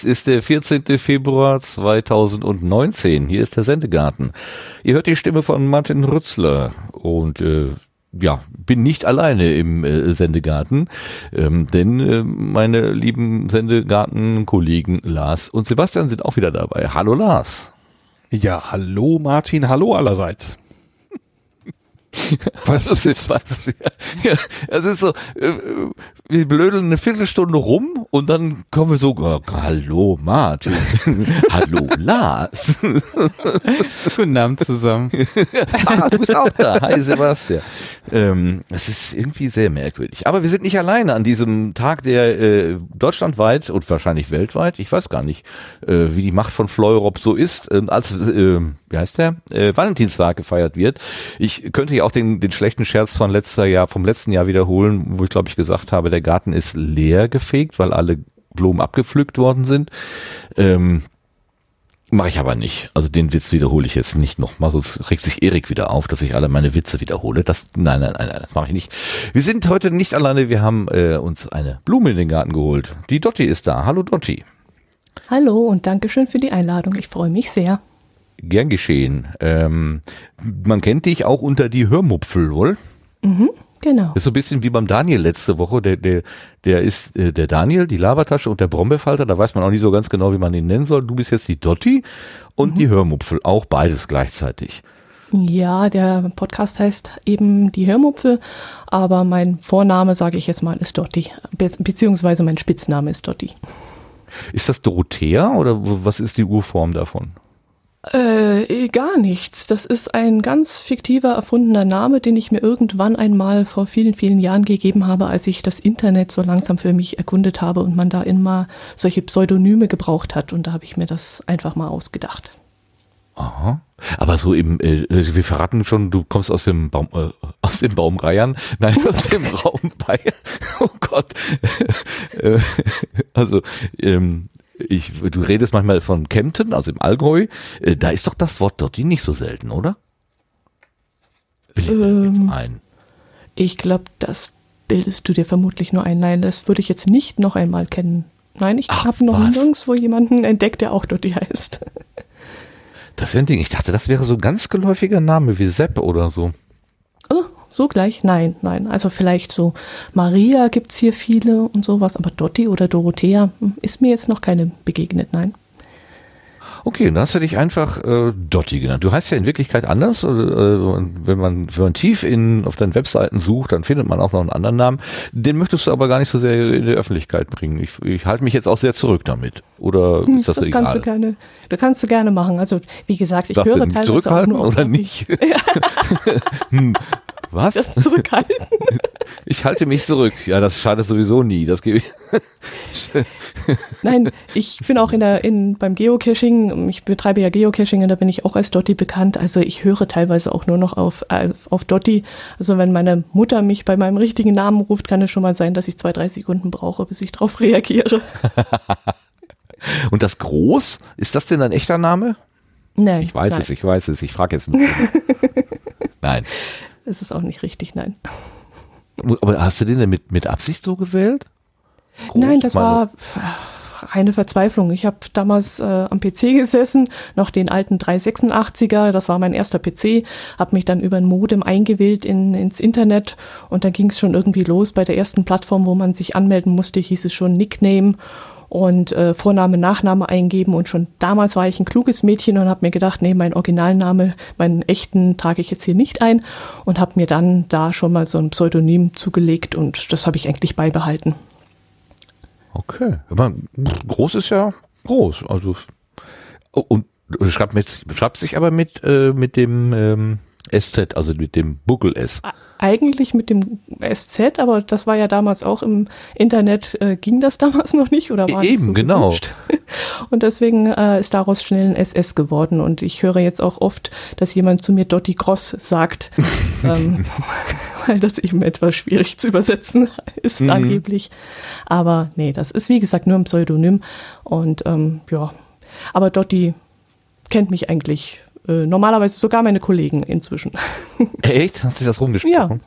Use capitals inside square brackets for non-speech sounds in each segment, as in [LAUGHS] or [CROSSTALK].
Es ist der 14. Februar 2019. Hier ist der Sendegarten. Ihr hört die Stimme von Martin Rützler und äh, ja, bin nicht alleine im äh, Sendegarten, ähm, denn äh, meine lieben Sendegarten-Kollegen Lars und Sebastian sind auch wieder dabei. Hallo Lars. Ja, hallo Martin, hallo allerseits. [LAUGHS] Was das ist was? Ja, es ist so, äh, wir blödeln eine Viertelstunde rum und dann kommen wir so, oh, hallo Martin, [LAUGHS] hallo Lars. [LAUGHS] Guten Abend zusammen. ah, du bist auch da. Hi Sebastian. Ähm, das ist irgendwie sehr merkwürdig. Aber wir sind nicht alleine an diesem Tag, der äh, deutschlandweit und wahrscheinlich weltweit, ich weiß gar nicht, äh, wie die Macht von Fleurop so ist, äh, als, äh, wie heißt der, äh, Valentinstag gefeiert wird. Ich könnte ja auch den, den schlechten Scherz von letzter Jahr, vom letzten Jahr wiederholen, wo ich glaube ich gesagt habe, der Garten ist leer gefegt, weil alle Blumen abgepflückt worden sind. Ähm, Mache ich aber nicht. Also den Witz wiederhole ich jetzt nicht nochmal, sonst regt sich Erik wieder auf, dass ich alle meine Witze wiederhole. Das, nein, nein, nein, nein das mache ich nicht. Wir sind heute nicht alleine, wir haben äh, uns eine Blume in den Garten geholt. Die Dotti ist da. Hallo Dotti. Hallo und Dankeschön für die Einladung. Ich freue mich sehr. Gern geschehen. Ähm, man kennt dich auch unter die Hörmupfel, wohl? Mhm. Genau. Ist so ein bisschen wie beim Daniel letzte Woche. Der, der, der ist äh, der Daniel, die Labertasche und der Brombeerfalter. Da weiß man auch nicht so ganz genau, wie man ihn nennen soll. Du bist jetzt die Dotti und mhm. die Hörmupfel. Auch beides gleichzeitig. Ja, der Podcast heißt eben die Hörmupfel, aber mein Vorname, sage ich jetzt mal, ist Dotti. Be beziehungsweise mein Spitzname ist Dotti. Ist das Dorothea oder was ist die Urform davon? Äh, gar nichts. Das ist ein ganz fiktiver, erfundener Name, den ich mir irgendwann einmal vor vielen, vielen Jahren gegeben habe, als ich das Internet so langsam für mich erkundet habe und man da immer solche Pseudonyme gebraucht hat. Und da habe ich mir das einfach mal ausgedacht. Aha. Aber so eben, äh, wir verraten schon, du kommst aus dem Baum, äh, aus dem Baum Bayern, nein, [LAUGHS] aus dem Raum Bayern. Oh Gott. Äh, also ähm, ich, du redest manchmal von Kempten, also im Allgäu. Äh, da ist doch das Wort dort nicht so selten, oder? Ähm, ein. Ich glaube, das bildest du dir vermutlich nur ein. Nein, das würde ich jetzt nicht noch einmal kennen. Nein, ich habe noch was? nirgendwo jemanden entdeckt, der auch dort heißt. Das wäre ein Ding. Ich dachte, das wäre so ein ganz geläufiger Name wie Sepp oder so. Oh, so gleich? Nein, nein. Also vielleicht so Maria gibt es hier viele und sowas, aber Dotti oder Dorothea hm, ist mir jetzt noch keine begegnet, nein. Okay, dann hast du dich einfach äh, Dotti genannt. Du heißt ja in Wirklichkeit anders. Äh, wenn, man, wenn man tief in, auf deinen Webseiten sucht, dann findet man auch noch einen anderen Namen. Den möchtest du aber gar nicht so sehr in die Öffentlichkeit bringen. Ich, ich halte mich jetzt auch sehr zurück damit. Oder hm, ist das, das egal? Kannst du, gerne, das kannst du gerne machen. Also wie gesagt, ich Darfst höre teilweise zurückhalten auch nur oder nicht? [LAUGHS] [LAUGHS] hm, was? Das zurückhalten. [LAUGHS] Ich halte mich zurück. Ja, das schadet sowieso nie. Das gebe ich. [LAUGHS] Nein, ich bin auch in der, in, beim Geocaching. Ich betreibe ja Geocaching und da bin ich auch als Dotti bekannt. Also ich höre teilweise auch nur noch auf, auf Dotti. Also wenn meine Mutter mich bei meinem richtigen Namen ruft, kann es schon mal sein, dass ich zwei, drei Sekunden brauche, bis ich darauf reagiere. [LAUGHS] und das Groß, ist das denn ein echter Name? Nein. Ich weiß nein. es, ich weiß es. Ich frage jetzt nur. nein. Es ist auch nicht richtig, nein. Aber hast du den denn mit, mit Absicht so gewählt? Groß, nein, das war reine Verzweiflung. Ich habe damals äh, am PC gesessen, noch den alten 386er, das war mein erster PC, habe mich dann über ein Modem eingewählt in, ins Internet und dann ging es schon irgendwie los. Bei der ersten Plattform, wo man sich anmelden musste, hieß es schon Nickname und äh, Vorname, Nachname eingeben. Und schon damals war ich ein kluges Mädchen und habe mir gedacht, nee, mein Originalname, meinen echten trage ich jetzt hier nicht ein und habe mir dann da schon mal so ein Pseudonym zugelegt und das habe ich eigentlich beibehalten. Okay, aber groß ist ja groß. Also und schreibt, mit, schreibt sich aber mit äh, mit dem ähm, SZ, also mit dem Buckel S. Eigentlich mit dem SZ, aber das war ja damals auch im Internet, äh, ging das [LAUGHS] damals noch nicht oder war Eben, so genau. Gewünscht. [LAUGHS] Und deswegen äh, ist daraus schnell ein SS geworden. Und ich höre jetzt auch oft, dass jemand zu mir Dotti Cross sagt, [LAUGHS] ähm, weil das eben etwas schwierig zu übersetzen ist mhm. angeblich. Aber nee, das ist wie gesagt nur ein Pseudonym. Und ähm, ja, aber Dotti kennt mich eigentlich äh, normalerweise sogar meine Kollegen inzwischen. [LAUGHS] Echt? Hat sich das rumgesprochen? Ja.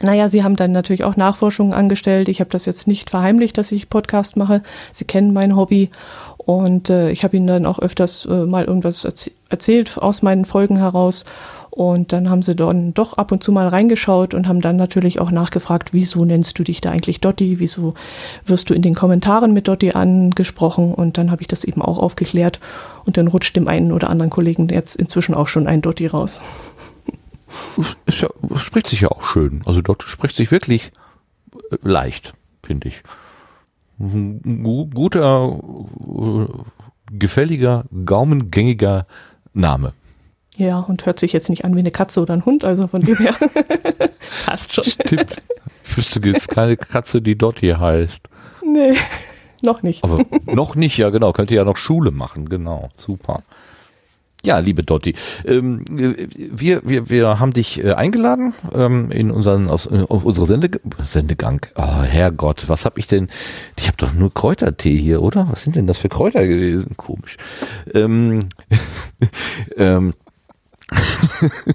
Naja, sie haben dann natürlich auch Nachforschungen angestellt. Ich habe das jetzt nicht verheimlicht, dass ich Podcast mache. Sie kennen mein Hobby. Und äh, ich habe ihnen dann auch öfters äh, mal irgendwas erz erzählt aus meinen Folgen heraus. Und dann haben sie dann doch ab und zu mal reingeschaut und haben dann natürlich auch nachgefragt, wieso nennst du dich da eigentlich Dotti? Wieso wirst du in den Kommentaren mit Dotti angesprochen? Und dann habe ich das eben auch aufgeklärt. Und dann rutscht dem einen oder anderen Kollegen jetzt inzwischen auch schon ein Dotti raus. Ist ja, spricht sich ja auch schön. Also dort spricht sich wirklich äh, leicht, finde ich. Guter, äh, gefälliger, gaumengängiger Name. Ja, und hört sich jetzt nicht an wie eine Katze oder ein Hund, also von dem her [LAUGHS] passt schon. Stimmt. Ich wüsste jetzt keine Katze, die dort hier heißt. Nee, noch nicht. Aber noch nicht, ja genau. Könnte ja noch Schule machen, genau. Super. Ja, liebe Dotti, ähm, wir, wir, wir haben dich äh, eingeladen ähm, in unseren aus, äh, auf unsere Sende, Sendegang. Oh, Herrgott, was habe ich denn? Ich habe doch nur Kräutertee hier, oder? Was sind denn das für Kräuter gewesen? Komisch. Ähm, [LAUGHS] ähm, [LAUGHS]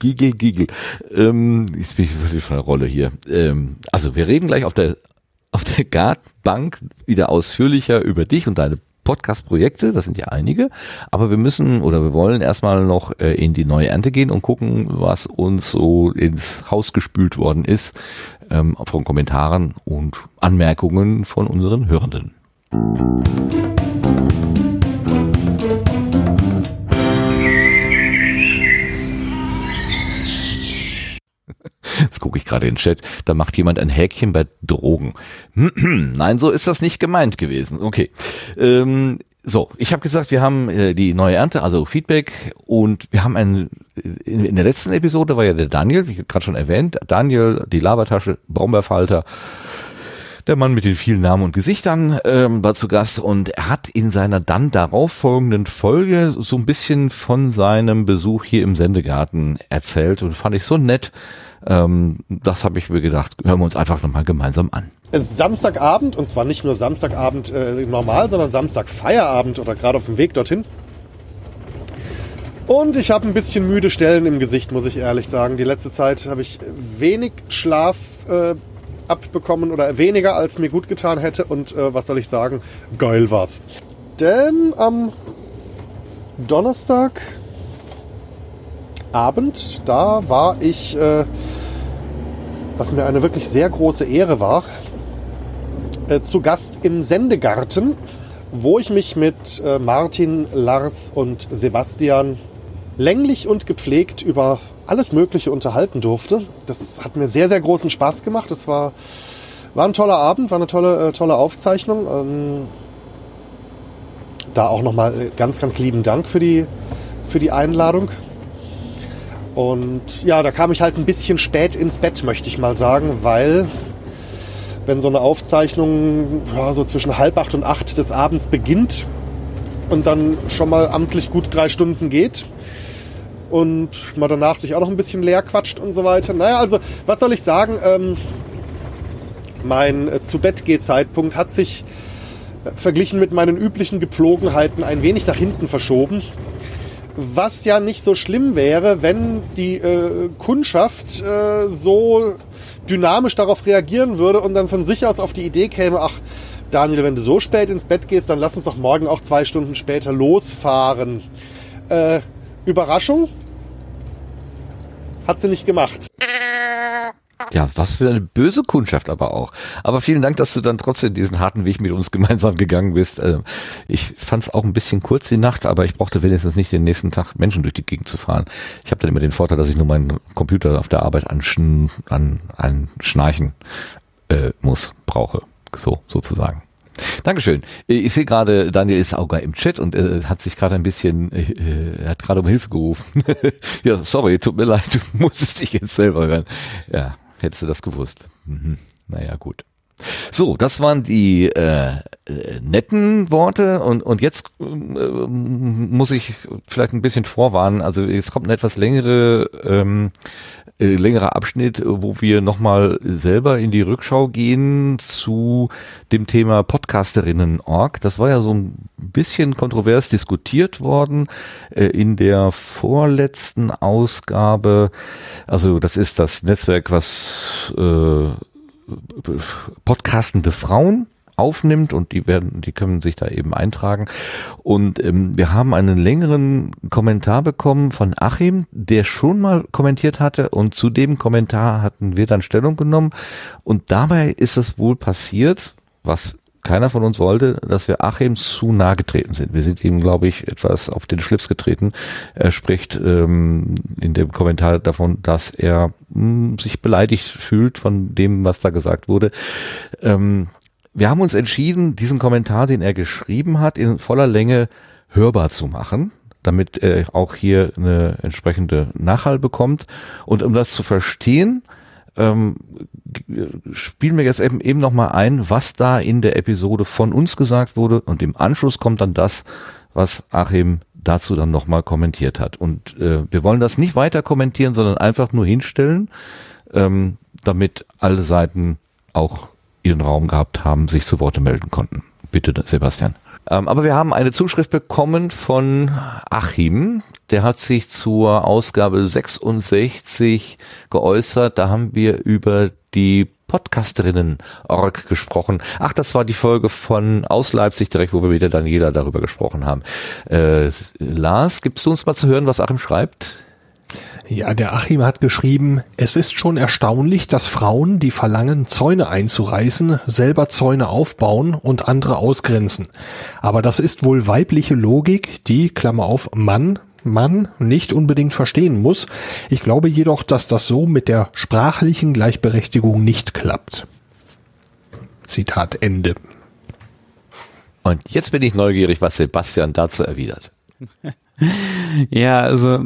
Gigel, Gigel. Ähm, jetzt bin ich völlig von der Rolle hier. Ähm, also wir reden gleich auf der auf der Gartbank wieder ausführlicher über dich und deine Podcast-Projekte, das sind ja einige, aber wir müssen oder wir wollen erstmal noch äh, in die neue Ernte gehen und gucken, was uns so ins Haus gespült worden ist ähm, von Kommentaren und Anmerkungen von unseren Hörenden. Jetzt gucke ich gerade in den Chat, da macht jemand ein Häkchen bei Drogen. [CLEARS THROAT] Nein, so ist das nicht gemeint gewesen. Okay. Ähm, so, ich habe gesagt, wir haben äh, die neue Ernte, also Feedback und wir haben einen, in, in der letzten Episode war ja der Daniel, wie gerade schon erwähnt, Daniel, die Labertasche, Brombeerfalter, der Mann mit den vielen Namen und Gesichtern ähm, war zu Gast und er hat in seiner dann darauf folgenden Folge so ein bisschen von seinem Besuch hier im Sendegarten erzählt und fand ich so nett, ähm, das habe ich mir gedacht, hören wir uns einfach nochmal gemeinsam an. Samstagabend, und zwar nicht nur Samstagabend äh, normal, sondern Samstagfeierabend oder gerade auf dem Weg dorthin. Und ich habe ein bisschen müde Stellen im Gesicht, muss ich ehrlich sagen. Die letzte Zeit habe ich wenig Schlaf äh, abbekommen oder weniger, als mir gut getan hätte. Und äh, was soll ich sagen? Geil war's. Denn am Donnerstag Abend, da war ich, äh, was mir eine wirklich sehr große Ehre war, äh, zu Gast im Sendegarten, wo ich mich mit äh, Martin, Lars und Sebastian länglich und gepflegt über alles Mögliche unterhalten durfte. Das hat mir sehr, sehr großen Spaß gemacht. Das war, war ein toller Abend, war eine tolle, äh, tolle Aufzeichnung. Ähm, da auch nochmal äh, ganz, ganz lieben Dank für die, für die Einladung. Und ja, da kam ich halt ein bisschen spät ins Bett, möchte ich mal sagen, weil wenn so eine Aufzeichnung ja, so zwischen halb acht und acht des Abends beginnt und dann schon mal amtlich gut drei Stunden geht und man danach sich auch noch ein bisschen leer quatscht und so weiter. Naja, also was soll ich sagen? Ähm, mein äh, zu Bett Zeitpunkt hat sich äh, verglichen mit meinen üblichen Gepflogenheiten ein wenig nach hinten verschoben. Was ja nicht so schlimm wäre, wenn die äh, Kundschaft äh, so dynamisch darauf reagieren würde und dann von sich aus auf die Idee käme, ach Daniel, wenn du so spät ins Bett gehst, dann lass uns doch morgen auch zwei Stunden später losfahren. Äh, Überraschung? Hat sie nicht gemacht. Ja, was für eine böse Kundschaft aber auch. Aber vielen Dank, dass du dann trotzdem diesen harten Weg mit uns gemeinsam gegangen bist. Ähm, ich fand es auch ein bisschen kurz die Nacht, aber ich brauchte wenigstens nicht den nächsten Tag Menschen durch die Gegend zu fahren. Ich habe dann immer den Vorteil, dass ich nur meinen Computer auf der Arbeit anschn an, an Schnarchen äh, muss, brauche. So, sozusagen. Dankeschön. Ich sehe gerade, Daniel ist auch im Chat und äh, hat sich gerade ein bisschen, äh, hat gerade um Hilfe gerufen. [LAUGHS] ja, sorry, tut mir leid, du musstest dich jetzt selber hören. Ja, Hättest du das gewusst. Mhm. Naja, gut. So, das waren die äh, äh, netten Worte und, und jetzt äh, muss ich vielleicht ein bisschen vorwarnen. Also jetzt kommt eine etwas längere, ähm, äh, längerer Abschnitt, wo wir nochmal selber in die Rückschau gehen zu dem Thema Podcasterinnen.org. Das war ja so ein bisschen kontrovers diskutiert worden äh, in der vorletzten Ausgabe. Also das ist das Netzwerk, was äh, podcastende Frauen aufnimmt und die werden, die können sich da eben eintragen. Und ähm, wir haben einen längeren Kommentar bekommen von Achim, der schon mal kommentiert hatte und zu dem Kommentar hatten wir dann Stellung genommen. Und dabei ist es wohl passiert, was keiner von uns wollte, dass wir Achim zu nahe getreten sind. Wir sind ihm, glaube ich, etwas auf den Schlips getreten. Er spricht ähm, in dem Kommentar davon, dass er mh, hm, sich beleidigt fühlt von dem, was da gesagt wurde. Ähm, wir haben uns entschieden, diesen Kommentar, den er geschrieben hat, in voller Länge hörbar zu machen, damit er auch hier eine entsprechende Nachhall bekommt. Und um das zu verstehen, ähm, spielen wir jetzt eben, eben nochmal ein, was da in der Episode von uns gesagt wurde und im Anschluss kommt dann das, was Achim dazu dann nochmal kommentiert hat. Und äh, wir wollen das nicht weiter kommentieren, sondern einfach nur hinstellen, ähm, damit alle Seiten auch ihren Raum gehabt haben, sich zu Worte melden konnten. Bitte, Sebastian. Ähm, aber wir haben eine Zuschrift bekommen von Achim. Der hat sich zur Ausgabe 66 geäußert. Da haben wir über die Podcasterinnen-Org gesprochen. Ach, das war die Folge von aus Leipzig direkt, wo wir mit der Daniela darüber gesprochen haben. Äh, Lars, gibst du uns mal zu hören, was Achim schreibt? Ja, der Achim hat geschrieben, es ist schon erstaunlich, dass Frauen, die verlangen, Zäune einzureißen, selber Zäune aufbauen und andere ausgrenzen. Aber das ist wohl weibliche Logik, die, Klammer auf, Mann, Mann nicht unbedingt verstehen muss. Ich glaube jedoch, dass das so mit der sprachlichen Gleichberechtigung nicht klappt. Zitat Ende. Und jetzt bin ich neugierig, was Sebastian dazu erwidert. [LAUGHS] ja, also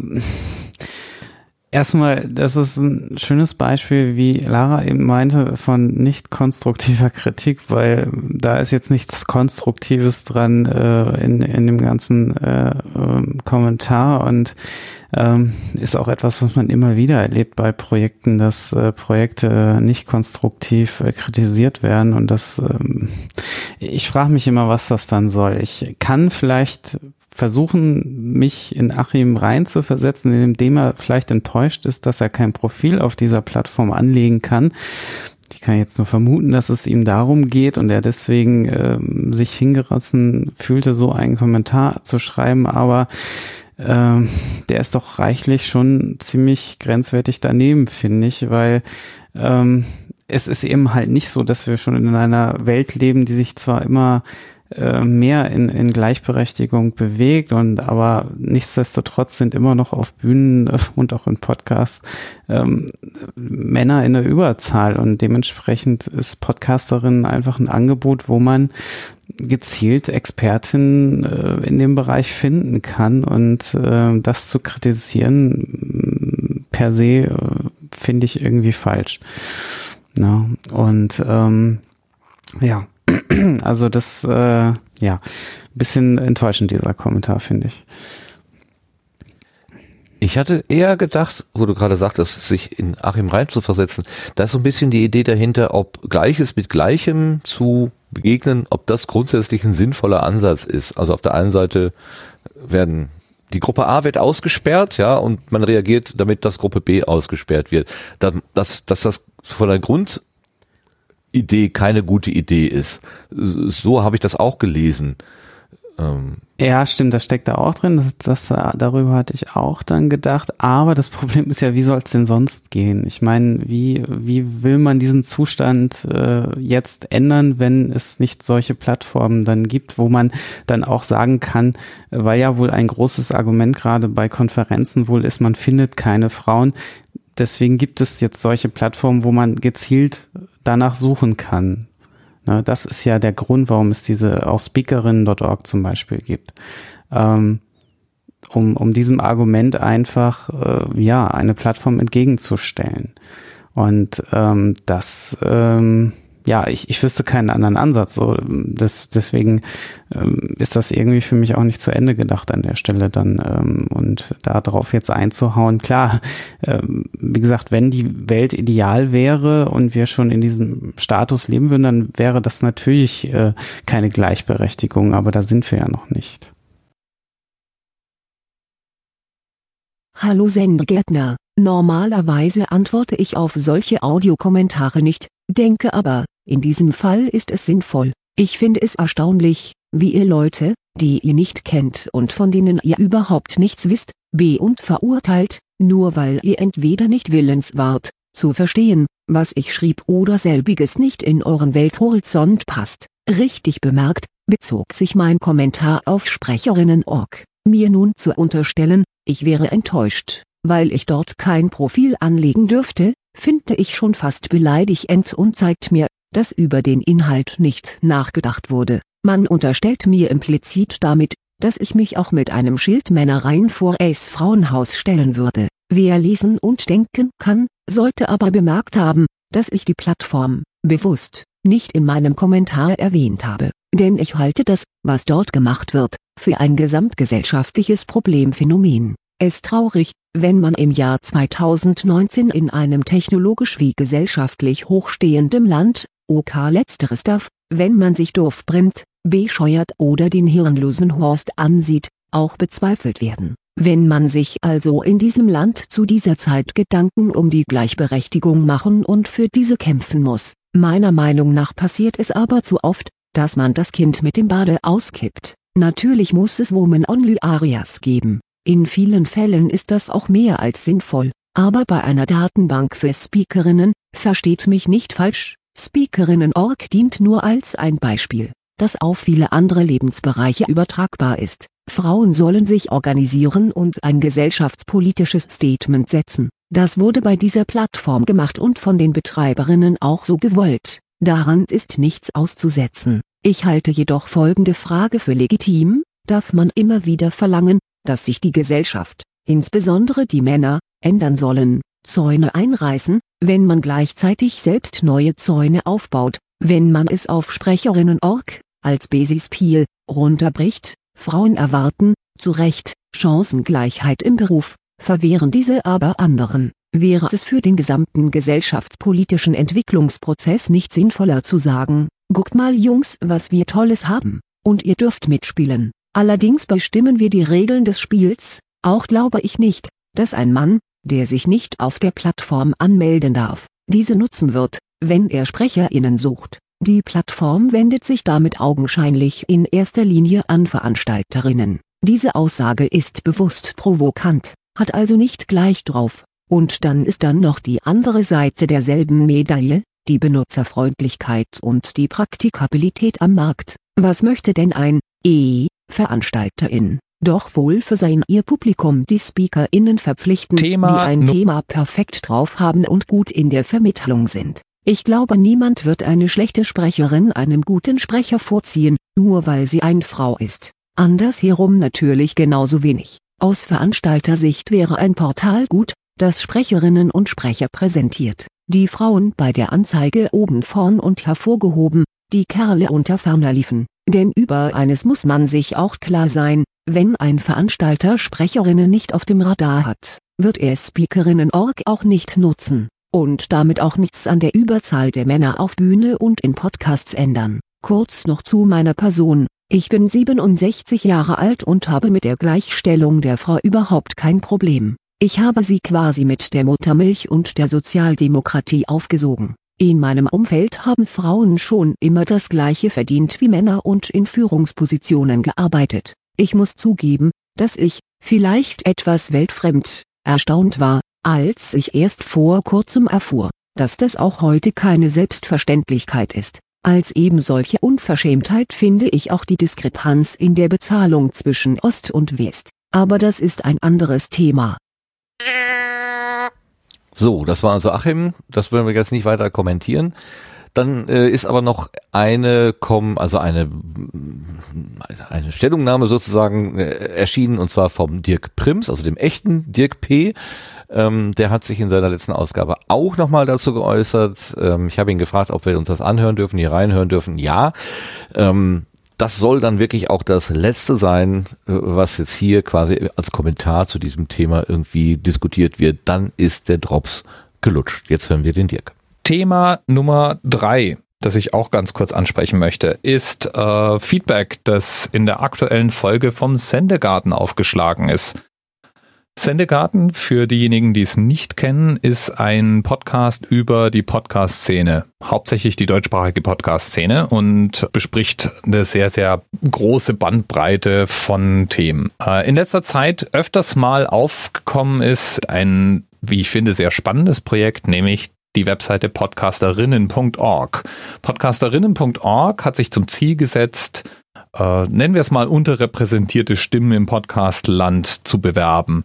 Erstmal, das ist ein schönes Beispiel, wie Lara eben meinte, von nicht konstruktiver [LAUGHS] Kritik, weil da ist jetzt nichts Konstruktives dran äh, in, in dem ganzen äh, äh, Kommentar und ähm, ist auch etwas, was man immer wieder erlebt bei Projekten, dass äh, Projekte nicht konstruktiv äh, kritisiert werden und das, ähm, ich frage mich immer, was das dann soll. Ich kann vielleicht versuchen, mich in Achim reinzuversetzen, indem er vielleicht enttäuscht ist, dass er kein Profil auf dieser Plattform anlegen kann. Ich kann jetzt nur vermuten, dass es ihm darum geht und er deswegen ähm, sich hingerissen fühlte, so einen Kommentar zu schreiben, aber ähm, der ist doch reichlich schon ziemlich grenzwertig daneben, finde ich, weil ähm, es ist eben halt nicht so, dass wir schon in einer Welt leben, die sich zwar immer äh, mehr in, in Gleichberechtigung bewegt und aber nichtsdestotrotz sind immer noch auf Bühnen [LAUGHS] und auch in Podcasts ähm, Männer in der Überzahl und dementsprechend ist Podcasterin einfach ein Angebot, wo man gezielt Expertinnen äh, in dem Bereich finden kann und äh, das zu kritisieren per se äh, finde ich irgendwie falsch. Ja, und ähm, ja, [CLEARS THROAT] also das, äh, ja, bisschen enttäuschend, dieser Kommentar, finde ich. Ich hatte eher gedacht, wo du gerade sagtest, sich in Achim rein zu versetzen, da ist so ein bisschen die Idee dahinter, ob Gleiches mit Gleichem zu begegnen, ob das grundsätzlich ein sinnvoller Ansatz ist. Also auf der einen Seite werden die Gruppe A wird ausgesperrt, ja, und man reagiert damit, dass Gruppe B ausgesperrt wird. Dass, dass, dass das von der Grund Idee keine gute Idee ist. So habe ich das auch gelesen. Ähm. Ja, stimmt, das steckt da auch drin. Das, das, darüber hatte ich auch dann gedacht. Aber das Problem ist ja, wie soll es denn sonst gehen? Ich meine, wie, wie will man diesen Zustand äh, jetzt ändern, wenn es nicht solche Plattformen dann gibt, wo man dann auch sagen kann, weil ja wohl ein großes Argument gerade bei Konferenzen wohl ist, man findet keine Frauen. Deswegen gibt es jetzt solche Plattformen, wo man gezielt danach suchen kann. Na, das ist ja der Grund, warum es diese auch Speakerinnen.org zum Beispiel gibt. Ähm, um, um diesem Argument einfach äh, ja eine Plattform entgegenzustellen. Und ähm, das ähm, ja, ich, ich wüsste keinen anderen Ansatz. So, das, deswegen ähm, ist das irgendwie für mich auch nicht zu Ende gedacht an der Stelle dann. Ähm, und darauf jetzt einzuhauen, klar, ähm, wie gesagt, wenn die Welt ideal wäre und wir schon in diesem Status leben würden, dann wäre das natürlich äh, keine Gleichberechtigung, aber da sind wir ja noch nicht. Hallo Sendegärtner, normalerweise antworte ich auf solche Audiokommentare nicht, denke aber, in diesem Fall ist es sinnvoll. Ich finde es erstaunlich, wie ihr Leute, die ihr nicht kennt und von denen ihr überhaupt nichts wisst, be- und verurteilt, nur weil ihr entweder nicht willens wart, zu verstehen, was ich schrieb oder selbiges nicht in euren Welthorizont passt. Richtig bemerkt, bezog sich mein Kommentar auf Sprecherinnen.org. Mir nun zu unterstellen, ich wäre enttäuscht, weil ich dort kein Profil anlegen dürfte, finde ich schon fast beleidigend und zeigt mir, dass über den Inhalt nicht nachgedacht wurde. Man unterstellt mir implizit damit, dass ich mich auch mit einem Schild Männereien vor es Frauenhaus stellen würde. Wer lesen und denken kann, sollte aber bemerkt haben, dass ich die Plattform, bewusst, nicht in meinem Kommentar erwähnt habe, denn ich halte das, was dort gemacht wird, für ein gesamtgesellschaftliches Problemphänomen. Es traurig, wenn man im Jahr 2019 in einem technologisch wie gesellschaftlich hochstehendem Land, OK letzteres darf, wenn man sich doof brennt, bescheuert oder den hirnlosen Horst ansieht, auch bezweifelt werden. Wenn man sich also in diesem Land zu dieser Zeit Gedanken um die Gleichberechtigung machen und für diese kämpfen muss, meiner Meinung nach passiert es aber zu oft, dass man das Kind mit dem Bade auskippt. Natürlich muss es Woman-Only-Arias geben, in vielen Fällen ist das auch mehr als sinnvoll, aber bei einer Datenbank für Speakerinnen, versteht mich nicht falsch, Speakerinnen.org dient nur als ein Beispiel, das auf viele andere Lebensbereiche übertragbar ist. Frauen sollen sich organisieren und ein gesellschaftspolitisches Statement setzen. Das wurde bei dieser Plattform gemacht und von den Betreiberinnen auch so gewollt. Daran ist nichts auszusetzen. Ich halte jedoch folgende Frage für legitim, darf man immer wieder verlangen, dass sich die Gesellschaft, insbesondere die Männer, ändern sollen, Zäune einreißen, wenn man gleichzeitig selbst neue Zäune aufbaut, wenn man es auf Sprecherinnen.org, als Basispiel, runterbricht, Frauen erwarten, zu Recht, Chancengleichheit im Beruf, verwehren diese aber anderen, wäre es für den gesamten gesellschaftspolitischen Entwicklungsprozess nicht sinnvoller zu sagen, guckt mal Jungs was wir Tolles haben, und ihr dürft mitspielen, allerdings bestimmen wir die Regeln des Spiels, auch glaube ich nicht, dass ein Mann, der sich nicht auf der Plattform anmelden darf, diese nutzen wird, wenn er SprecherInnen sucht. Die Plattform wendet sich damit augenscheinlich in erster Linie an Veranstalterinnen. Diese Aussage ist bewusst provokant, hat also nicht gleich drauf. Und dann ist dann noch die andere Seite derselben Medaille, die Benutzerfreundlichkeit und die Praktikabilität am Markt. Was möchte denn ein E-Veranstalterin? Doch wohl für sein ihr Publikum die SpeakerInnen verpflichten, Thema die ein Thema perfekt drauf haben und gut in der Vermittlung sind. Ich glaube niemand wird eine schlechte Sprecherin einem guten Sprecher vorziehen, nur weil sie eine Frau ist. Andersherum natürlich genauso wenig. Aus Veranstaltersicht wäre ein Portal gut, das Sprecherinnen und Sprecher präsentiert. Die Frauen bei der Anzeige oben vorn und hervorgehoben, die Kerle unter ferner liefen. Denn über eines muss man sich auch klar sein, wenn ein Veranstalter Sprecherinnen nicht auf dem Radar hat, wird er Speakerinnen.org auch nicht nutzen, und damit auch nichts an der Überzahl der Männer auf Bühne und in Podcasts ändern. Kurz noch zu meiner Person, ich bin 67 Jahre alt und habe mit der Gleichstellung der Frau überhaupt kein Problem. Ich habe sie quasi mit der Muttermilch und der Sozialdemokratie aufgesogen. In meinem Umfeld haben Frauen schon immer das gleiche verdient wie Männer und in Führungspositionen gearbeitet. Ich muss zugeben, dass ich, vielleicht etwas weltfremd, erstaunt war, als ich erst vor kurzem erfuhr, dass das auch heute keine Selbstverständlichkeit ist. Als eben solche Unverschämtheit finde ich auch die Diskrepanz in der Bezahlung zwischen Ost und West. Aber das ist ein anderes Thema. So, das war also Achim. Das wollen wir jetzt nicht weiter kommentieren. Dann äh, ist aber noch eine kommen, also eine eine Stellungnahme sozusagen äh, erschienen und zwar vom Dirk Prims, also dem echten Dirk P. Ähm, der hat sich in seiner letzten Ausgabe auch nochmal dazu geäußert. Ähm, ich habe ihn gefragt, ob wir uns das anhören dürfen, hier reinhören dürfen. Ja. Ähm, das soll dann wirklich auch das Letzte sein, äh, was jetzt hier quasi als Kommentar zu diesem Thema irgendwie diskutiert wird. Dann ist der Drops gelutscht. Jetzt hören wir den Dirk. Thema Nummer drei das ich auch ganz kurz ansprechen möchte, ist äh, Feedback, das in der aktuellen Folge vom Sendegarten aufgeschlagen ist. Sendegarten, für diejenigen, die es nicht kennen, ist ein Podcast über die Podcast-Szene. Hauptsächlich die deutschsprachige Podcast-Szene und bespricht eine sehr, sehr große Bandbreite von Themen. Äh, in letzter Zeit öfters mal aufgekommen ist ein, wie ich finde, sehr spannendes Projekt, nämlich die Webseite podcasterinnen.org. Podcasterinnen.org hat sich zum Ziel gesetzt, äh, nennen wir es mal unterrepräsentierte Stimmen im Podcastland zu bewerben.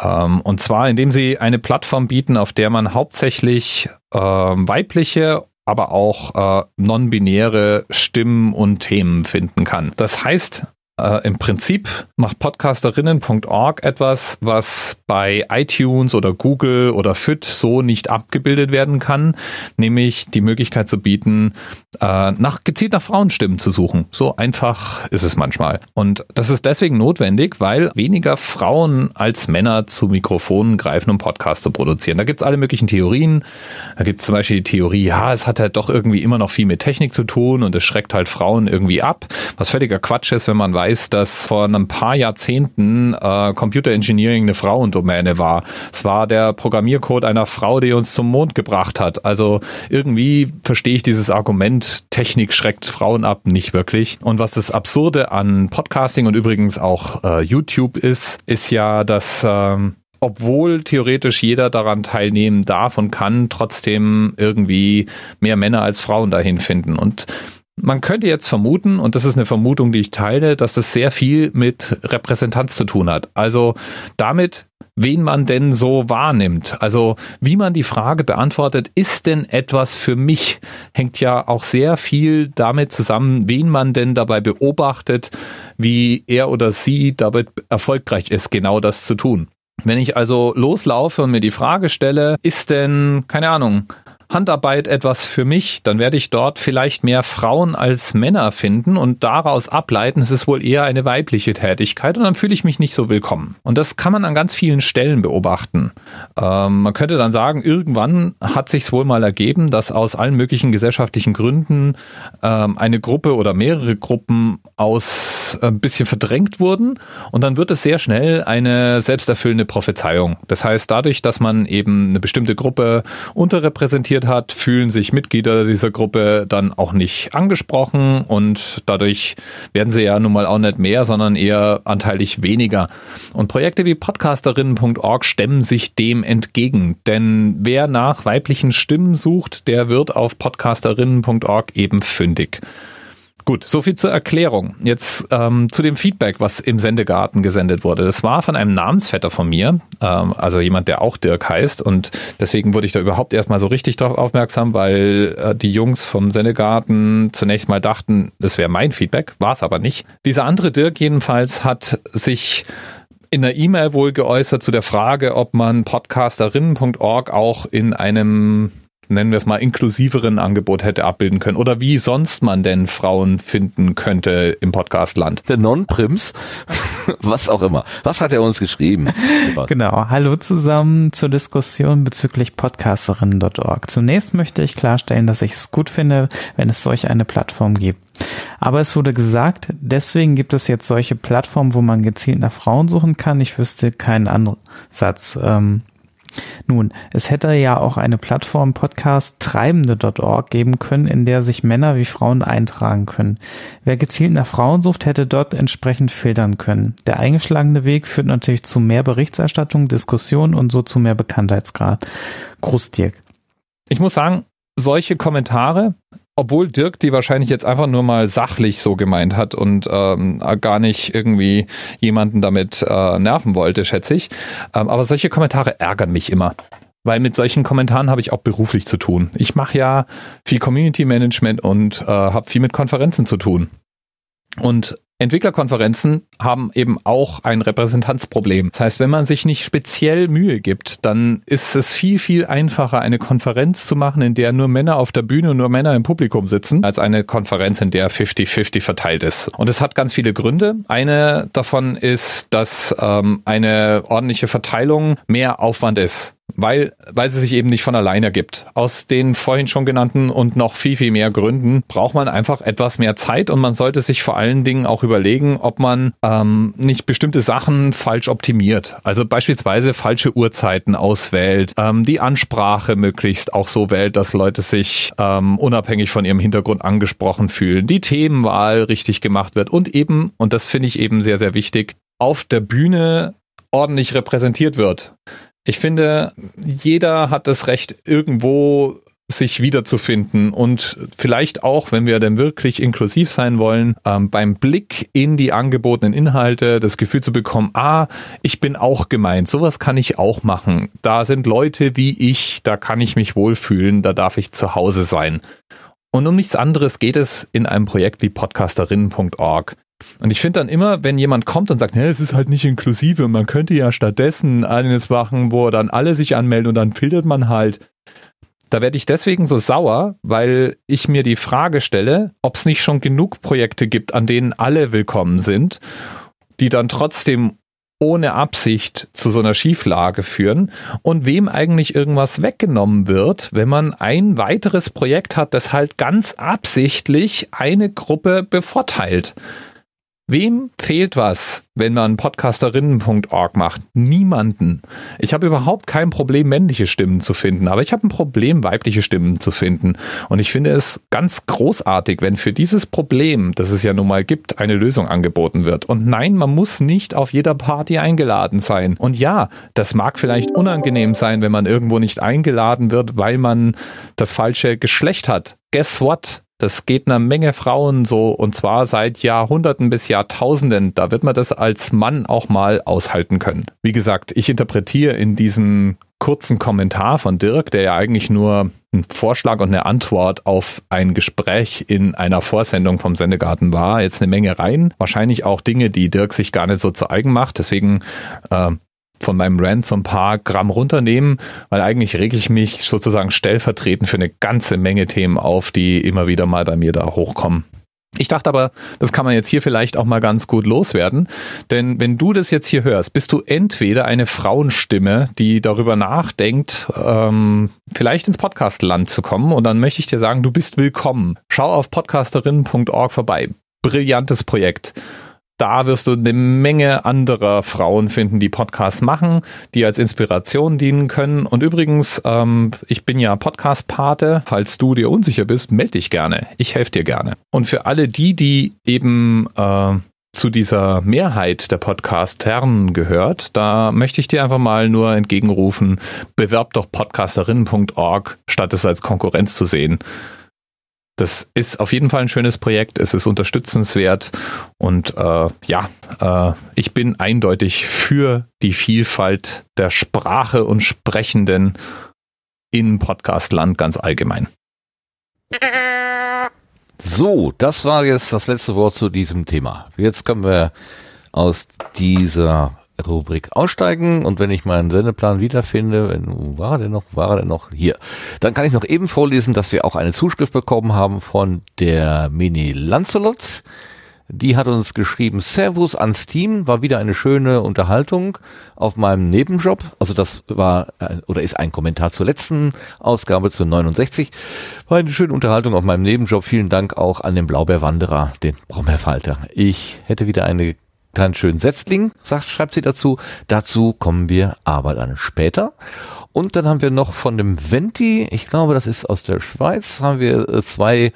Ähm, und zwar, indem sie eine Plattform bieten, auf der man hauptsächlich äh, weibliche aber auch äh, non-binäre Stimmen und Themen finden kann. Das heißt, äh, Im Prinzip macht podcasterinnen.org etwas, was bei iTunes oder Google oder FIT so nicht abgebildet werden kann, nämlich die Möglichkeit zu bieten, äh, nach, gezielt nach Frauenstimmen zu suchen. So einfach ist es manchmal. Und das ist deswegen notwendig, weil weniger Frauen als Männer zu Mikrofonen greifen, um Podcasts zu produzieren. Da gibt es alle möglichen Theorien. Da gibt es zum Beispiel die Theorie, ja, es hat halt doch irgendwie immer noch viel mit Technik zu tun und es schreckt halt Frauen irgendwie ab, was völliger Quatsch ist, wenn man weiß, weiß, dass vor ein paar Jahrzehnten äh, Computer Engineering eine Frauendomäne war. Es war der Programmiercode einer Frau, die uns zum Mond gebracht hat. Also irgendwie verstehe ich dieses Argument, Technik schreckt Frauen ab, nicht wirklich. Und was das Absurde an Podcasting und übrigens auch äh, YouTube ist, ist ja, dass ähm, obwohl theoretisch jeder daran teilnehmen darf und kann, trotzdem irgendwie mehr Männer als Frauen dahin finden. Und man könnte jetzt vermuten, und das ist eine Vermutung, die ich teile, dass das sehr viel mit Repräsentanz zu tun hat. Also damit, wen man denn so wahrnimmt. Also wie man die Frage beantwortet, ist denn etwas für mich, hängt ja auch sehr viel damit zusammen, wen man denn dabei beobachtet, wie er oder sie damit erfolgreich ist, genau das zu tun. Wenn ich also loslaufe und mir die Frage stelle, ist denn, keine Ahnung, Handarbeit etwas für mich, dann werde ich dort vielleicht mehr Frauen als Männer finden und daraus ableiten, es ist wohl eher eine weibliche Tätigkeit und dann fühle ich mich nicht so willkommen. Und das kann man an ganz vielen Stellen beobachten. Ähm, man könnte dann sagen, irgendwann hat sich wohl mal ergeben, dass aus allen möglichen gesellschaftlichen Gründen ähm, eine Gruppe oder mehrere Gruppen aus äh, ein bisschen verdrängt wurden und dann wird es sehr schnell eine selbsterfüllende Prophezeiung. Das heißt, dadurch, dass man eben eine bestimmte Gruppe unterrepräsentiert hat, fühlen sich Mitglieder dieser Gruppe dann auch nicht angesprochen und dadurch werden sie ja nun mal auch nicht mehr, sondern eher anteilig weniger. Und Projekte wie podcasterinnen.org stemmen sich dem entgegen, denn wer nach weiblichen Stimmen sucht, der wird auf podcasterinnen.org eben fündig. Gut, soviel zur Erklärung. Jetzt ähm, zu dem Feedback, was im Sendegarten gesendet wurde. Das war von einem Namensvetter von mir, ähm, also jemand, der auch Dirk heißt. Und deswegen wurde ich da überhaupt erstmal so richtig drauf aufmerksam, weil äh, die Jungs vom Sendegarten zunächst mal dachten, das wäre mein Feedback, war es aber nicht. Dieser andere Dirk jedenfalls hat sich in der E-Mail wohl geäußert zu der Frage, ob man podcasterinnen.org auch in einem nennen wir es mal, inklusiveren Angebot hätte abbilden können oder wie sonst man denn Frauen finden könnte im Podcastland. Der Non-Prims, [LAUGHS] was auch immer. Was hat er uns geschrieben? genau. Hallo zusammen zur Diskussion bezüglich podcasterinnen.org. Zunächst möchte ich klarstellen, dass ich es gut finde, wenn es solch eine Plattform gibt. Aber es wurde gesagt, deswegen gibt es jetzt solche Plattformen, wo man gezielt nach Frauen suchen kann. Ich wüsste keinen Ansatz. Ähm, nun, es hätte ja auch eine Plattform Podcast treibende.org geben können, in der sich Männer wie Frauen eintragen können. Wer gezielt nach Frauen sucht, hätte dort entsprechend filtern können. Der eingeschlagene Weg führt natürlich zu mehr Berichterstattung, Diskussion und so zu mehr Bekanntheitsgrad. Gruß Dirk. Ich muss sagen, solche Kommentare obwohl Dirk die wahrscheinlich jetzt einfach nur mal sachlich so gemeint hat und ähm, gar nicht irgendwie jemanden damit äh, nerven wollte, schätze ich. Ähm, aber solche Kommentare ärgern mich immer. Weil mit solchen Kommentaren habe ich auch beruflich zu tun. Ich mache ja viel Community Management und äh, habe viel mit Konferenzen zu tun. Und Entwicklerkonferenzen haben eben auch ein Repräsentanzproblem. Das heißt, wenn man sich nicht speziell Mühe gibt, dann ist es viel, viel einfacher, eine Konferenz zu machen, in der nur Männer auf der Bühne und nur Männer im Publikum sitzen, als eine Konferenz, in der 50-50 verteilt ist. Und es hat ganz viele Gründe. Eine davon ist, dass ähm, eine ordentliche Verteilung mehr Aufwand ist weil, weil sie sich eben nicht von alleine ergibt. Aus den vorhin schon genannten und noch viel, viel mehr Gründen braucht man einfach etwas mehr Zeit und man sollte sich vor allen Dingen auch überlegen, ob man ähm, nicht bestimmte Sachen falsch optimiert. Also beispielsweise falsche Uhrzeiten auswählt, ähm, die Ansprache möglichst auch so wählt, dass Leute sich ähm, unabhängig von ihrem Hintergrund angesprochen fühlen, die Themenwahl richtig gemacht wird und eben, und das finde ich eben sehr, sehr wichtig, auf der Bühne ordentlich repräsentiert wird. Ich finde, jeder hat das Recht, irgendwo sich wiederzufinden und vielleicht auch, wenn wir denn wirklich inklusiv sein wollen, ähm, beim Blick in die angebotenen Inhalte das Gefühl zu bekommen, ah, ich bin auch gemeint, sowas kann ich auch machen. Da sind Leute wie ich, da kann ich mich wohlfühlen, da darf ich zu Hause sein. Und um nichts anderes geht es in einem Projekt wie podcasterinnen.org. Und ich finde dann immer, wenn jemand kommt und sagt, es ist halt nicht inklusive, man könnte ja stattdessen eines machen, wo dann alle sich anmelden und dann filtert man halt. Da werde ich deswegen so sauer, weil ich mir die Frage stelle, ob es nicht schon genug Projekte gibt, an denen alle willkommen sind, die dann trotzdem ohne Absicht zu so einer Schieflage führen und wem eigentlich irgendwas weggenommen wird, wenn man ein weiteres Projekt hat, das halt ganz absichtlich eine Gruppe bevorteilt. Wem fehlt was, wenn man podcasterinnen.org macht? Niemanden. Ich habe überhaupt kein Problem, männliche Stimmen zu finden, aber ich habe ein Problem, weibliche Stimmen zu finden. Und ich finde es ganz großartig, wenn für dieses Problem, das es ja nun mal gibt, eine Lösung angeboten wird. Und nein, man muss nicht auf jeder Party eingeladen sein. Und ja, das mag vielleicht unangenehm sein, wenn man irgendwo nicht eingeladen wird, weil man das falsche Geschlecht hat. Guess what? Das geht einer Menge Frauen so und zwar seit Jahrhunderten bis Jahrtausenden. Da wird man das als Mann auch mal aushalten können. Wie gesagt, ich interpretiere in diesen kurzen Kommentar von Dirk, der ja eigentlich nur ein Vorschlag und eine Antwort auf ein Gespräch in einer Vorsendung vom Sendegarten war, jetzt eine Menge rein. Wahrscheinlich auch Dinge, die Dirk sich gar nicht so zu eigen macht. Deswegen äh, von meinem Rant so ein paar Gramm runternehmen, weil eigentlich reg ich mich sozusagen stellvertretend für eine ganze Menge Themen auf, die immer wieder mal bei mir da hochkommen. Ich dachte aber, das kann man jetzt hier vielleicht auch mal ganz gut loswerden, denn wenn du das jetzt hier hörst, bist du entweder eine Frauenstimme, die darüber nachdenkt, ähm, vielleicht ins Podcastland zu kommen und dann möchte ich dir sagen, du bist willkommen. Schau auf podcasterinnen.org vorbei. Brillantes Projekt da wirst du eine Menge anderer Frauen finden, die Podcasts machen, die als Inspiration dienen können. Und übrigens, ähm, ich bin ja Podcast-Pate. Falls du dir unsicher bist, melde dich gerne. Ich helfe dir gerne. Und für alle die, die eben äh, zu dieser Mehrheit der Podcast-Herren gehört, da möchte ich dir einfach mal nur entgegenrufen, bewerb doch podcasterinnen.org, statt es als Konkurrenz zu sehen das ist auf jeden Fall ein schönes Projekt, es ist unterstützenswert und äh, ja, äh, ich bin eindeutig für die Vielfalt der Sprache und Sprechenden in Podcastland ganz allgemein. So, das war jetzt das letzte Wort zu diesem Thema. Jetzt kommen wir aus dieser Rubrik aussteigen und wenn ich meinen Sendeplan wiederfinde, wenn, war er denn noch, war er denn noch hier, dann kann ich noch eben vorlesen, dass wir auch eine Zuschrift bekommen haben von der Mini Lancelot. Die hat uns geschrieben, Servus ans Team, war wieder eine schöne Unterhaltung auf meinem Nebenjob. Also das war äh, oder ist ein Kommentar zur letzten Ausgabe zu 69. War eine schöne Unterhaltung auf meinem Nebenjob. Vielen Dank auch an den Blaubeerwanderer, den Brombeerfalter. Ich hätte wieder eine kleinen schönen Setzling, sagt, schreibt sie dazu. Dazu kommen wir aber dann später. Und dann haben wir noch von dem Venti, ich glaube, das ist aus der Schweiz, haben wir äh, zwei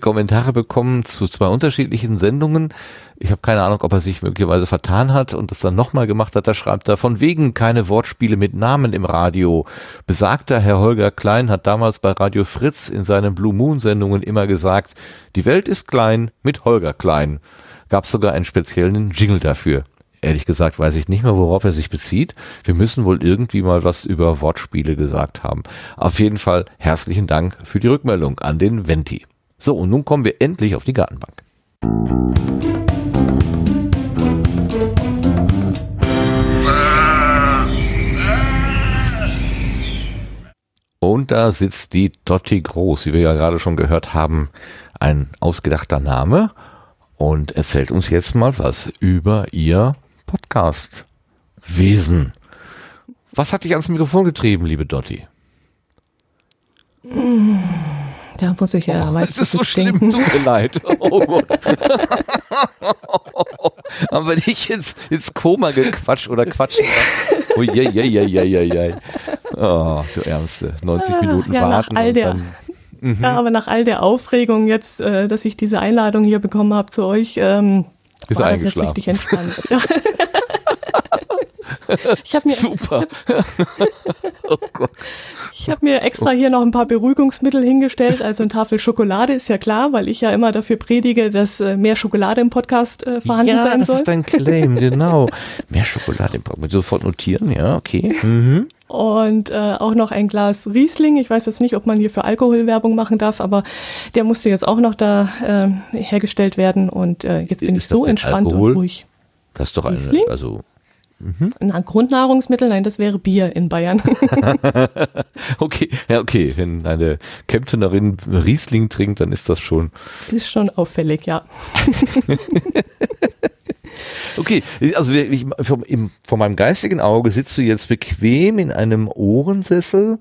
Kommentare bekommen zu zwei unterschiedlichen Sendungen. Ich habe keine Ahnung, ob er sich möglicherweise vertan hat und es dann nochmal gemacht hat. Da schreibt er, von wegen keine Wortspiele mit Namen im Radio. Besagter Herr Holger Klein hat damals bei Radio Fritz in seinen Blue Moon Sendungen immer gesagt, die Welt ist klein mit Holger Klein gab es sogar einen speziellen Jingle dafür. Ehrlich gesagt weiß ich nicht mehr, worauf er sich bezieht. Wir müssen wohl irgendwie mal was über Wortspiele gesagt haben. Auf jeden Fall herzlichen Dank für die Rückmeldung an den Venti. So, und nun kommen wir endlich auf die Gartenbank. Und da sitzt die Dotti Groß, wie wir ja gerade schon gehört haben, ein ausgedachter Name und erzählt uns jetzt mal was über ihr Podcast-Wesen. Was hat dich ans Mikrofon getrieben, liebe Dotti? Da muss ich ja oh, weiter. Es ist so schlimm, tut mir leid. [LAUGHS] Oh Gott. [LAUGHS] Haben wir dich ins, ins Koma gequatscht oder quatschen? Oh je, je, je, je, je, je. Oh, du Ärmste. 90 Ah, Minuten ja, nach warten. all und der- dann, Mhm. Ja, aber nach all der Aufregung jetzt, äh, dass ich diese Einladung hier bekommen habe zu euch, ähm, Bist war das jetzt richtig entspannt. Ja. [LAUGHS] Ich habe mir, Super. [LAUGHS] oh Gott. ich hab mir extra hier noch ein paar Beruhigungsmittel hingestellt. Also eine Tafel Schokolade ist ja klar, weil ich ja immer dafür predige, dass äh, mehr Schokolade im Podcast äh, vorhanden ja, sein das soll. ist dein Claim, [LAUGHS] genau. Mehr Schokolade im Programm. Sofort notieren, ja, okay. Mhm. Und äh, auch noch ein Glas Riesling. Ich weiß jetzt nicht, ob man hier für Alkoholwerbung machen darf, aber der musste jetzt auch noch da äh, hergestellt werden. Und äh, jetzt bin Ist ich so entspannt Alkohol? und ruhig. Das ist doch eine, Riesling? also, Na, Grundnahrungsmittel, nein, das wäre Bier in Bayern. [LAUGHS] okay, ja, okay. Wenn eine Kemptenerin Riesling trinkt, dann ist das schon, Ist schon auffällig, ja. [LAUGHS] [LAUGHS] okay. Also, ich, vom, im, von meinem geistigen Auge sitzt du jetzt bequem in einem Ohrensessel,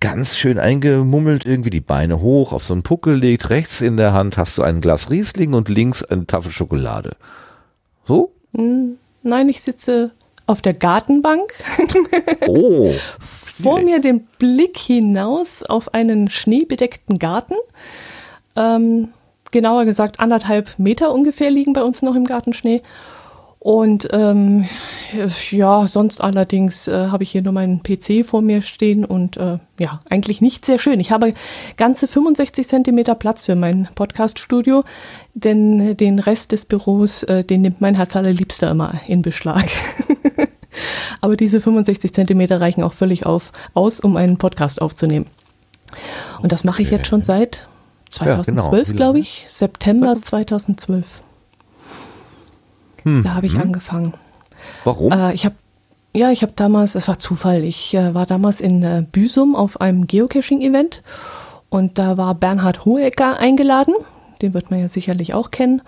ganz schön eingemummelt, irgendwie die Beine hoch, auf so einen Puckel legt, rechts in der Hand hast du ein Glas Riesling und links eine Tafel Schokolade. So? Nein, ich sitze auf der Gartenbank, [LAUGHS] Oh. vor mir den Blick hinaus auf einen schneebedeckten Garten. Ähm, genauer gesagt, anderthalb Meter ungefähr liegen bei uns noch im Garten Schnee. Und ähm, ja, sonst allerdings äh, habe ich hier nur meinen PC vor mir stehen und äh, ja, eigentlich nicht sehr schön. Ich habe ganze 65 Zentimeter Platz für mein Podcast-Studio, denn den Rest des Büros, äh, den nimmt mein Herz allerliebster immer in Beschlag. [LAUGHS] Aber diese 65 Zentimeter reichen auch völlig auf, aus, um einen Podcast aufzunehmen. Und das mache ich jetzt schon seit Ja, genau. 2012, glaube ich. September 2012. Hm. Da habe ich angefangen. Warum? Äh, ich habe ja, ich habe damals, es war Zufall, ich äh, war damals in äh, Büsum auf einem Geocaching-Event und da war Bernhard Hohecker eingeladen, den wird man ja sicherlich auch kennen.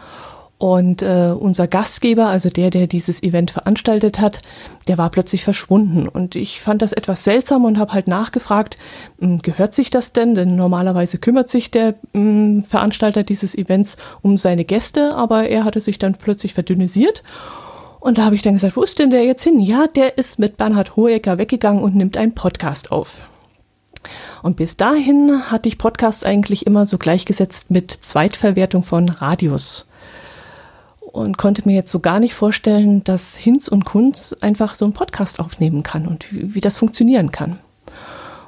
Und äh, unser Gastgeber, also der, der dieses Event veranstaltet hat, der war plötzlich verschwunden. Und ich fand das etwas seltsam und habe halt nachgefragt, hm, gehört sich das denn? Denn normalerweise kümmert sich der hm, Veranstalter dieses Events um seine Gäste, aber er hatte sich dann plötzlich verdünnisiert. Und da habe ich dann gesagt, wo ist denn der jetzt hin? Ja, der ist mit Bernhard Hohecker weggegangen und nimmt einen Podcast auf. Und bis dahin hatte ich Podcast eigentlich immer so gleichgesetzt mit Zweitverwertung von Radios. Und konnte mir jetzt so gar nicht vorstellen, dass Hinz und Kunz einfach so einen Podcast aufnehmen kann und wie, wie das funktionieren kann.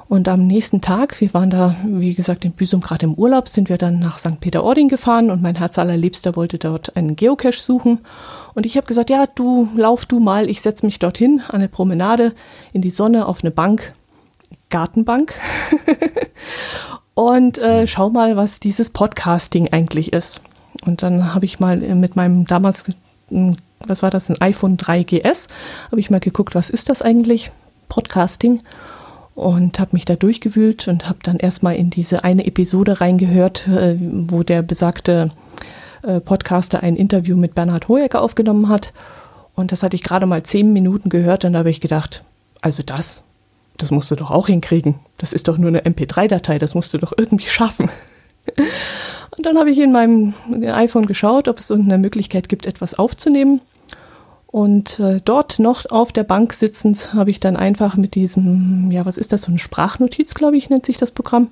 Und am nächsten Tag, wir waren da, wie gesagt, in Büsum gerade im Urlaub, sind wir dann nach St. Peter-Ording gefahren und mein Herz allerliebster wollte dort einen Geocache suchen. Und ich habe gesagt, ja, du lauf du mal, ich setze mich dorthin an eine Promenade, in die Sonne, auf eine Bank, Gartenbank. [LAUGHS] und äh, schau mal, was dieses Podcasting eigentlich ist. Und dann habe ich mal äh, mit meinem damals, hm, was war das, ein iPhone 3GS, habe ich mal geguckt, was ist das eigentlich, Podcasting und habe mich da durchgewühlt und habe dann erstmal in diese eine Episode reingehört, äh, wo der besagte äh, Podcaster ein Interview mit Bernhard Hohecker aufgenommen hat. Und das hatte ich gerade mal zehn Minuten gehört und da habe ich gedacht, also das, das musst du doch auch hinkriegen. Das ist doch nur eine MP3-Datei, das musst du doch irgendwie schaffen. Und dann habe ich in meinem iPhone geschaut, ob es irgendeine Möglichkeit gibt, etwas aufzunehmen. Und äh, dort noch auf der Bank sitzend habe ich dann einfach mit diesem, ja, was ist das, so eine Sprachnotiz, glaube ich, nennt sich das Programm,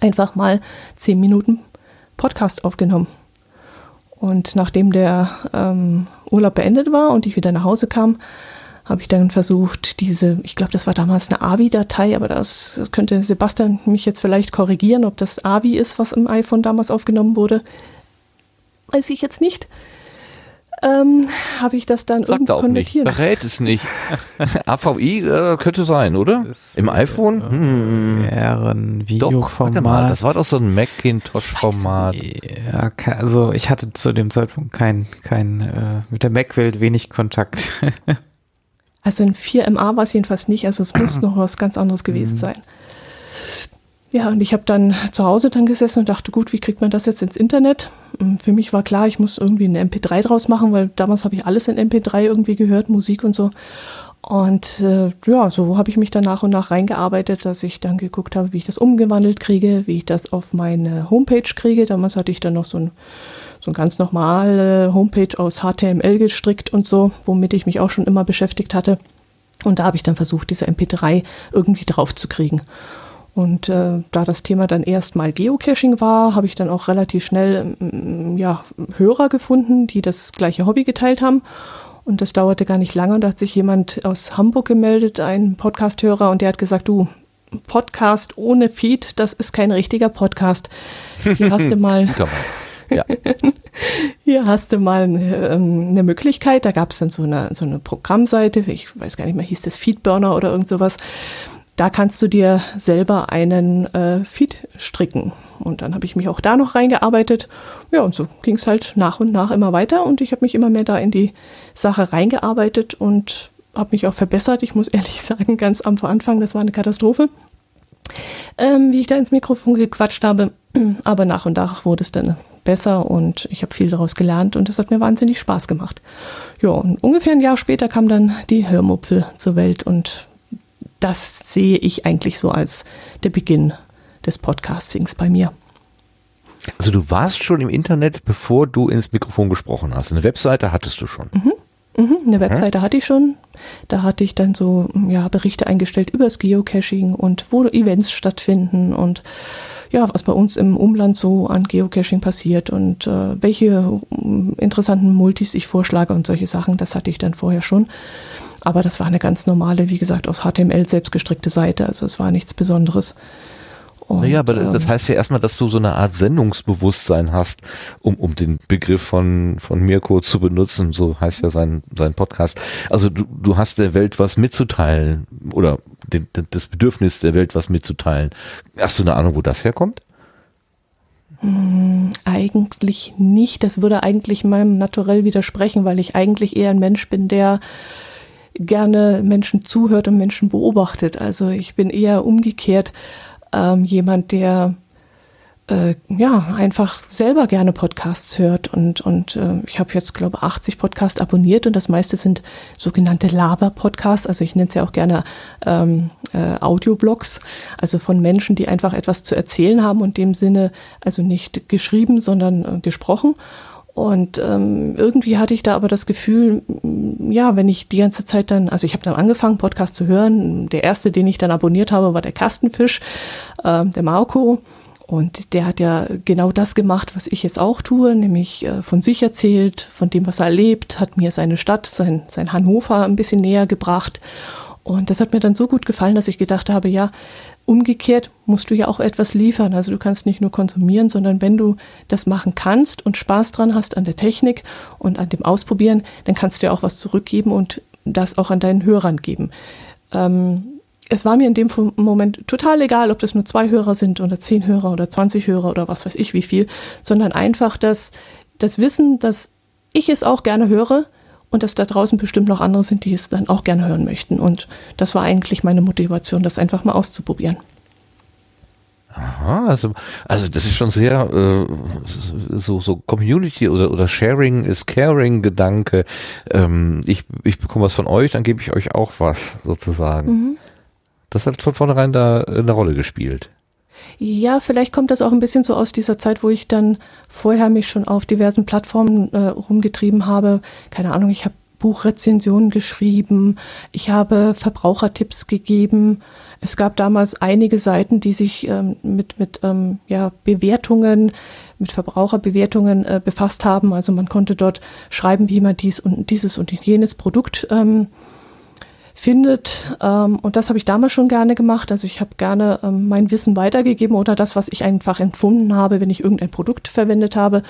einfach mal zehn Minuten Podcast aufgenommen. Und nachdem der ähm, Urlaub beendet war und ich wieder nach Hause kam, habe ich dann versucht, diese, ich glaube, das war damals eine AVI-Datei, aber das, das könnte Sebastian mich jetzt vielleicht korrigieren, ob das AVI ist, was im iPhone damals aufgenommen wurde. Weiß ich jetzt nicht. Ähm, habe ich das dann Sagt irgendwie auch nicht. konvertiert. Berät es nicht. [LAUGHS] AVI äh, könnte sein, oder? Das, Im iPhone? äh, Hm. Wäre ein Doch, Videoformat. warte mal, das war doch so ein Macintosh-Format. Ja, also ich hatte zu dem Zeitpunkt kein, kein äh, mit der Mac-Welt wenig Kontakt. [LAUGHS] Also ein 4MA war es jedenfalls nicht, also es muss noch was ganz anderes gewesen sein. Ja, und ich habe dann zu Hause dann gesessen und dachte, gut, wie kriegt man das jetzt ins Internet? Und für mich war klar, ich muss irgendwie eine MP3 draus machen, weil damals habe ich alles in MP3 irgendwie gehört, Musik und so. Und äh, ja, so habe ich mich dann nach und nach reingearbeitet, dass ich dann geguckt habe, wie ich das umgewandelt kriege, wie ich das auf meine Homepage kriege. Damals hatte ich dann noch so ein, so ein ganz normale Homepage aus HTML gestrickt und so, womit ich mich auch schon immer beschäftigt hatte. Und da habe ich dann versucht, diese MP3 irgendwie drauf zu kriegen. Und äh, da das Thema dann erstmal Geocaching war, habe ich dann auch relativ schnell ähm, ja, Hörer gefunden, die das gleiche Hobby geteilt haben. Und das dauerte gar nicht lange und da hat sich jemand aus Hamburg gemeldet, ein Podcast-Hörer, und der hat gesagt, du, Podcast ohne Feed, das ist kein richtiger Podcast. Hier hast du [LAUGHS] mal. Ja. [LAUGHS] Hier hast du mal eine, ähm, eine Möglichkeit. Da gab es dann so eine, so eine Programmseite, ich weiß gar nicht mehr, hieß das Feedburner oder irgend sowas. Da kannst du dir selber einen äh, Feed stricken. Und dann habe ich mich auch da noch reingearbeitet. Ja, und so ging es halt nach und nach immer weiter. Und ich habe mich immer mehr da in die Sache reingearbeitet und habe mich auch verbessert. Ich muss ehrlich [LAUGHS] sagen, ganz am Anfang, das war eine Katastrophe, ähm, wie ich da ins Mikrofon gequatscht habe. [CLEARS THROAT] Aber nach und nach wurde es dann besser und ich habe viel daraus gelernt und es hat mir wahnsinnig Spaß gemacht. Ja, und ungefähr ein Jahr später kam dann die Hörmupfel zur Welt und das sehe ich eigentlich so als der Beginn des Podcastings bei mir. Also du warst schon im Internet, bevor du ins Mikrofon gesprochen hast. Eine Webseite hattest du schon. Mhm. Mhm, eine Webseite mhm. hatte ich schon. Da hatte ich dann so ja, Berichte eingestellt über das Geocaching und wo Events stattfinden und ja, was bei uns im Umland so an Geocaching passiert und äh, welche äh, interessanten Multis ich vorschlage und solche Sachen. Das hatte ich dann vorher schon. Aber das war eine ganz normale, wie gesagt, aus HTML selbst gestrickte Seite. Also es war nichts Besonderes. Und, naja, aber ähm, das heißt ja erstmal, dass du so eine Art Sendungsbewusstsein hast, um, um den Begriff von, von Mirko zu benutzen. So heißt ja sein, sein Podcast. Also du, du hast der Welt was mitzuteilen oder den, das Bedürfnis der Welt was mitzuteilen. Hast du eine Ahnung, wo das herkommt? Hm, eigentlich nicht. Das würde eigentlich meinem Naturell widersprechen, weil ich eigentlich eher ein Mensch bin, der gerne Menschen zuhört und Menschen beobachtet. Also ich bin eher umgekehrt ähm, jemand, der äh, ja einfach selber gerne Podcasts hört und und äh, ich habe jetzt glaube 80 Podcasts abonniert und das meiste sind sogenannte Laber-Podcasts. Also ich nenne es ja auch gerne ähm, äh, Audioblogs, also von Menschen, die einfach etwas zu erzählen haben und dem Sinne also nicht geschrieben, sondern äh, gesprochen. Und ähm, irgendwie hatte ich da aber das Gefühl, ja, wenn ich die ganze Zeit dann, also ich habe dann angefangen, Podcast zu hören. Der erste, den ich dann abonniert habe, war der Kastenfisch, äh, der Marco. Und der hat ja genau das gemacht, was ich jetzt auch tue, nämlich äh, von sich erzählt, von dem, was er erlebt, hat mir seine Stadt, sein, sein Hannover ein bisschen näher gebracht. Und das hat mir dann so gut gefallen, dass ich gedacht habe, ja, umgekehrt musst du ja auch etwas liefern. Also du kannst nicht nur konsumieren, sondern wenn du das machen kannst und Spaß dran hast an der Technik und an dem Ausprobieren, dann kannst du ja auch was zurückgeben und das auch an deinen Hörern geben. Ähm, es war mir in dem Moment total egal, ob das nur zwei Hörer sind oder zehn Hörer oder 20 Hörer oder was weiß ich wie viel, sondern einfach das, das Wissen, dass ich es auch gerne höre, und dass da draußen bestimmt noch andere sind, die es dann auch gerne hören möchten. Und das war eigentlich meine Motivation, das einfach mal auszuprobieren. Aha, also, also das ist schon sehr äh, so, so Community oder, oder Sharing is Caring Gedanke. Ähm, ich, ich bekomme was von euch, dann gebe ich euch auch was sozusagen. Mhm. Das hat von vornherein da eine Rolle gespielt. Ja, vielleicht kommt das auch ein bisschen so aus dieser Zeit, wo ich dann vorher mich schon auf diversen Plattformen äh, rumgetrieben habe. Keine Ahnung, ich habe Buchrezensionen geschrieben, ich habe Verbrauchertipps gegeben. Es gab damals einige Seiten, die sich ähm, mit, mit ähm, ja, Bewertungen, mit Verbraucherbewertungen äh, befasst haben. Also man konnte dort schreiben, wie man dies und dieses und jenes Produkt ähm, findet. Ähm, und das habe ich damals schon gerne gemacht. Also ich habe gerne ähm, mein Wissen weitergegeben oder das, was ich einfach empfunden habe, wenn ich irgendein Produkt verwendet habe.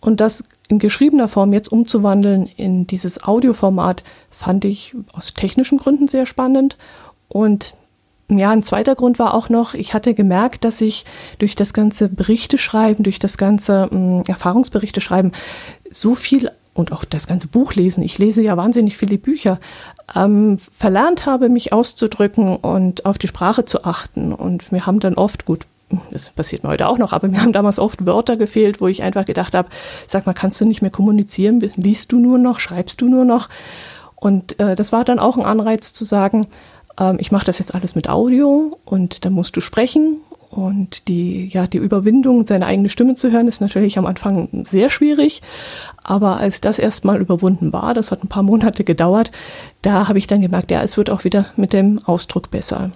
Und das in geschriebener Form jetzt umzuwandeln in dieses Audioformat fand ich aus technischen Gründen sehr spannend. Und ja, ein zweiter Grund war auch noch, ich hatte gemerkt, dass ich durch das ganze Berichte schreiben, durch das ganze äh, Erfahrungsberichte schreiben, so viel und auch das ganze Buch lesen, ich lese ja wahnsinnig viele Bücher, ähm, verlernt habe, mich auszudrücken und auf die Sprache zu achten. Und wir haben dann oft, gut, das passiert mir heute auch noch, aber mir haben damals oft Wörter gefehlt, wo ich einfach gedacht habe, sag mal, kannst du nicht mehr kommunizieren? Liest du nur noch? Schreibst du nur noch? Und äh, das war dann auch ein Anreiz zu sagen, ähm, ich mache das jetzt alles mit Audio und da musst du sprechen. Und die, ja, die Überwindung, seine eigene Stimme zu hören, ist natürlich am Anfang sehr schwierig. Aber als das erstmal überwunden war, das hat ein paar Monate gedauert, da habe ich dann gemerkt, ja, es wird auch wieder mit dem Ausdruck besser.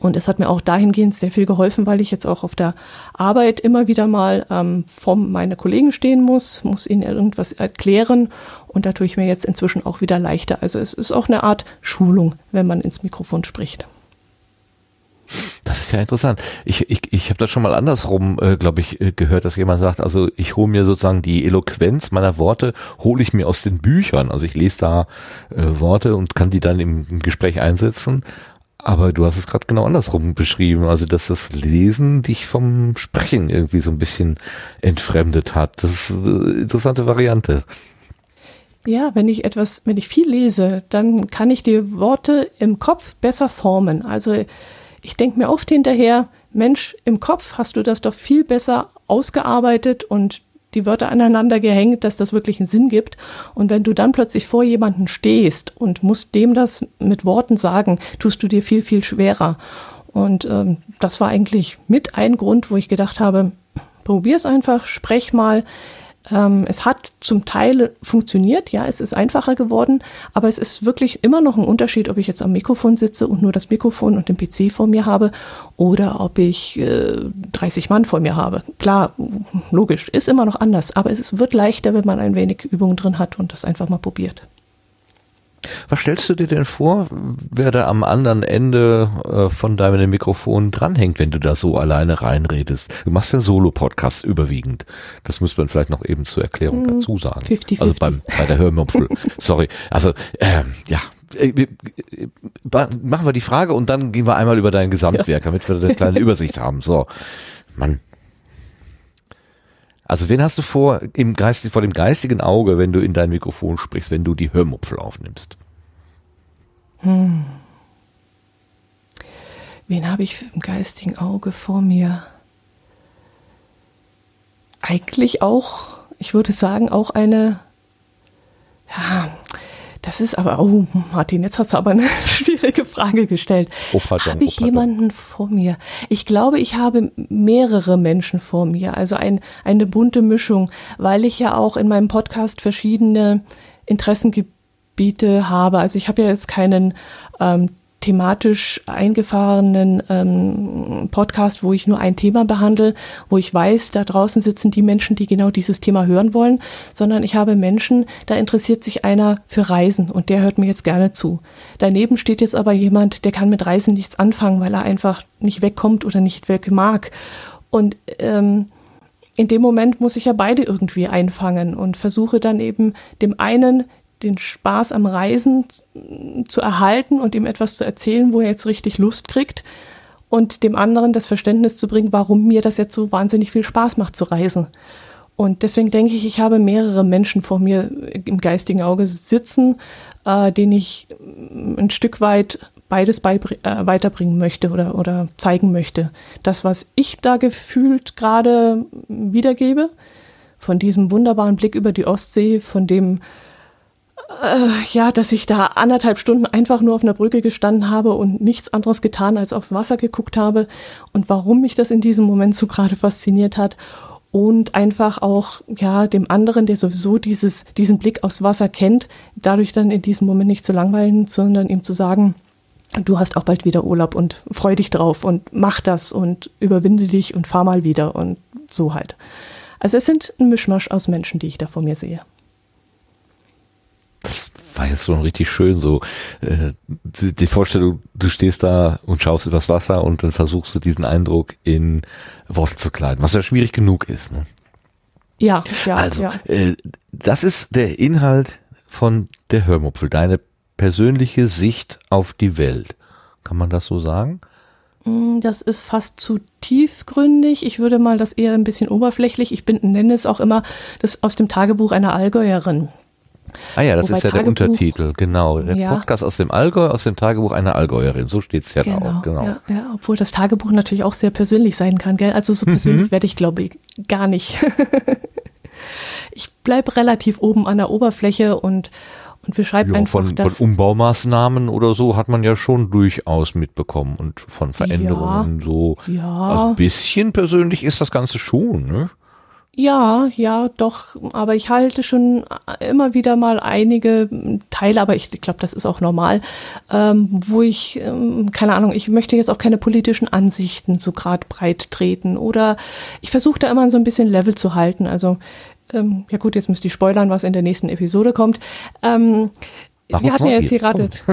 Und es hat mir auch dahingehend sehr viel geholfen, weil ich jetzt auch auf der Arbeit immer wieder mal ähm, vor meine Kollegen stehen muss, muss ihnen irgendwas erklären und da tue ich mir jetzt inzwischen auch wieder leichter. Also es ist auch eine Art Schulung, wenn man ins Mikrofon spricht. Das ist ja interessant. Ich, ich, ich habe das schon mal andersrum, äh, glaube ich, äh, gehört, dass jemand sagt, also ich hole mir sozusagen die Eloquenz meiner Worte, hole ich mir aus den Büchern. Also ich lese da äh, Worte und kann die dann im, im Gespräch einsetzen. Aber du hast es gerade genau andersrum beschrieben, also dass das Lesen dich vom Sprechen irgendwie so ein bisschen entfremdet hat. Das ist eine interessante Variante. Ja, wenn ich etwas, wenn ich viel lese, dann kann ich die Worte im Kopf besser formen. Also ich denke mir oft hinterher, Mensch, im Kopf hast du das doch viel besser ausgearbeitet und die Wörter aneinander gehängt, dass das wirklich einen Sinn gibt. Und wenn du dann plötzlich vor jemanden stehst und musst dem das mit Worten sagen, tust du dir viel, viel schwerer. Und ähm, das war eigentlich mit ein Grund, wo ich gedacht habe, probier's einfach, sprech mal. Ähm, es hat zum Teil funktioniert, ja, es ist einfacher geworden, aber es ist wirklich immer noch ein Unterschied, ob ich jetzt am Mikrofon sitze und nur das Mikrofon und den PC vor mir habe oder ob ich äh, 30 Mann vor mir habe. Klar, logisch, ist immer noch anders, aber es wird leichter, wenn man ein wenig Übung drin hat und das einfach mal probiert. Was stellst du dir denn vor, wer da am anderen Ende äh, von deinem Mikrofon dranhängt, wenn du da so alleine reinredest? Du machst ja Solo-Podcasts überwiegend. Das muss man vielleicht noch eben zur Erklärung mm, dazu sagen. 50, also beim, bei der Hörmupfel. [LAUGHS] Sorry. Also, ähm, ja. Äh, machen wir die Frage und dann gehen wir einmal über dein Gesamtwerk, damit wir eine kleine [LAUGHS] Übersicht haben. So. Mann, also wen hast du vor, im Geist, vor dem geistigen Auge, wenn du in dein Mikrofon sprichst, wenn du die Hörmupfel aufnimmst? Hm. Wen habe ich im geistigen Auge vor mir? Eigentlich auch, ich würde sagen, auch eine, ja, das ist aber, oh Martin, jetzt hast du aber eine [LAUGHS] schwierige Frage gestellt. Oh, habe ich oh, jemanden vor mir? Ich glaube, ich habe mehrere Menschen vor mir, also ein, eine bunte Mischung, weil ich ja auch in meinem Podcast verschiedene Interessengebiete habe. Also ich habe ja jetzt keinen ähm, thematisch eingefahrenen ähm, Podcast, wo ich nur ein Thema behandle, wo ich weiß, da draußen sitzen die Menschen, die genau dieses Thema hören wollen, sondern ich habe Menschen, da interessiert sich einer für Reisen und der hört mir jetzt gerne zu. Daneben steht jetzt aber jemand, der kann mit Reisen nichts anfangen, weil er einfach nicht wegkommt oder nicht weg mag. Und ähm, in dem Moment muss ich ja beide irgendwie einfangen und versuche dann eben dem einen den Spaß am Reisen zu erhalten und ihm etwas zu erzählen, wo er jetzt richtig Lust kriegt und dem anderen das Verständnis zu bringen, warum mir das jetzt so wahnsinnig viel Spaß macht zu reisen. Und deswegen denke ich, ich habe mehrere Menschen vor mir im geistigen Auge sitzen, äh, denen ich ein Stück weit beides äh, weiterbringen möchte oder, oder zeigen möchte. Das, was ich da gefühlt gerade wiedergebe, von diesem wunderbaren Blick über die Ostsee, von dem ja, dass ich da anderthalb Stunden einfach nur auf einer Brücke gestanden habe und nichts anderes getan, als aufs Wasser geguckt habe und warum mich das in diesem Moment so gerade fasziniert hat und einfach auch ja dem anderen, der sowieso dieses diesen Blick aufs Wasser kennt, dadurch dann in diesem Moment nicht zu langweilen, sondern ihm zu sagen, du hast auch bald wieder Urlaub und freu dich drauf und mach das und überwinde dich und fahr mal wieder und so halt. Also es sind ein Mischmasch aus Menschen, die ich da vor mir sehe das war jetzt schon richtig schön so. Äh, die, die, Vorstellung, du stehst da und schaust übers Wasser und dann versuchst du diesen Eindruck in Worte zu kleiden, was ja schwierig genug ist. Ne? Ja, ja. Also, ja. Äh, das ist der Inhalt von der Hörmupfel, deine persönliche Sicht auf die Welt. Kann man das so sagen? Mm, das ist fast zu tiefgründig. Ich würde mal das eher ein bisschen oberflächlich. Ich bin, nenne es auch immer das aus dem Tagebuch einer Allgäuerin Ah ja, das Wobei ist ja Tagebuch, der Untertitel, genau. Der ja. Podcast aus dem Allgäu, aus dem Tagebuch einer Allgäuerin, so steht es ja genau, da auch. Genau. Ja, ja, obwohl das Tagebuch natürlich auch sehr persönlich sein kann, gell? Also so persönlich mhm. werde ich, glaube ich, gar nicht. [LAUGHS] ich bleibe relativ oben an der Oberfläche und und beschreibt ja, einfach, von, dass von Umbaumaßnahmen oder so hat man ja schon durchaus mitbekommen und von Veränderungen ja, so. Ja. Also ein bisschen persönlich ist das Ganze schon, ne? Ja, ja, doch, aber ich halte schon immer wieder mal einige Teile, aber ich glaube, das ist auch normal, ähm, wo ich, ähm, keine Ahnung, ich möchte jetzt auch keine politischen Ansichten so grad breit treten oder ich versuche da immer so ein bisschen Level zu halten. Also, ähm, ja gut, jetzt müsste ich spoilern, was in der nächsten Episode kommt. Ähm, wir hatten ja jetzt hier gerade. [LAUGHS]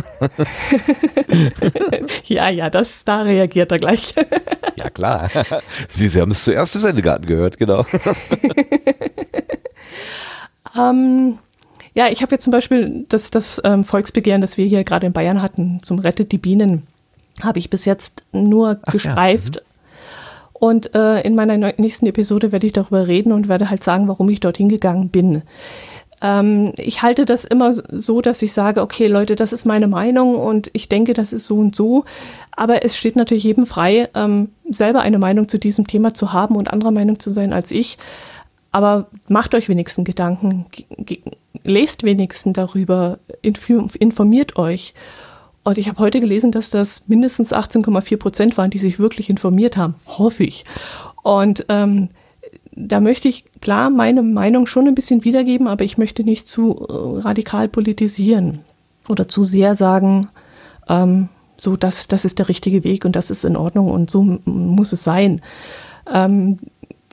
ja, ja, das, da reagiert er gleich. [LAUGHS] ja, klar. [LAUGHS] Sie, Sie haben es zuerst im Sendegarten gehört, genau. ähm, ja, ich habe jetzt zum Beispiel das, das ähm, Volksbegehren, das wir hier gerade in Bayern hatten, zum Rettet die Bienen, habe ich bis jetzt nur Ach, gestreift. Ja. Mhm. Und äh, in meiner nächsten Episode werde ich darüber reden und werde halt sagen, warum ich dorthin gegangen bin. Ähm, ich halte das immer so, dass ich sage, okay Leute, das ist meine Meinung und ich denke, das ist so und so. Aber es steht natürlich jedem frei, ähm, selber eine Meinung zu diesem Thema zu haben und anderer Meinung zu sein als ich. Aber macht euch wenigstens Gedanken, lest wenigstens darüber, informiert euch. Und ich habe heute gelesen, dass das mindestens 18,4 Prozent waren, die sich wirklich informiert haben. Hoffe ich. Und ähm, da möchte ich klar meine Meinung schon ein bisschen wiedergeben, aber ich möchte nicht zu äh, radikal politisieren oder zu sehr sagen, ähm, so das, das ist der richtige Weg und das ist in Ordnung und so muss es sein. Ähm,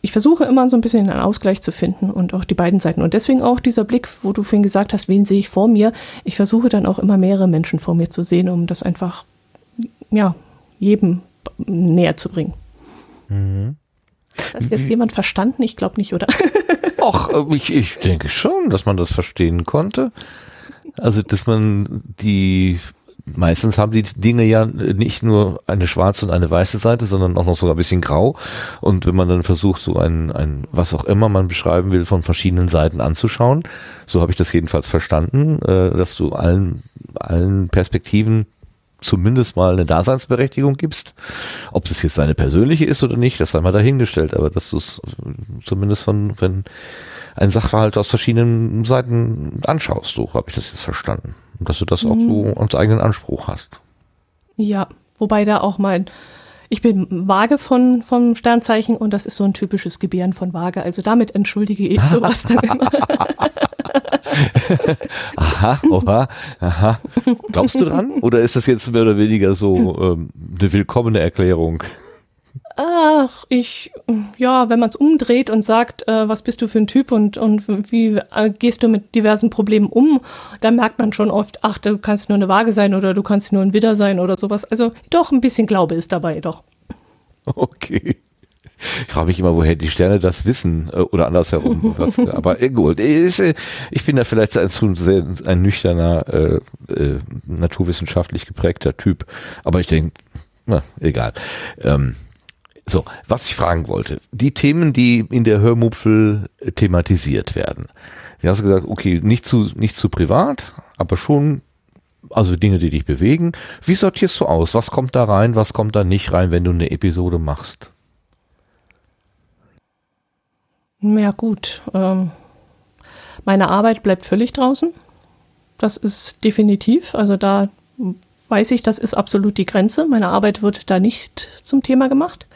ich versuche immer so ein bisschen einen Ausgleich zu finden und auch die beiden Seiten. Und deswegen auch dieser Blick, wo du vorhin gesagt hast, wen sehe ich vor mir. Ich versuche dann auch immer mehrere Menschen vor mir zu sehen, um das einfach, ja, jedem näher zu bringen. Mhm. Hat jetzt jemand verstanden? Ich glaube nicht, oder? [LAUGHS] Ach, äh, ich, ich denke schon, dass man das verstehen konnte. Also, dass man die meistens haben die Dinge ja nicht nur eine schwarze und eine weiße Seite, sondern auch noch sogar ein bisschen grau. Und wenn man dann versucht, so ein, ein was auch immer man beschreiben will, von verschiedenen Seiten anzuschauen, so habe ich das jedenfalls verstanden, äh, dass du allen, allen Perspektiven zumindest mal eine Daseinsberechtigung gibst. Ob das jetzt deine persönliche ist oder nicht, das sei mal dahingestellt, aber dass du es zumindest von, wenn ein Sachverhalt aus verschiedenen Seiten anschaust, so habe ich das jetzt verstanden. Und dass du das mhm. auch so als eigenen Anspruch hast. Ja, wobei da auch mein, ich bin vage von, vom Sternzeichen und das ist so ein typisches Gebären von vage. Also damit entschuldige ich sowas dann immer. [LAUGHS] aha, oha, aha. Glaubst du dran? Oder ist das jetzt mehr oder weniger so ähm, eine willkommene Erklärung? Ach, ich, ja, wenn man es umdreht und sagt, äh, was bist du für ein Typ und, und wie äh, gehst du mit diversen Problemen um, dann merkt man schon oft, ach, du kannst nur eine Waage sein oder du kannst nur ein Widder sein oder sowas. Also doch, ein bisschen Glaube ist dabei, doch. Okay. Ich frage mich immer, woher die Sterne das wissen äh, oder andersherum. [LAUGHS] Was, aber äh, gut, ich, äh, ich bin da vielleicht ein zu sehr ein nüchterner, äh, äh, naturwissenschaftlich geprägter Typ. Aber ich denke, na, egal. Ähm, so, was ich fragen wollte. Die Themen, die in der Hörmupfel thematisiert werden. Du hast gesagt, okay, nicht zu, nicht zu privat, aber schon also Dinge, die dich bewegen. Wie sortierst du aus? Was kommt da rein, was kommt da nicht rein, wenn du eine Episode machst? Ja gut, ähm, meine Arbeit bleibt völlig draußen. Das ist definitiv. Also da weiß ich, das ist absolut die Grenze. Meine Arbeit wird da nicht zum Thema gemacht.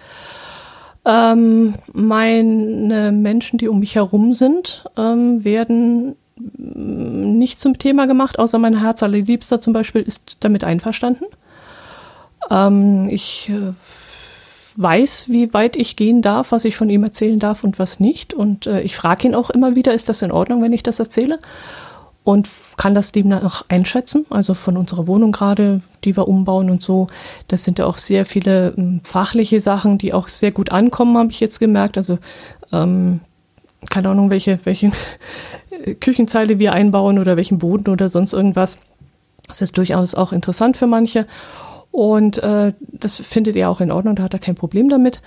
Ähm, meine Menschen, die um mich herum sind, ähm, werden nicht zum Thema gemacht, außer mein Herz allerliebster zum Beispiel ist damit einverstanden. Ähm, ich äh, weiß, wie weit ich gehen darf, was ich von ihm erzählen darf und was nicht. Und äh, ich frage ihn auch immer wieder, ist das in Ordnung, wenn ich das erzähle? Und kann das demnach einschätzen. Also von unserer Wohnung gerade, die wir umbauen und so. Das sind ja auch sehr viele ähm, fachliche Sachen, die auch sehr gut ankommen, habe ich jetzt gemerkt. Also ähm, keine Ahnung, welche, welche [LAUGHS] Küchenzeile wir einbauen oder welchen Boden oder sonst irgendwas. Das ist durchaus auch interessant für manche. Und äh, das findet er auch in Ordnung, da hat er kein Problem damit.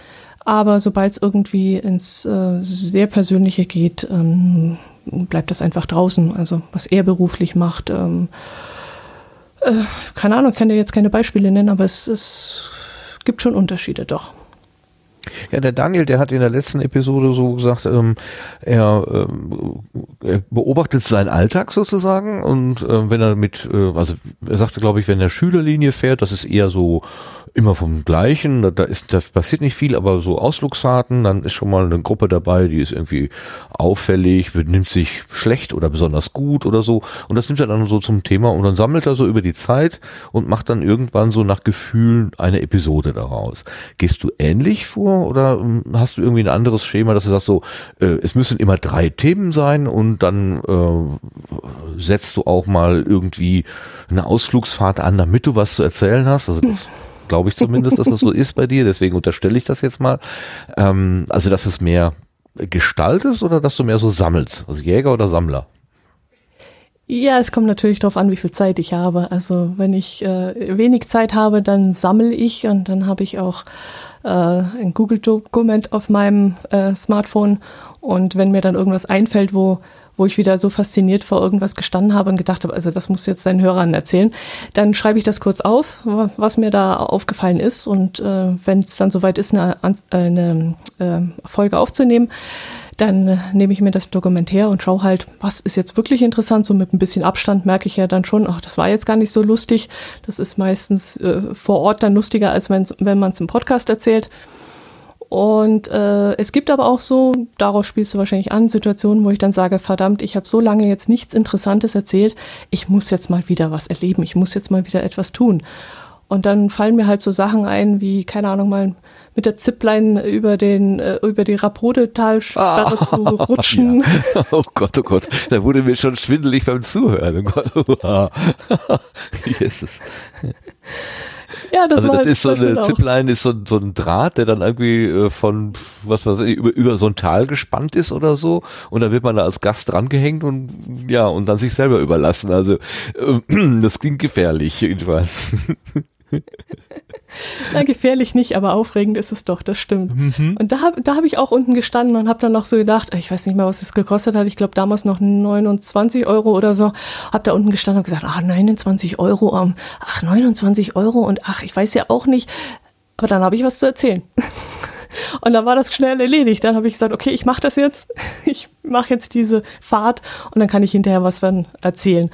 Aber sobald es irgendwie ins äh, sehr Persönliche geht, ähm, bleibt das einfach draußen. Also was er beruflich macht. Ähm, äh, keine Ahnung, kann dir jetzt keine Beispiele nennen, aber es, es gibt schon Unterschiede doch. Ja, der Daniel, der hat in der letzten Episode so gesagt, ähm, er, ähm, er beobachtet seinen Alltag sozusagen und äh, wenn er mit, äh, also er sagte, glaube ich, wenn er Schülerlinie fährt, das ist eher so immer vom Gleichen. Da, ist, da passiert nicht viel, aber so Ausflugsfahrten, dann ist schon mal eine Gruppe dabei, die ist irgendwie auffällig, nimmt sich schlecht oder besonders gut oder so. Und das nimmt er dann so zum Thema und dann sammelt er so über die Zeit und macht dann irgendwann so nach Gefühl eine Episode daraus. Gehst du ähnlich vor oder ähm, hast du irgendwie ein anderes Schema, dass du sagst so, äh, es müssen immer drei Themen sein und dann äh, setzt du auch mal irgendwie eine Ausflugsfahrt an, damit du was zu erzählen hast? Also das [LAUGHS] glaube ich zumindest, dass das so ist bei dir, deswegen unterstelle ich das jetzt mal. Ähm, also, dass es mehr Gestalt ist oder dass du mehr so sammelst? Also Jäger oder Sammler? Ja, es kommt natürlich darauf an, wie viel Zeit ich habe. Also wenn ich äh, wenig Zeit habe, dann sammle ich und dann habe ich auch äh, ein Google-Dokument auf meinem äh, Smartphone. Und wenn mir dann irgendwas einfällt, wo wo ich wieder so fasziniert vor irgendwas gestanden habe und gedacht habe, also das muss jetzt deinen Hörern erzählen, dann schreibe ich das kurz auf, was mir da aufgefallen ist. Und äh, wenn es dann soweit ist, eine, eine äh, Folge aufzunehmen, dann nehme ich mir das Dokument her und schaue halt, was ist jetzt wirklich interessant. So mit ein bisschen Abstand merke ich ja dann schon, ach, das war jetzt gar nicht so lustig. Das ist meistens äh, vor Ort dann lustiger, als wenn man es im Podcast erzählt. Und äh, es gibt aber auch so, daraus spielst du wahrscheinlich an, Situationen, wo ich dann sage, verdammt, ich habe so lange jetzt nichts Interessantes erzählt, ich muss jetzt mal wieder was erleben, ich muss jetzt mal wieder etwas tun. Und dann fallen mir halt so Sachen ein, wie, keine Ahnung, mal mit der Zipline über den, äh, über die Rapodetalsperre ah, zu rutschen. [LAUGHS] Ja. Oh Gott, oh Gott, da wurde mir schon schwindelig beim Zuhören. [LAUGHS] Oh [LAUGHS] Jesus. Ja, das also das ist so eine Zipline ist so, so ein Draht, der dann irgendwie äh, von was weiß ich über, über so ein Tal gespannt ist oder so und dann wird man da als Gast drangehängt und ja und dann sich selber überlassen. Also äh, [CLEARS THROAT] das klingt gefährlich jedenfalls. [LAUGHS] Na, gefährlich nicht, aber aufregend ist es doch, das stimmt. Mhm. Und da, da habe ich auch unten gestanden und habe dann noch so gedacht, ich weiß nicht mal, was es gekostet hat, ich glaube damals noch 29 Euro oder so, habe da unten gestanden und gesagt, ach, 29 Euro, ach, 29 Euro und ach, ich weiß ja auch nicht, aber dann habe ich was zu erzählen. [LAUGHS] Und dann war das schnell erledigt. Dann habe ich gesagt, okay, ich mache das jetzt. [LAUGHS] Ich mache jetzt diese Fahrt und dann kann ich hinterher was von erzählen.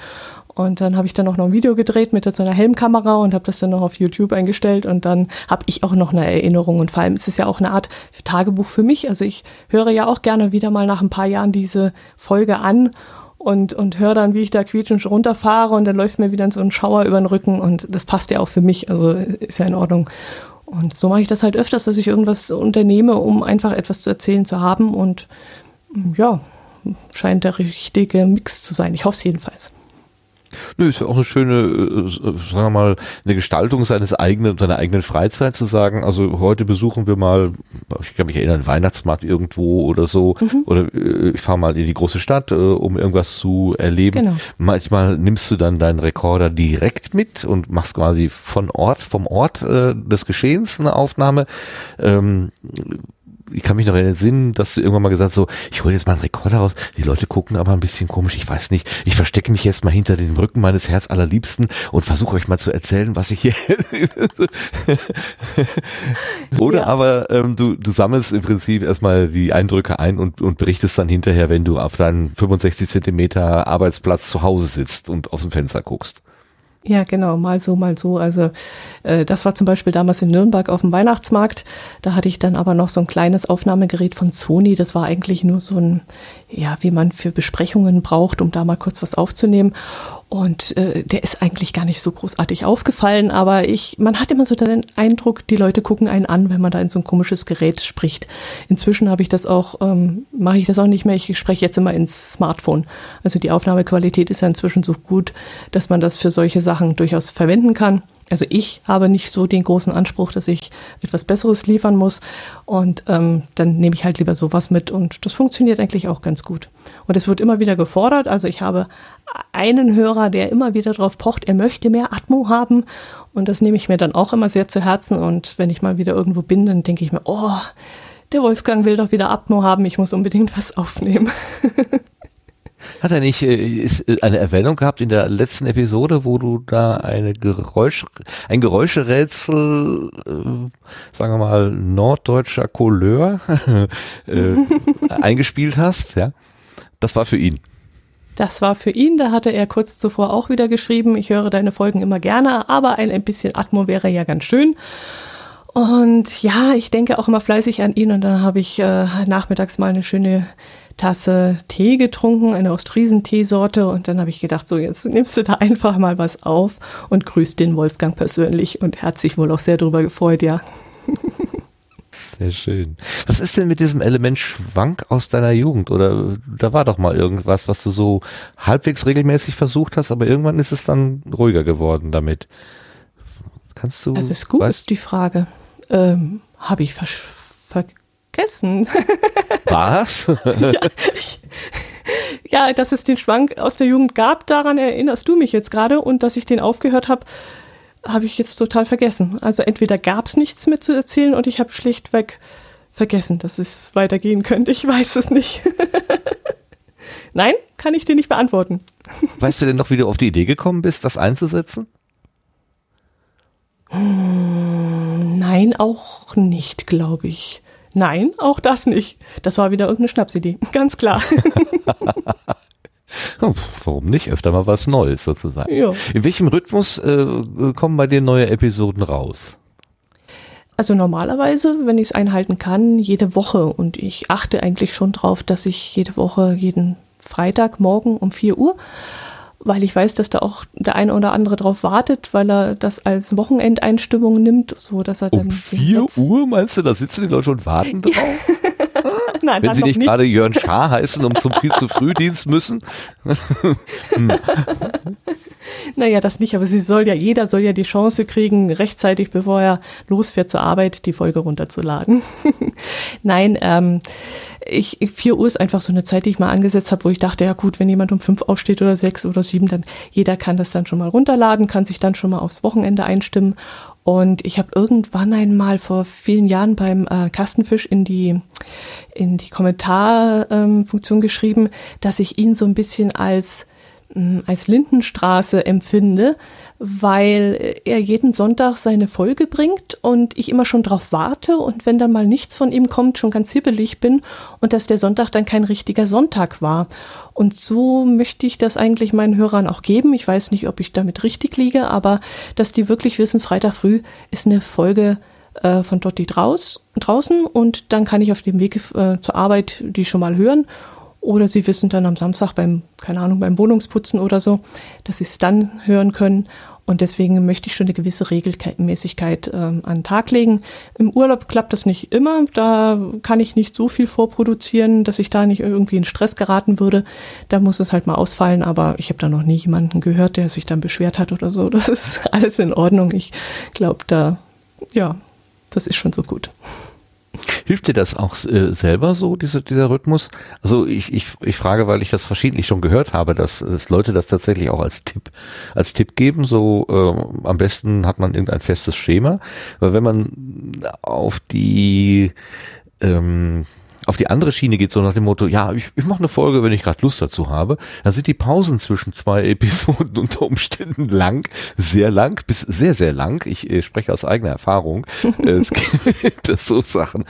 Und dann habe ich dann auch noch ein Video gedreht mit so einer Helmkamera und habe das dann noch auf YouTube eingestellt. Und dann habe ich auch noch eine Erinnerung. Und vor allem ist es ja auch eine Art Tagebuch für mich. Also ich höre ja auch gerne wieder mal nach ein paar Jahren diese Folge an und, und höre dann, wie ich da quietschend runterfahre und dann läuft mir wieder so ein Schauer über den Rücken und das passt ja auch für mich, also ist ja in Ordnung. Und so mache ich das halt öfters, dass ich irgendwas unternehme, um einfach etwas zu erzählen zu haben und ja, scheint der richtige Mix zu sein. Ich hoffe es jedenfalls. Nö, ist ja auch eine schöne, äh, sagen wir mal, eine Gestaltung seines eigenen, seiner eigenen Freizeit zu sagen, also heute besuchen wir mal, ich kann mich erinnern, einen Weihnachtsmarkt irgendwo oder so, mhm. oder äh, ich fahre mal in die große Stadt, äh, um irgendwas zu erleben. Genau. Manchmal nimmst du dann deinen Rekorder direkt mit und machst quasi von Ort, vom Ort äh, des Geschehens eine Aufnahme. Ähm, ich kann mich noch erinnern, dass du irgendwann mal gesagt hast, so, ich hole jetzt mal einen Rekorder raus, die Leute gucken aber ein bisschen komisch, ich weiß nicht, ich verstecke mich jetzt mal hinter dem Rücken meines Herz allerliebsten und versuche euch mal zu erzählen, was ich hier [LAUGHS] Oder ja. aber ähm, du, du sammelst im Prinzip erstmal die Eindrücke ein und, und berichtest dann hinterher, wenn du auf deinen 65 Zentimeter Arbeitsplatz zu Hause sitzt und aus dem Fenster guckst. Ja, genau, mal so, mal so. Also äh, das war zum Beispiel damals in Nürnberg auf dem Weihnachtsmarkt. Da hatte ich dann aber noch so ein kleines Aufnahmegerät von Sony. Das war eigentlich nur so ein, ja, wie man für Besprechungen braucht, um da mal kurz was aufzunehmen. Und äh, der ist eigentlich gar nicht so großartig aufgefallen, aber ich, man hat immer so den Eindruck, die Leute gucken einen an, wenn man da in so ein komisches Gerät spricht. Inzwischen habe ich das auch, ähm, mache ich das auch nicht mehr. Ich spreche jetzt immer ins Smartphone. Also die Aufnahmequalität ist ja inzwischen so gut, dass man das für solche Sachen durchaus verwenden kann. Also ich habe nicht so den großen Anspruch, dass ich etwas Besseres liefern muss. Und ähm, dann nehme ich halt lieber sowas mit. Und das funktioniert eigentlich auch ganz gut. Und es wird immer wieder gefordert. Also ich habe einen Hörer, der immer wieder darauf pocht, er möchte mehr Atmo haben. Und das nehme ich mir dann auch immer sehr zu Herzen. Und wenn ich mal wieder irgendwo bin, dann denke ich mir, oh, der Wolfgang will doch wieder Atmo haben, ich muss unbedingt was aufnehmen. Hat er nicht äh, äh, eine Erwähnung gehabt in der letzten Episode, wo du da eine Geräusch, ein Geräuscherätsel, äh, sagen wir mal, norddeutscher Couleur [LAUGHS] äh, [LAUGHS] eingespielt hast, ja? Das war für ihn. Das war für ihn, da hatte er kurz zuvor auch wieder geschrieben, ich höre deine Folgen immer gerne, aber ein, ein bisschen Atmo wäre ja ganz schön. Und ja, ich denke auch immer fleißig an ihn und dann habe ich äh, nachmittags mal eine schöne Tasse Tee getrunken, eine Ostfriesen-Teesorte und dann habe ich gedacht, so jetzt nimmst du da einfach mal was auf und grüßt den Wolfgang persönlich und er hat sich wohl auch sehr darüber gefreut, ja. Sehr schön. Was ist denn mit diesem Element Schwank aus deiner Jugend? Oder da war doch mal irgendwas, was du so halbwegs regelmäßig versucht hast, aber irgendwann ist es dann ruhiger geworden damit. Kannst du? Das ist gut, weißt? die Frage. Ähm, Habe ich ver vergessen. [LAUGHS] Was? ja, ich, ja, dass es den Schwank aus der Jugend gab, daran erinnerst du mich jetzt gerade und dass ich den aufgehört habe, habe ich jetzt total vergessen. Also entweder gab es nichts mehr zu erzählen und ich habe schlichtweg vergessen, dass es weitergehen könnte. Ich weiß es nicht. [LAUGHS] Nein, kann ich dir nicht beantworten. Weißt du denn noch, wie du auf die Idee gekommen bist, das einzusetzen? Hm, nein, auch nicht, glaube ich. Nein, auch das nicht. Das war wieder irgendeine Schnapsidee, ganz klar. [LAUGHS] Warum nicht? Öfter mal was Neues sozusagen. Ja. In welchem Rhythmus äh, kommen bei dir neue Episoden raus? Also normalerweise, wenn ich es einhalten kann, jede Woche. Und ich achte eigentlich schon drauf, dass ich jede Woche, jeden Freitagmorgen um 4 Uhr, weil ich weiß, dass da auch der eine oder andere drauf wartet, weil er das als Wochenendeinstimmung nimmt, so dass er dann. Um 4 Uhr meinst du, da sitzen die Leute und warten [LAUGHS] drauf? Nein, Wenn sie nicht, nicht gerade Jörn Schaar heißen und zum viel zu früh Dienst müssen. hm. [LAUGHS] Naja, das nicht, aber sie soll ja, jeder soll ja die Chance kriegen, rechtzeitig, bevor er losfährt zur Arbeit, die Folge runterzuladen. [LAUGHS] Nein, ähm, ich, 4 Uhr ist einfach so eine Zeit, die ich mal angesetzt habe, wo ich dachte, ja gut, wenn jemand um 5 aufsteht oder 6 oder 7, dann jeder kann das dann schon mal runterladen, kann sich dann schon mal aufs Wochenende einstimmen und ich habe irgendwann einmal vor vielen Jahren beim äh, Kastenfisch in die, in die Kommentarfunktion ähm, geschrieben, dass ich ihn so ein bisschen als hm, als Lindenstraße empfinde, weil er jeden Sonntag seine Folge bringt und ich immer schon drauf warte und wenn dann mal nichts von ihm kommt, schon ganz hibbelig bin und dass der Sonntag dann kein richtiger Sonntag war. Und so möchte ich das eigentlich meinen Hörern auch geben. Ich weiß nicht, ob ich damit richtig liege, aber dass die wirklich wissen, Freitag früh ist eine Folge äh, von Dotti draus, draußen und dann kann ich auf dem Weg äh, zur Arbeit die schon mal hören oder sie wissen dann am Samstag beim, keine Ahnung, beim Wohnungsputzen oder so, dass sie es dann hören können. Und deswegen möchte ich schon eine gewisse Regelmäßigkeit äh, an den Tag legen. Im Urlaub klappt das nicht immer. Da kann ich nicht so viel vorproduzieren, dass ich da nicht irgendwie in Stress geraten würde. Da muss es halt mal ausfallen. Aber ich habe da noch nie jemanden gehört, der sich dann beschwert hat oder so. [LAUGHS] Das ist alles in Ordnung. Ich glaube, da, ja, das ist schon so gut. Hilft dir das auch äh, selber so, diese, dieser Rhythmus? Also ich, ich, ich frage, weil ich das verschiedentlich schon gehört habe, dass, dass Leute das tatsächlich auch als Tipp, als Tipp geben. So äh, am besten hat man irgendein festes Schema. Weil wenn man auf die ähm, auf die andere Schiene geht, so nach dem Motto, ja, ich, ich mache eine Folge, wenn ich gerade Lust dazu habe, dann sind die Pausen zwischen zwei [LAUGHS] Episoden unter Umständen lang, sehr lang, bis sehr, sehr lang. Ich äh, spreche aus eigener Erfahrung. [LAUGHS] Es gibt [LAUGHS] so Sachen.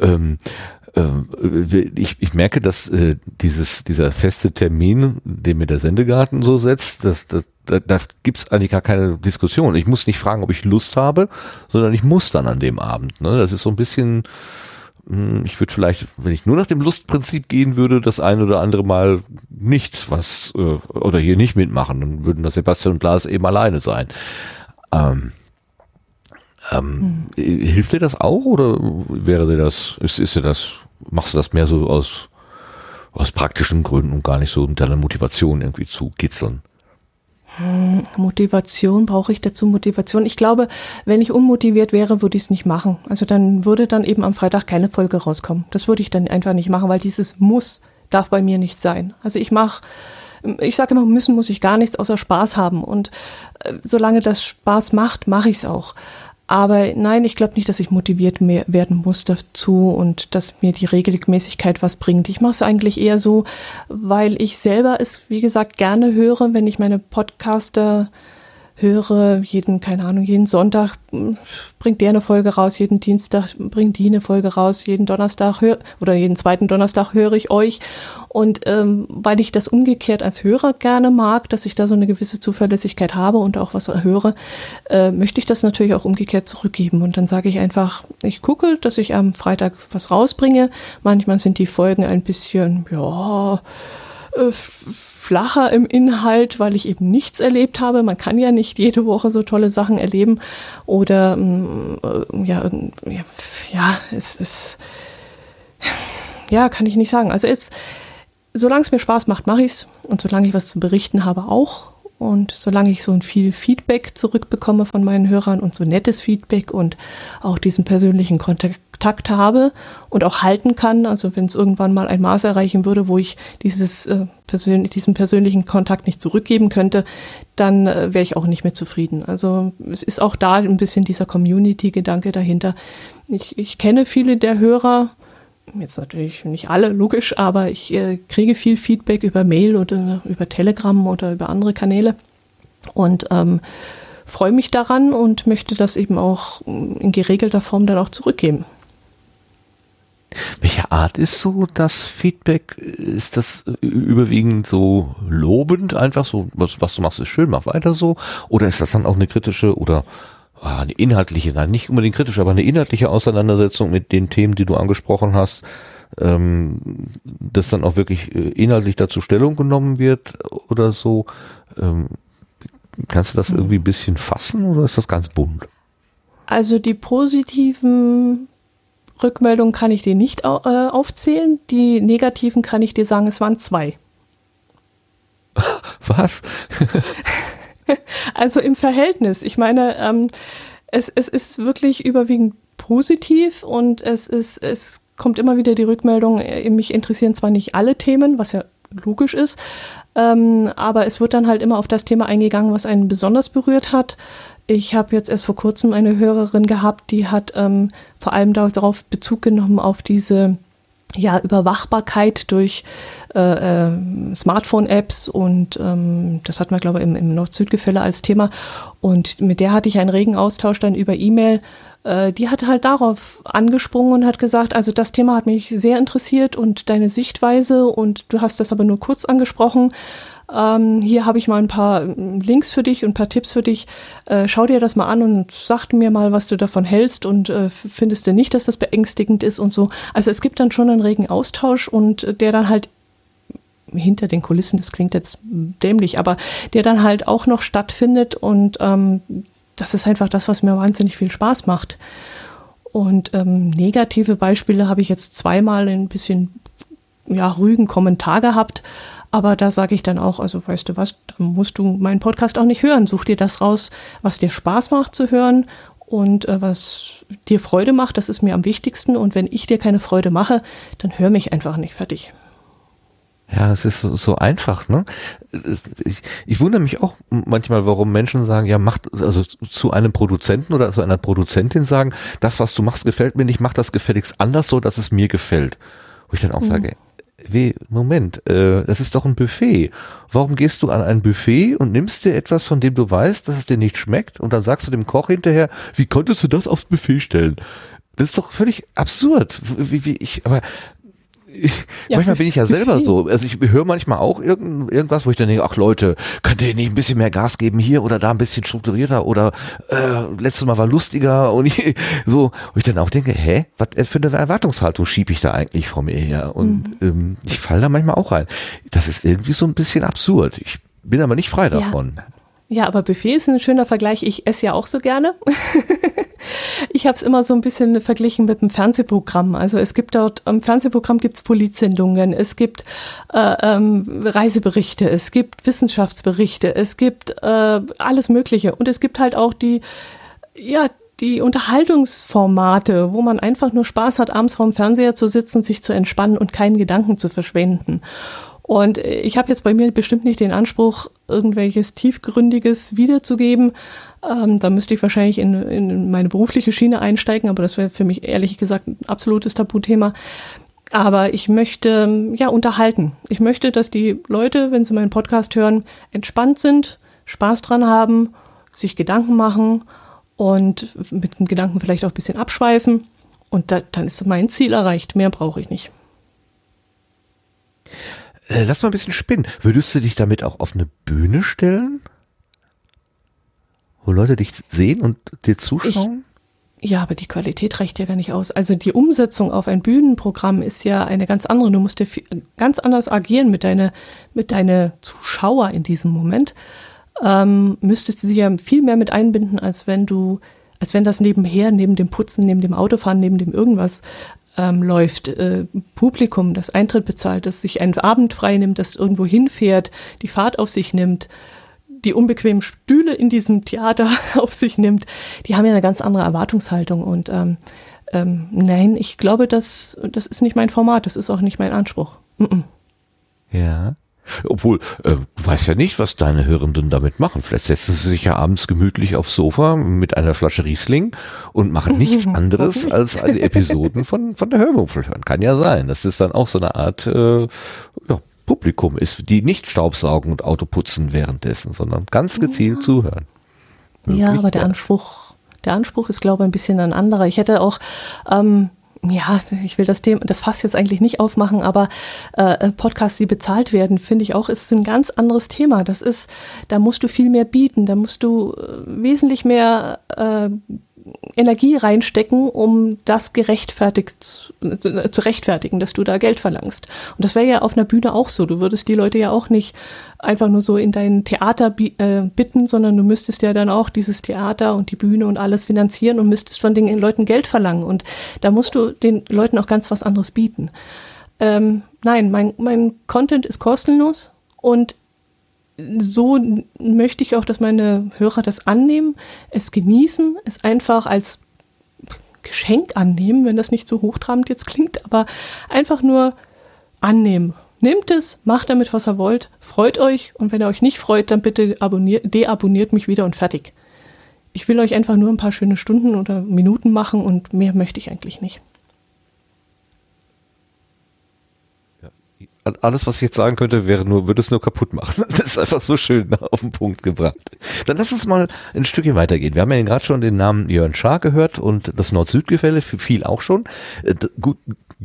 Ähm, äh, ich, ich merke, dass äh, dieses, dieser feste Termin, den mir der Sendegarten so setzt, das, das, da, da gibt's eigentlich gar keine Diskussion. Ich muss nicht fragen, ob ich Lust habe, sondern ich muss dann an dem Abend. Ne? Das ist so ein bisschen ich würde vielleicht, wenn ich nur nach dem Lustprinzip gehen würde, das ein oder andere Mal nichts, was äh, oder hier nicht mitmachen, dann würden das Sebastian und Lars eben alleine sein. Ähm, ähm, hm. Hilft dir das auch oder wäre dir das, ist, ist dir das, machst du das mehr so aus, aus praktischen Gründen und gar nicht so mit deiner Motivation irgendwie zu kitzeln? Hm, Motivation, brauche ich dazu Motivation? Ich glaube, wenn ich unmotiviert wäre, würde ich es nicht machen. Also dann würde dann eben am Freitag keine Folge rauskommen. Das würde ich dann einfach nicht machen, weil dieses Muss darf bei mir nicht sein. Also ich mache, ich sage immer, müssen muss ich gar nichts außer Spaß haben. Und äh, solange das Spaß macht, mache ich es auch. Aber nein, ich glaube nicht, dass ich motiviert werden muss dazu und dass mir die Regelmäßigkeit was bringt. Ich mache es eigentlich eher so, weil ich selber es, wie gesagt, gerne höre, wenn ich meine Podcaster höre, jeden, keine Ahnung, jeden Sonntag hm, bringt der eine Folge raus, jeden Dienstag bringt die eine Folge raus, jeden Donnerstag hör, oder jeden zweiten Donnerstag höre ich euch. Und ähm, weil ich das umgekehrt als Hörer gerne mag, dass ich da so eine gewisse Zuverlässigkeit habe und auch was höre, äh, möchte ich das natürlich auch umgekehrt zurückgeben. Und dann sage ich einfach, ich gucke, dass ich am Freitag was rausbringe. Manchmal sind die Folgen ein bisschen, ja, äh, flacher im Inhalt, weil ich eben nichts erlebt habe. Man kann ja nicht jede Woche so tolle Sachen erleben. Oder mm, äh, ja, ja, es ist ja, kann ich nicht sagen. Also jetzt, solange es mir Spaß macht, mache ich es. Und solange ich was zu berichten habe, auch. Und solange ich so ein viel Feedback zurückbekomme von meinen Hörern und so nettes Feedback und auch diesen persönlichen Kontakt habe und auch halten kann, also wenn es irgendwann mal ein Maß erreichen würde, wo ich dieses, äh, persön diesen persönlichen Kontakt nicht zurückgeben könnte, dann äh, wäre ich auch nicht mehr zufrieden. Also es ist auch da ein bisschen dieser Community-Gedanke dahinter. Ich, ich kenne viele der Hörer, jetzt natürlich nicht alle, logisch, aber ich äh, kriege viel Feedback über Mail oder über Telegram oder über andere Kanäle und ähm, freue mich daran und möchte das eben auch in geregelter Form dann auch zurückgeben. Welche Art ist so das Feedback? Ist das überwiegend so lobend, einfach so, was, was du machst, ist schön, mach weiter so? Oder ist das dann auch eine kritische oder Ah, eine inhaltliche, nein, nicht unbedingt kritisch, aber eine inhaltliche Auseinandersetzung mit den Themen, die du angesprochen hast, ähm, dass dann auch wirklich äh, inhaltlich dazu Stellung genommen wird oder so. Ähm, kannst du das hm. irgendwie ein bisschen fassen oder ist das ganz bunt? Also die positiven Rückmeldungen kann ich dir nicht äh, aufzählen. Die negativen kann ich dir sagen, es waren zwei. [LAUGHS] Was? [LAUGHS] also im Verhältnis. Ich meine, ähm, es, es ist wirklich überwiegend positiv und es ist, es kommt immer wieder die Rückmeldung, äh, mich interessieren zwar nicht alle Themen, was ja logisch ist, ähm, aber es wird dann halt immer auf das Thema eingegangen, was einen besonders berührt hat. Ich habe jetzt erst vor kurzem eine Hörerin gehabt, die hat ähm, vor allem darauf Bezug genommen auf diese ja, Überwachbarkeit durch äh, äh, Smartphone-Apps und ähm, das hatten wir, glaube ich, im, im Nord-Süd-Gefälle als Thema. Und mit der hatte ich einen regen Austausch dann über E-Mail. Äh, die hat halt darauf angesprungen und hat gesagt, also das Thema hat mich sehr interessiert und deine Sichtweise und du hast das aber nur kurz angesprochen. Ähm, hier habe ich mal ein paar ähm, Links für dich und ein paar Tipps für dich. Äh, schau dir das mal an und sag mir mal, was du davon hältst und äh, findest du nicht, dass das beängstigend ist und so. Also es gibt dann schon einen regen Austausch und äh, der dann halt hinter den Kulissen, das klingt jetzt dämlich, aber der dann halt auch noch stattfindet und ähm, das ist einfach das, was mir wahnsinnig viel Spaß macht. Und ähm, negative Beispiele habe ich jetzt zweimal ein bisschen ja, rügen Kommentar gehabt, aber da sage ich dann auch, also weißt du was, da musst du meinen Podcast auch nicht hören. Such dir das raus, was dir Spaß macht zu hören und äh, was dir Freude macht. Das ist mir am wichtigsten. Und wenn ich dir keine Freude mache, dann hör mich einfach nicht fertig. Ja, es ist so, so einfach, ne? Ich, ich wundere mich auch manchmal, warum Menschen sagen, ja, macht, also zu einem Produzenten oder zu einer Produzentin sagen, das, was du machst, gefällt mir nicht, mach das gefälligst anders so, dass es mir gefällt. Wo ich dann auch mhm. sage, wie, Moment, äh, das ist doch ein Buffet. Warum gehst du an ein Buffet und nimmst dir etwas, von dem du weißt, dass es dir nicht schmeckt und dann sagst du dem Koch hinterher, wie konntest du das aufs Buffet stellen? Das ist doch völlig absurd. Wie, wie ich, aber [LAUGHS] ich, ja, manchmal bin ich ja selber so. Also ich höre manchmal auch irgend, irgendwas, wo ich dann denke, ach Leute, könnt ihr nicht ein bisschen mehr Gas geben hier oder da ein bisschen strukturierter oder äh, letztes Mal war lustiger und [LAUGHS] ich, so, wo ich dann auch denke, hä, was für eine Erwartungshaltung schiebe ich da eigentlich vor mir her? Und mhm. ähm, ich falle da manchmal auch rein. Das ist irgendwie so ein bisschen absurd. Ich bin aber nicht frei davon. Ja. Ja, aber Buffet ist ein schöner Vergleich. Ich esse ja auch so gerne. [LAUGHS] ich habe es immer so ein bisschen verglichen mit dem Fernsehprogramm. Also es gibt dort, im Fernsehprogramm gibt es Polizsendungen, es gibt äh, ähm, Reiseberichte, es gibt Wissenschaftsberichte, es gibt äh, alles Mögliche. Und es gibt halt auch die, ja, die Unterhaltungsformate, wo man einfach nur Spaß hat, abends vorm Fernseher zu sitzen, sich zu entspannen und keinen Gedanken zu verschwenden. Und ich habe jetzt bei mir bestimmt nicht den Anspruch, irgendwelches tiefgründiges wiederzugeben. Ähm, da müsste ich wahrscheinlich in, in meine berufliche Schiene einsteigen, aber das wäre für mich ehrlich gesagt ein absolutes Tabuthema. Aber ich möchte ja unterhalten. Ich möchte, dass die Leute, wenn sie meinen Podcast hören, entspannt sind, Spaß dran haben, sich Gedanken machen und mit dem Gedanken vielleicht auch ein bisschen abschweifen. Und da, dann ist mein Ziel erreicht. Mehr brauche ich nicht. Äh, lass mal ein bisschen spinnen. Würdest du dich damit auch auf eine Bühne stellen? Wo Leute dich sehen und dir zuschauen? Ich, ja, aber die Qualität reicht ja gar nicht aus. Also die Umsetzung auf ein Bühnenprogramm ist ja eine ganz andere. Du musst ja ganz anders agieren mit deinen mit deine Zuschauer in diesem Moment. Ähm, müsstest du sie ja viel mehr mit einbinden, als wenn du, als wenn das nebenher, neben dem Putzen, neben dem Autofahren, neben dem irgendwas ähm, läuft, äh, Publikum das Eintritt bezahlt, das sich einen Abend frei nimmt, das irgendwo hinfährt, die Fahrt auf sich nimmt, die unbequemen Stühle in diesem Theater [LAUGHS] auf sich nimmt, die haben ja eine ganz andere Erwartungshaltung und ähm, ähm, nein, ich glaube, das, das ist nicht mein Format, das ist auch nicht mein Anspruch. Mm -mm. Ja. Obwohl, äh, du weißt ja nicht, was deine Hörenden damit machen. Vielleicht setzen sie sich ja abends gemütlich aufs Sofa mit einer Flasche Riesling und machen nichts [LAUGHS] anderes als alle Episoden von, von der Hörmumpfel hören. Kann ja sein. Das ist dann auch so eine Art äh, ja, Publikum ist, die nicht Staubsaugen und Auto putzen währenddessen, sondern ganz gezielt ja. zuhören. Möglich ja, aber der Anspruch, der Anspruch ist, glaube ich, ein bisschen ein anderer. Ich hätte auch ähm, ja, ich will das Thema, das Fass jetzt eigentlich nicht aufmachen, aber äh, Podcasts, die bezahlt werden, finde ich auch, ist ein ganz anderes Thema. Das ist, da musst du viel mehr bieten, da musst du äh, wesentlich mehr äh, Energie reinstecken, um das gerechtfertigt zu, zu rechtfertigen, dass du da Geld verlangst. Und das wäre ja auf einer Bühne auch so. Du würdest die Leute ja auch nicht einfach nur so in dein Theater äh, bitten, sondern du müsstest ja dann auch dieses Theater und die Bühne und alles finanzieren und müsstest von den Leuten Geld verlangen. Und da musst du den Leuten auch ganz was anderes bieten. Ähm, nein, mein, mein Content ist kostenlos und so möchte ich auch, dass meine Hörer das annehmen, es genießen, es einfach als Geschenk annehmen, wenn das nicht so hochtrabend jetzt klingt, aber einfach nur annehmen. Nehmt es, macht damit, was ihr wollt, freut euch und wenn ihr euch nicht freut, dann bitte abonniert, deabonniert mich wieder und fertig. Ich will euch einfach nur ein paar schöne Stunden oder Minuten machen und mehr möchte ich eigentlich nicht. Alles, was ich jetzt sagen könnte, wäre nur, würde es nur kaputt machen. [LAUGHS] Das ist einfach so schön [LAUGHS] auf den Punkt gebracht. Dann lass uns mal ein Stückchen weitergehen. Wir haben ja gerade schon den Namen Jörn Schaar gehört und das Nord-Süd-Gefälle fiel auch schon. Äh, gut,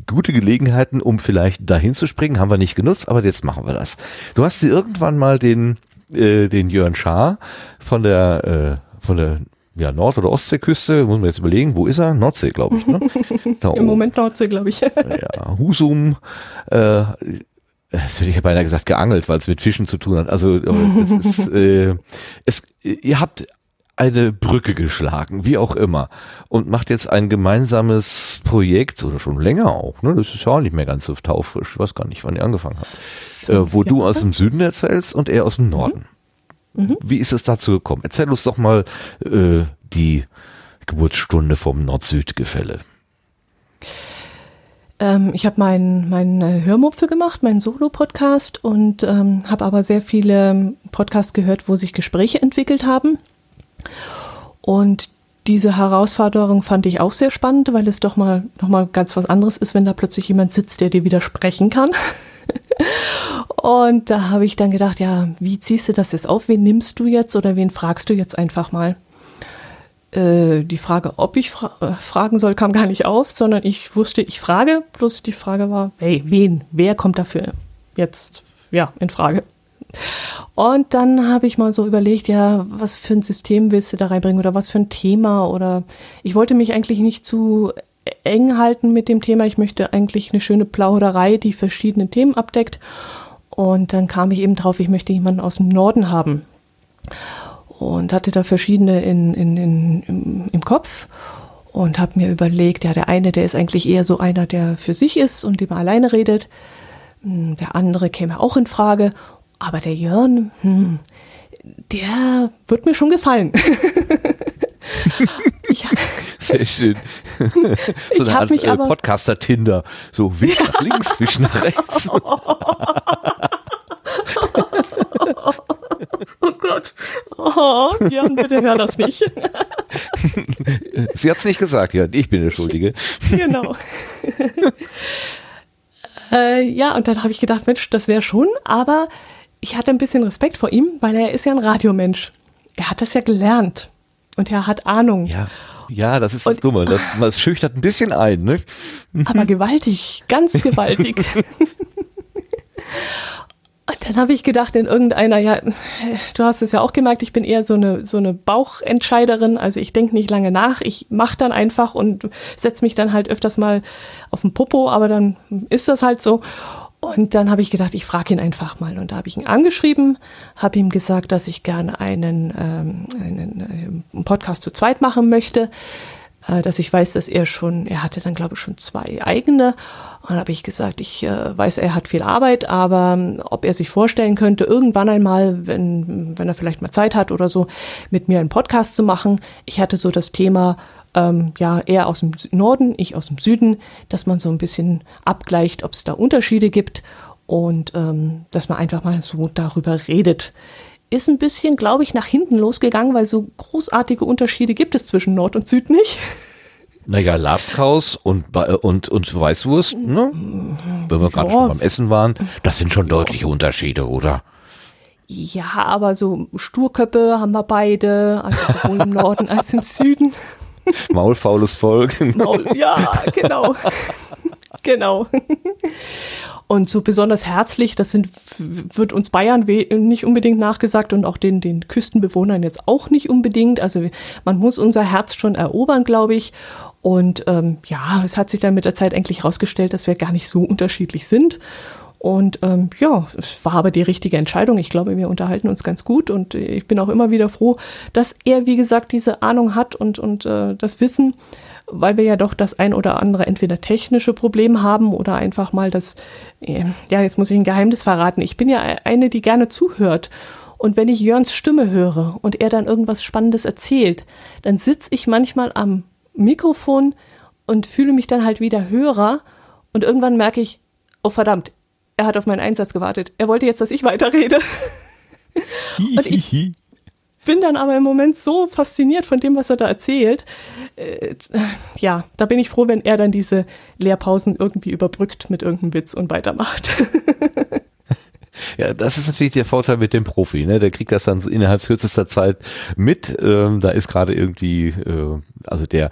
gute Gelegenheiten, um vielleicht dahin zu springen, haben wir nicht genutzt, aber jetzt machen wir das. Du hast dir irgendwann mal den, äh, den Jörn Schaar von der, äh, von der ja, Nord- oder Ostseeküste, muss man jetzt überlegen, wo ist er? Nordsee, glaube ich. Ne? [LAUGHS] Im Moment Nordsee, glaube ich. ja, Husum, äh, das hätte ich ja beinahe gesagt, geangelt, weil es mit Fischen zu tun hat. Also es ist, [LAUGHS] äh, es, ihr habt eine Brücke geschlagen, wie auch immer, und macht jetzt ein gemeinsames Projekt, oder schon länger auch, ne? Das ist ja auch nicht mehr ganz so taufrisch, ich weiß gar nicht, wann ihr angefangen habt. Äh, wo du aus dem Süden erzählst und er aus dem Norden. Mhm. mhm. Wie ist es dazu gekommen? Erzähl uns doch mal äh, die Geburtsstunde vom Nord-Süd-Gefälle. Ähm, ich habe meinen mein äh, Hörmupfel gemacht, meinen Solo-Podcast und ähm, habe aber sehr viele Podcasts gehört, wo sich Gespräche entwickelt haben. Und diese Herausforderung fand ich auch sehr spannend, weil es doch mal noch mal ganz was anderes ist, wenn da plötzlich jemand sitzt, der dir widersprechen kann. [LAUGHS] und da habe ich dann gedacht, ja, wie ziehst du das jetzt auf? Wen nimmst du jetzt oder wen fragst du jetzt einfach mal? Äh, die Frage, ob ich fra äh, fragen soll, kam gar nicht auf, sondern ich wusste, ich frage, plus die Frage war, hey, wen, wer kommt dafür jetzt, ja, in Frage? Und dann habe ich mal so überlegt, ja, was für ein System willst du da reinbringen oder was für ein Thema oder ich wollte mich eigentlich nicht zu eng halten mit dem Thema. Ich möchte eigentlich eine schöne Plauderei, die verschiedene Themen abdeckt. Und dann kam ich eben drauf, ich möchte jemanden aus dem Norden haben und hatte da verschiedene in, in, in, im, im Kopf und habe mir überlegt, ja, der eine, der ist eigentlich eher so einer, der für sich ist und immer alleine redet. Hm, der andere käme auch in Frage, aber der Jörn, hm, der wird mir schon gefallen. [LAUGHS] ich, Sehr schön. [LAUGHS] so eine Art äh, Podcaster-Tinder. So wisch [LAUGHS] nach links, wisch nach rechts. [LAUGHS] Björn, bitte hör das nicht. [LAUGHS] Sie hat es nicht gesagt, ja, ich bin der Schuldige. [LAUGHS] genau. äh, ja, und dann habe ich gedacht, Mensch, das wäre schon, aber ich hatte ein bisschen Respekt vor ihm, weil er ist ja ein Radiomensch. Er hat das ja gelernt und er hat Ahnung. Ja. Ja, das ist das und, Dumme. Das, das schüchtert ein bisschen ein, ne? Aber gewaltig, ganz gewaltig. Und dann habe ich gedacht in irgendeiner, ja, du hast es ja auch gemerkt, ich bin eher so eine, so eine Bauchentscheiderin. Also ich denke nicht lange nach, ich mache dann einfach und setze mich dann halt öfters mal auf den Popo, aber dann ist das halt so. Und dann habe ich gedacht, ich frage ihn einfach mal. Und da habe ich ihn angeschrieben, habe ihm gesagt, dass ich gerne einen, ähm, einen, einen Podcast zu zweit machen möchte äh, dass ich weiß, dass er schon, er hatte dann glaube ich schon zwei eigene. Und dann habe ich gesagt, ich äh, weiß, er hat viel Arbeit, aber ähm, ob er sich vorstellen könnte, irgendwann einmal, wenn, wenn er vielleicht mal Zeit hat oder so, mit mir einen Podcast zu machen. Ich hatte so das Thema, ähm, ja, er aus dem Norden, ich aus dem Süden, dass man so ein bisschen abgleicht, ob es da Unterschiede gibt und ähm, dass man einfach mal so darüber redet ist ein bisschen, glaube ich, nach hinten losgegangen, weil so großartige Unterschiede gibt es zwischen Nord und Süd nicht. [LAUGHS] Naja, Labskaus und, und, und Weißwurst, ne? wenn wir gerade schon beim Essen waren, das sind schon deutliche Unterschiede, oder? Ja, aber so Sturköppe haben wir beide, also sowohl im Norden [LAUGHS] als im Süden. Maulfaules Volk. Maul, ja, genau. [LAUGHS] genau. Und so besonders herzlich, das sind, wird uns Bayern nicht unbedingt nachgesagt und auch den, den Küstenbewohnern jetzt auch nicht unbedingt. Also man muss unser Herz schon erobern, glaube ich. Und ähm, ja, es hat sich dann mit der Zeit eigentlich herausgestellt, dass wir gar nicht so unterschiedlich sind. Und ähm, ja, es war aber die richtige Entscheidung. Ich glaube, wir unterhalten uns ganz gut und ich bin auch immer wieder froh, dass er, wie gesagt, diese Ahnung hat und, und äh, das Wissen weil wir ja doch das ein oder andere entweder technische Problem haben oder einfach mal das, äh, ja, jetzt muss ich ein Geheimnis verraten. Ich bin ja eine, die gerne zuhört. Und wenn ich Jörns Stimme höre und er dann irgendwas Spannendes erzählt, dann sitze ich manchmal am Mikrofon und fühle mich dann halt wieder Hörer und irgendwann merke ich, oh verdammt, er hat auf meinen Einsatz gewartet. Er wollte jetzt, dass ich weiterrede. und ich, bin dann aber im Moment so fasziniert von dem, was er da erzählt. Äh, ja, da bin ich froh, wenn er dann diese Lehrpausen irgendwie überbrückt mit irgendeinem Witz und weitermacht. [LAUGHS] Ja, das ist natürlich der Vorteil mit dem Profi, ne? Der kriegt das dann innerhalb kürzester Zeit mit. Ähm, da ist gerade irgendwie, äh, also der,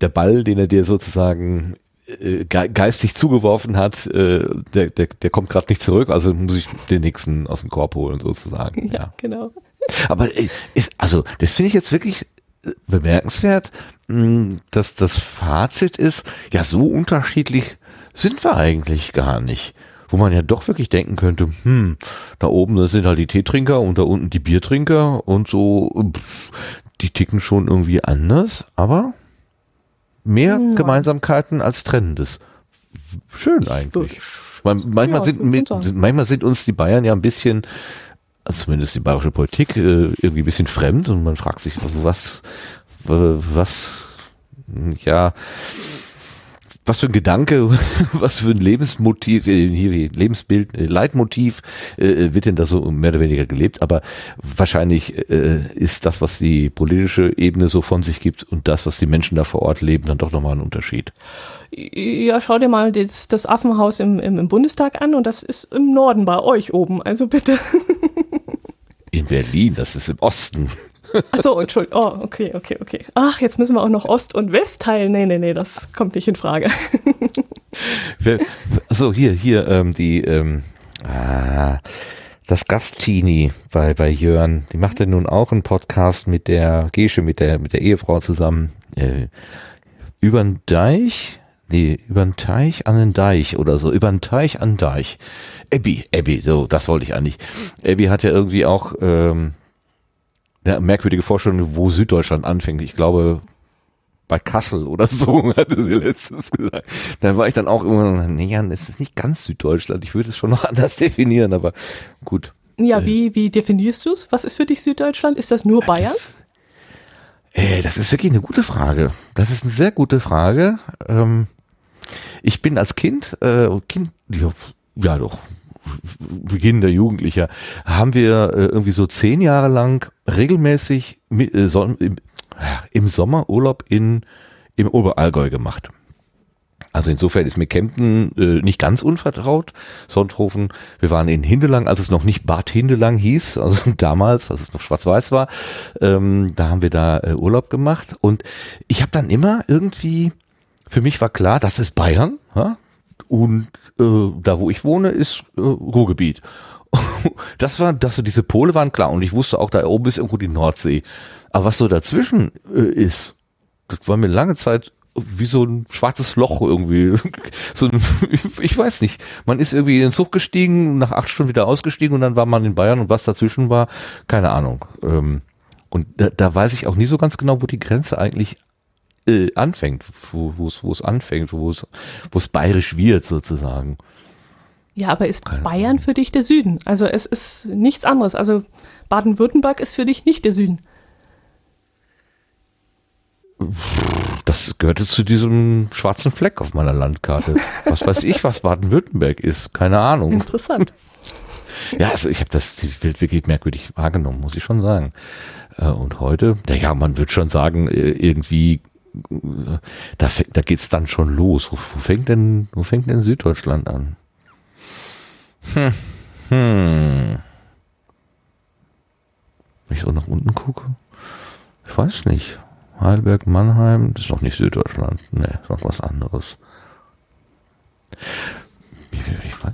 der Ball, den er dir sozusagen äh, geistig zugeworfen hat, äh, der, der, der kommt gerade nicht zurück, also muss ich den nächsten aus dem Korb holen sozusagen. Ja, ja. genau. Aber äh, ist, also, das finde ich jetzt wirklich äh, bemerkenswert, hm, dass das Fazit ist, ja, so unterschiedlich sind wir eigentlich gar nicht. Wo man ja doch wirklich denken könnte, hm, da oben sind halt die Teetrinker und da unten die Biertrinker und so, pff, die ticken schon irgendwie anders, aber mehr ja. Gemeinsamkeiten als Trennendes. Schön eigentlich. Manchmal, ja, sind, manchmal sind uns die Bayern ja ein bisschen also zumindest die bayerische Politik, äh, irgendwie ein bisschen fremd und man fragt sich, was, was, ja, was für ein Gedanke, [LAUGHS] was für ein Lebensmotiv, äh, hier Lebensbild, äh, Leitmotiv äh, wird denn da so mehr oder weniger gelebt, aber wahrscheinlich äh, ist das, was die politische Ebene so von sich gibt und das, was die Menschen da vor Ort leben, dann doch nochmal ein Unterschied. Ja, schau dir mal das, das Affenhaus im, im, im Bundestag an und das ist im Norden bei euch oben, also bitte. [LAUGHS] In Berlin, das ist im Osten. Achso, Entschuldigung. Oh, okay, okay, okay. Ach, jetzt müssen wir auch noch Ost und West teilen. Nee, nee, nee, das kommt nicht in Frage. [LAUGHS] Achso, hier, hier, ähm, die, ähm, ah, das Gastini bei, bei Jörn, die macht ja nun auch einen Podcast mit der Gesche, mit der, mit der Ehefrau zusammen. Äh, übern Deich? Nee, übern Teich an den Deich oder so. Übern Teich an Deich. Abby, Abby, so, das wollte ich eigentlich. Abby hat ja irgendwie auch ähm, eine merkwürdige Vorstellung, wo Süddeutschland anfängt. Ich glaube, bei Kassel oder so, [LAUGHS] hatte sie letztens gesagt. Da war ich dann auch immer, nee, das ist nicht ganz Süddeutschland. Ich würde es schon noch [LAUGHS] anders definieren, aber gut. Ja, äh, wie, wie definierst du es? Was ist für dich Süddeutschland? Ist das nur Bayern? Das, äh, das ist wirklich eine gute Frage. Das ist eine sehr gute Frage. Ähm, ich bin als Kind, äh, Kind, ja, ja doch, Beginn der Jugendlicher, haben wir äh, irgendwie so zehn Jahre lang regelmäßig mit, äh, so, im, im Sommer Urlaub in, im Oberallgäu gemacht. Also insofern ist mir Kempten äh, nicht ganz unvertraut. Sonthofen, wir waren in Hindelang, als es noch nicht Bad Hindelang hieß, also [LAUGHS] damals, als es noch schwarz-weiß war, ähm, da haben wir da äh, Urlaub gemacht und ich habe dann immer irgendwie, für mich war klar, das ist Bayern ja? Und äh, da, wo ich wohne, ist äh, Ruhrgebiet. [LAUGHS] das war, dass so diese Pole waren klar und ich wusste auch, da oben ist irgendwo die Nordsee. Aber was so dazwischen äh, ist, das war mir lange Zeit wie so ein schwarzes Loch irgendwie. [LAUGHS] so ein, [LAUGHS] ich weiß nicht. Man ist irgendwie in den Zug gestiegen, nach acht Stunden wieder ausgestiegen und dann war man in Bayern und was dazwischen war, keine Ahnung. Ähm, und da, da weiß ich auch nie so ganz genau, wo die Grenze eigentlich äh, anfängt, wo es anfängt, wo es bayerisch wird sozusagen. Ja, aber ist Keine Bayern Ahnung. für dich der Süden? Also es ist nichts anderes. Also Baden-Württemberg ist für dich nicht der Süden. Das gehörte zu diesem schwarzen Fleck auf meiner Landkarte. Was weiß ich, was Baden-Württemberg ist? Keine Ahnung. Interessant. [LAUGHS] Ja, also ich habe das Welt wirklich merkwürdig wahrgenommen, muss ich schon sagen. Äh, und heute, naja, man wird schon sagen, äh, irgendwie, da, da geht's dann schon los. Wo, wo fängt denn, wo fängt denn Süddeutschland an? Hm. Hm. Wenn ich so nach unten gucke, ich weiß nicht. Heidelberg, Mannheim, das ist noch nicht Süddeutschland. Nee, ist noch was anderes.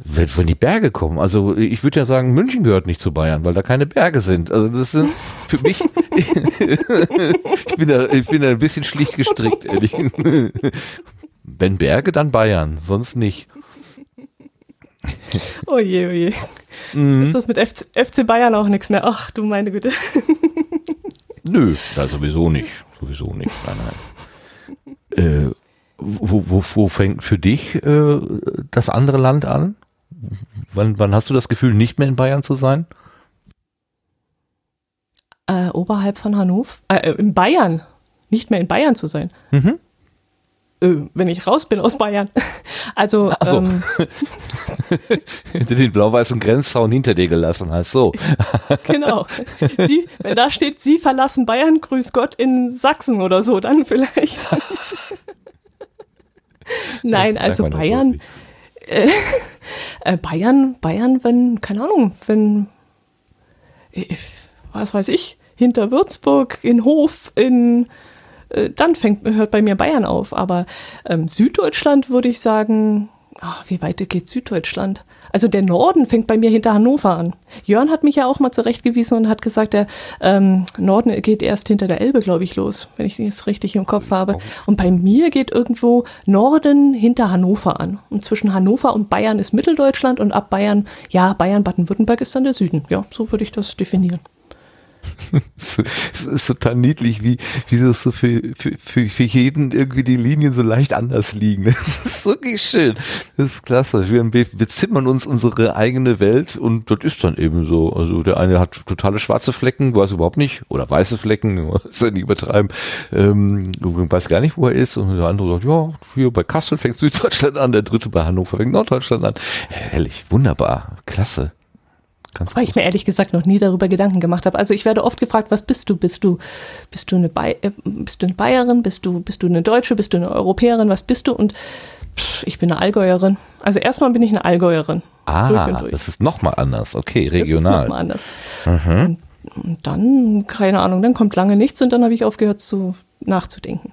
Wenn von die Berge kommen. Also ich würde ja sagen, München gehört nicht zu Bayern, weil da keine Berge sind. Also das sind für mich. [LAUGHS] ich, bin da, ich bin da ein bisschen schlicht gestrickt, ehrlich. Wenn Berge, dann Bayern, sonst nicht. Oh je, oh je. Mhm. Ist das mit FC, FC Bayern auch nichts mehr? Ach du meine Güte. Nö, da sowieso nicht. Sowieso nicht. Nein, nein. Äh, wo, wo, wo fängt für dich äh, das andere Land an? Wann, wann hast du das Gefühl, nicht mehr in Bayern zu sein? Äh, oberhalb von Hannover? Äh, in Bayern. Nicht mehr in Bayern zu sein. Mhm äh, wenn ich raus bin aus Bayern. [LAUGHS] Also Ach so. ähm, [LAUGHS] den blau-weißen Grenzzaun hinter dir gelassen hast. So. [LAUGHS] genau. Sie, wenn da steht, Sie verlassen Bayern, grüß Gott in Sachsen oder so, dann vielleicht. Nein, also Bayern. [LAUGHS] Äh, Bayern, Bayern, wenn, keine Ahnung, wenn, was weiß ich, hinter Würzburg, in Hof, in äh, dann fängt, hört bei mir Bayern auf. Aber ähm, Süddeutschland würde ich sagen, ach, wie weit geht Süddeutschland? Also der Norden fängt bei mir hinter Hannover an. Jörn hat mich ja auch mal zurechtgewiesen und hat gesagt, der ähm, Norden geht erst hinter der Elbe, glaube ich, los, wenn ich das richtig im Kopf habe. Und bei mir geht irgendwo Norden hinter Hannover an. Und zwischen Hannover und Bayern ist Mitteldeutschland und ab Bayern, ja, Bayern, Baden-Württemberg ist dann der Süden. Ja, so würde ich das definieren. Es ist total niedlich, wie, wie das so für, für, für jeden irgendwie die Linien so leicht anders liegen. [LAUGHS] Das ist wirklich schön. Das ist klasse. Wir, wir zimmern uns unsere eigene Welt und das ist dann eben so. Also der eine hat totale schwarze Flecken, weiß überhaupt nicht, oder weiße Flecken, [LAUGHS] ist ja nicht übertreiben, ähm, weiß gar nicht, wo er ist. Und der andere sagt, ja, hier bei Kassel fängt Süddeutschland an, der dritte bei Hannover fängt Norddeutschland an. Herrlich, wunderbar, klasse. Ganz Weil ich mir ehrlich gesagt noch nie darüber Gedanken gemacht habe. Also ich werde oft gefragt, was bist du? Bist du, bist du eine, Bay äh, bist du eine Bayerin? Bist du, bist du eine Deutsche? Bist du eine Europäerin? Was bist du? Und pff, ich bin eine Allgäuerin. Also erstmal bin ich eine Allgäuerin. Ah, durch durch. das ist nochmal anders. Okay, regional. Das ist nochmal anders. Mhm. Und, und dann, keine Ahnung, dann kommt lange nichts und dann habe ich aufgehört zu nachzudenken.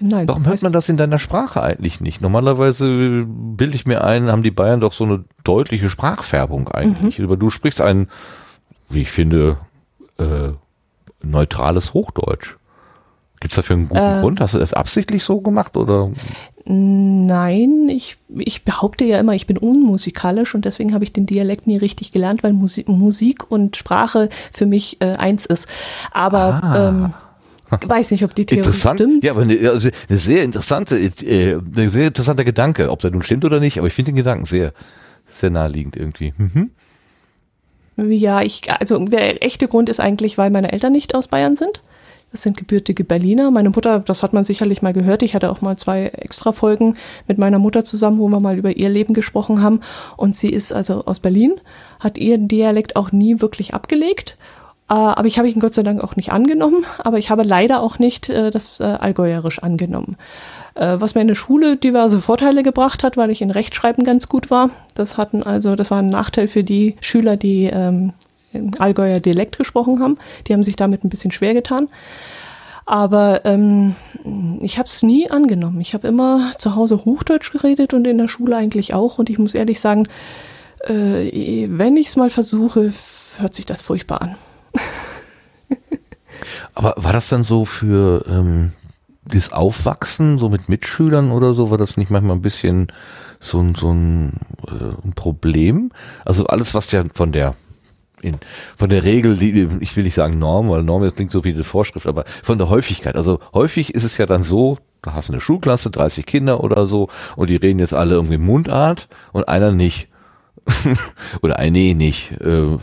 Nein. Warum hört man das in deiner Sprache eigentlich nicht? Normalerweise bilde ich mir ein, haben die Bayern doch so eine deutliche Sprachfärbung eigentlich. Mhm. Aber du sprichst ein, wie ich finde, äh, neutrales Hochdeutsch. Gibt es dafür einen guten äh, Grund? Hast du das absichtlich so gemacht oder? Nein, ich, ich behaupte ja immer, ich bin unmusikalisch und deswegen habe ich den Dialekt nie richtig gelernt, weil Musik, Musik und Sprache für mich äh, eins ist. Aber ah. ähm, weiß nicht, ob die Theorie Interessant. stimmt. Ja, aber eine, also eine sehr interessante, äh, ein sehr interessanter Gedanke, ob der nun stimmt oder nicht, aber ich finde den Gedanken sehr, sehr naheliegend irgendwie. Mhm. Ja, ich, also der echte Grund ist eigentlich, weil meine Eltern nicht aus Bayern sind. Das sind gebürtige Berliner. Meine Mutter, das hat man sicherlich mal gehört. Ich hatte auch mal zwei extra Folgen mit meiner Mutter zusammen, wo wir mal über ihr Leben gesprochen haben. Und sie ist also aus Berlin, hat ihren Dialekt auch nie wirklich abgelegt. Äh, aber ich habe ihn Gott sei Dank auch nicht angenommen. Aber ich habe leider auch nicht äh, das äh, Allgäuerisch angenommen. Äh, was mir in der Schule diverse Vorteile gebracht hat, weil ich in Rechtschreiben ganz gut war. Das hatten also, das war ein Nachteil für die Schüler, die ähm, Allgäuer Dialekt gesprochen haben. Die haben sich damit ein bisschen schwer getan. Aber ähm, ich habe es nie angenommen. Ich habe immer zu Hause Hochdeutsch geredet und in der Schule eigentlich auch. Und ich muss ehrlich sagen, äh, wenn ich es mal versuche, hört sich das furchtbar an. [LAUGHS] Aber war das dann so für ähm, das Aufwachsen, so mit Mitschülern oder so, war das nicht manchmal ein bisschen so, ein so ein, äh, ein Problem? Also alles, was ja von der in, von der Regel, die, ich will nicht sagen Norm, weil Norm jetzt klingt so wie eine Vorschrift, aber von der Häufigkeit. Also häufig ist es ja dann so, da hast du eine Schulklasse, 30 Kinder oder so, und die reden jetzt alle irgendwie Mundart und einer nicht. [LAUGHS] oder ein Nee nicht. Äh,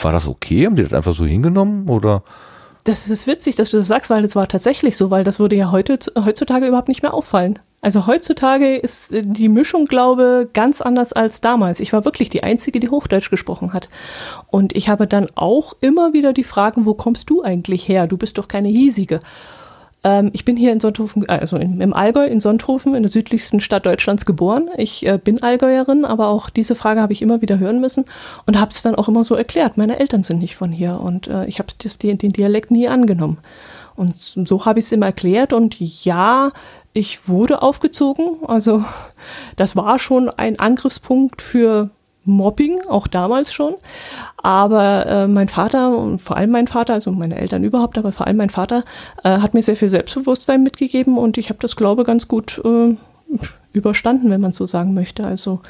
war das okay? Haben die das einfach so hingenommen oder? Das ist witzig, dass du das sagst, weil es war tatsächlich so, weil das würde ja heute, heutzutage überhaupt nicht mehr auffallen. Also heutzutage ist die Mischung, glaube ganz anders als damals. Ich war wirklich die Einzige, die Hochdeutsch gesprochen hat. Und ich habe dann auch immer wieder die Fragen, wo kommst du eigentlich her? Du bist doch keine hiesige. Ähm, ich bin hier in Sonthofen, also im Allgäu in Sonthofen, in der südlichsten Stadt Deutschlands geboren. Ich äh, bin Allgäuerin, aber auch diese Frage habe ich immer wieder hören müssen und habe es dann auch immer so erklärt. Meine Eltern sind nicht von hier und äh, ich habe den Dialekt nie angenommen. Und so habe ich es immer erklärt und ja, ich wurde aufgezogen. Also das war schon ein Angriffspunkt für Mobbing, auch damals schon. Aber äh, mein Vater und vor allem mein Vater, also meine Eltern überhaupt, aber vor allem mein Vater, äh, hat mir sehr viel Selbstbewusstsein mitgegeben und ich habe das, glaube ganz gut äh, überstanden, wenn man so sagen möchte. Also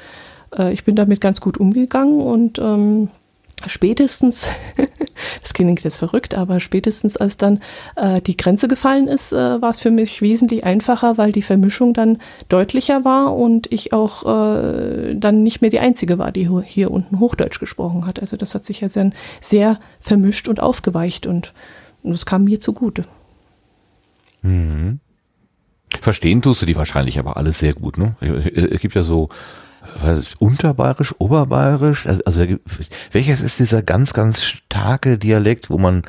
äh, ich bin damit ganz gut umgegangen und ähm, spätestens, [LAUGHS] das klingt jetzt verrückt, aber spätestens als dann äh, die Grenze gefallen ist, äh, war es für mich wesentlich einfacher, weil die Vermischung dann deutlicher war und ich auch äh, dann nicht mehr die Einzige war, die hier unten Hochdeutsch gesprochen hat. Also das hat sich ja sehr, sehr vermischt und aufgeweicht und das kam mir zugute. Mhm. Verstehen tust du die wahrscheinlich aber alles sehr gut, ne? Es gibt ja so was ist, unterbayerisch, oberbayerisch? Also, also welches ist dieser ganz, ganz starke Dialekt, wo man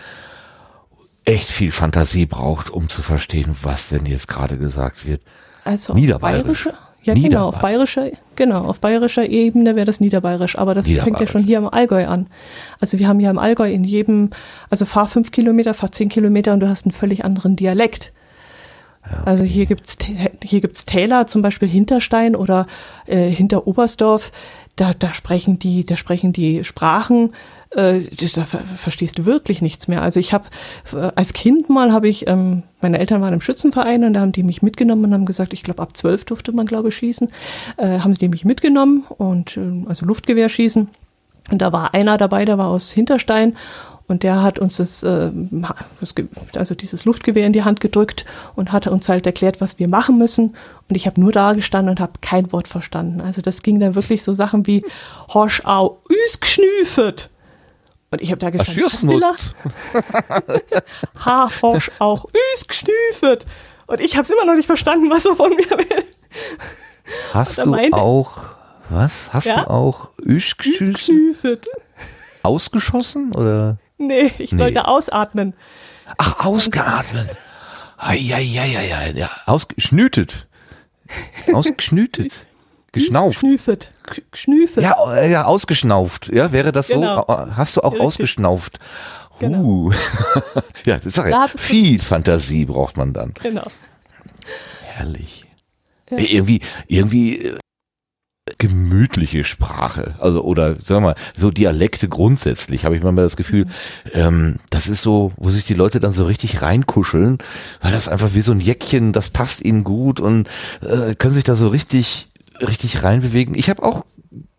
echt viel Fantasie braucht, um zu verstehen, was denn jetzt gerade gesagt wird? Also Niederbayerisch. Ja, genau, auf bayerischer, genau, auf bayerischer Ebene wäre das Niederbayerisch, aber das fängt ja schon hier im Allgäu an. Also wir haben ja im Allgäu in jedem, also fahr fünf Kilometer, fahr zehn Kilometer und du hast einen völlig anderen Dialekt. Also hier gibt's hier gibt's Täler, zum Beispiel Hinterstein oder äh, hinter Oberstdorf. Da, da sprechen die, da sprechen die Sprachen. Äh, da ver verstehst du wirklich nichts mehr. Also ich habe äh, als Kind mal habe ich, ähm, meine Eltern waren im Schützenverein und da haben die mich mitgenommen und haben gesagt, ich glaube ab zwölf durfte man glaube ich schießen, äh, haben sie mich mitgenommen und äh, also Luftgewehr schießen. Und da war einer dabei, der war aus Hinterstein und der hat uns das, äh, also dieses Luftgewehr in die Hand gedrückt und hat uns halt erklärt, was wir machen müssen. Und ich habe nur da gestanden und habe kein Wort verstanden. Also das ging dann wirklich so Sachen wie Horsch au üs gschnüfet. Und ich habe da gestanden, [LAUGHS] ha, Horsch auch üs gschnüfet. Und ich habe es immer noch nicht verstanden, was er von mir will. Hast du auch, was? Hast ja? du auch üs gschnüfet? Ausgeschossen oder? Nee, ich nee. sollte ausatmen. Ach, ausgeatmet. Eieieiei, ja, ausgeschnütet. Ausgeschnütet. [LAUGHS] Geschnauft. Geschnüfet. Ja, äh, ja, ausgeschnauft. Ja, wäre das genau. so? Hast du auch Richtig. ausgeschnauft? Genau. Uh. [LAUGHS] ja, das ist ja viel Fantasie braucht man dann. Genau. Herrlich. Ja. Irgendwie, irgendwie äh, gemütliche Sprache, also oder sagen wir mal so Dialekte grundsätzlich habe ich manchmal das Gefühl, mhm. ähm, das ist so, wo sich die Leute dann so richtig reinkuscheln, weil das einfach wie so ein Jäckchen, das passt ihnen gut und äh, können sich da so richtig richtig reinbewegen. Ich habe auch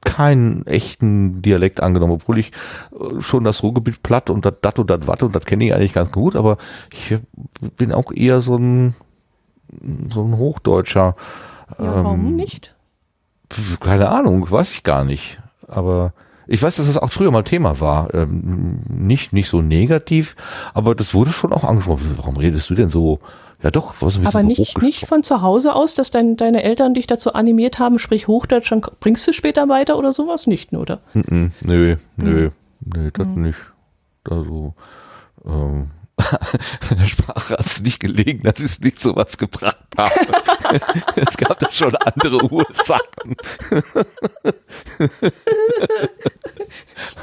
keinen echten Dialekt angenommen, obwohl ich äh, schon das Ruhrgebiet platt und das dat und das wat und das kenne ich eigentlich ganz gut, aber ich bin auch eher so ein so ein Hochdeutscher. Ja, warum ähm, nicht? Keine Ahnung, weiß ich gar nicht. Aber Ich weiß, dass es auch früher mal Thema war. Ähm, nicht, nicht so negativ, aber das wurde schon auch angesprochen. Warum redest du denn so? Ja doch, was Aber nicht, nicht von zu Hause aus, dass dein, deine Eltern dich dazu animiert haben, sprich Hochdeutsch, dann bringst du später weiter oder sowas nicht, oder? Mm -mm, nö, nö, nö, das mhm. nicht. Also, ähm, [LAUGHS] der Sprache hat es nicht gelegen, dass ich nicht so was gebracht habe. [LAUGHS] es gab da schon andere Ursachen. [LAUGHS]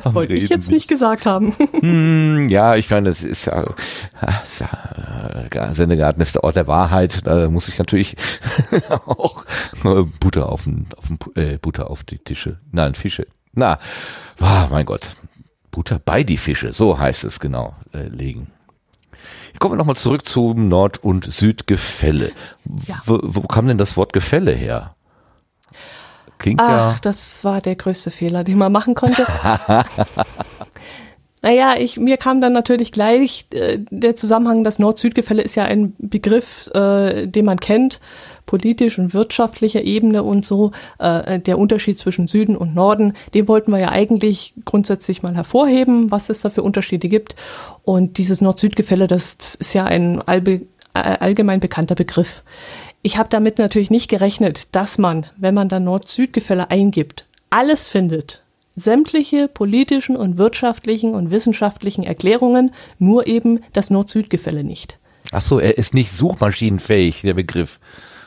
das wollte ich jetzt nicht gesagt haben. Hm, ja, ich meine, das ist ja, ja Sendegarten ist der Ort der Wahrheit. Da muss ich natürlich auch Butter auf, den, auf den, äh, Butter auf die Tische, nein, Fische. Na, oh, mein Gott. Butter bei die Fische, so heißt es genau, äh, legen. Kommen wir nochmal zurück zum Nord- und Südgefälle. Ja. Wo, wo kam denn das Wort Gefälle her? Klingt Ach, ja. das war der größte Fehler, den man machen konnte. [LAUGHS] naja, ich, mir kam dann natürlich gleich äh, der Zusammenhang, das Nord-Süd-Gefälle ist ja ein Begriff, äh, den man kennt politisch und wirtschaftlicher Ebene und so, äh, der Unterschied zwischen Süden und Norden, den wollten wir ja eigentlich grundsätzlich mal hervorheben, was es da für Unterschiede gibt. Und dieses Nord-Süd-Gefälle, das, das, ist ja ein allbe, äh, allgemein bekannter Begriff. Ich habe damit natürlich nicht gerechnet, dass man, wenn man dann Nord-Süd-Gefälle eingibt, alles findet, sämtliche politischen und wirtschaftlichen und wissenschaftlichen Erklärungen, nur eben das Nord-Süd-Gefälle nicht. Ach so, er ist nicht suchmaschinenfähig, der Begriff.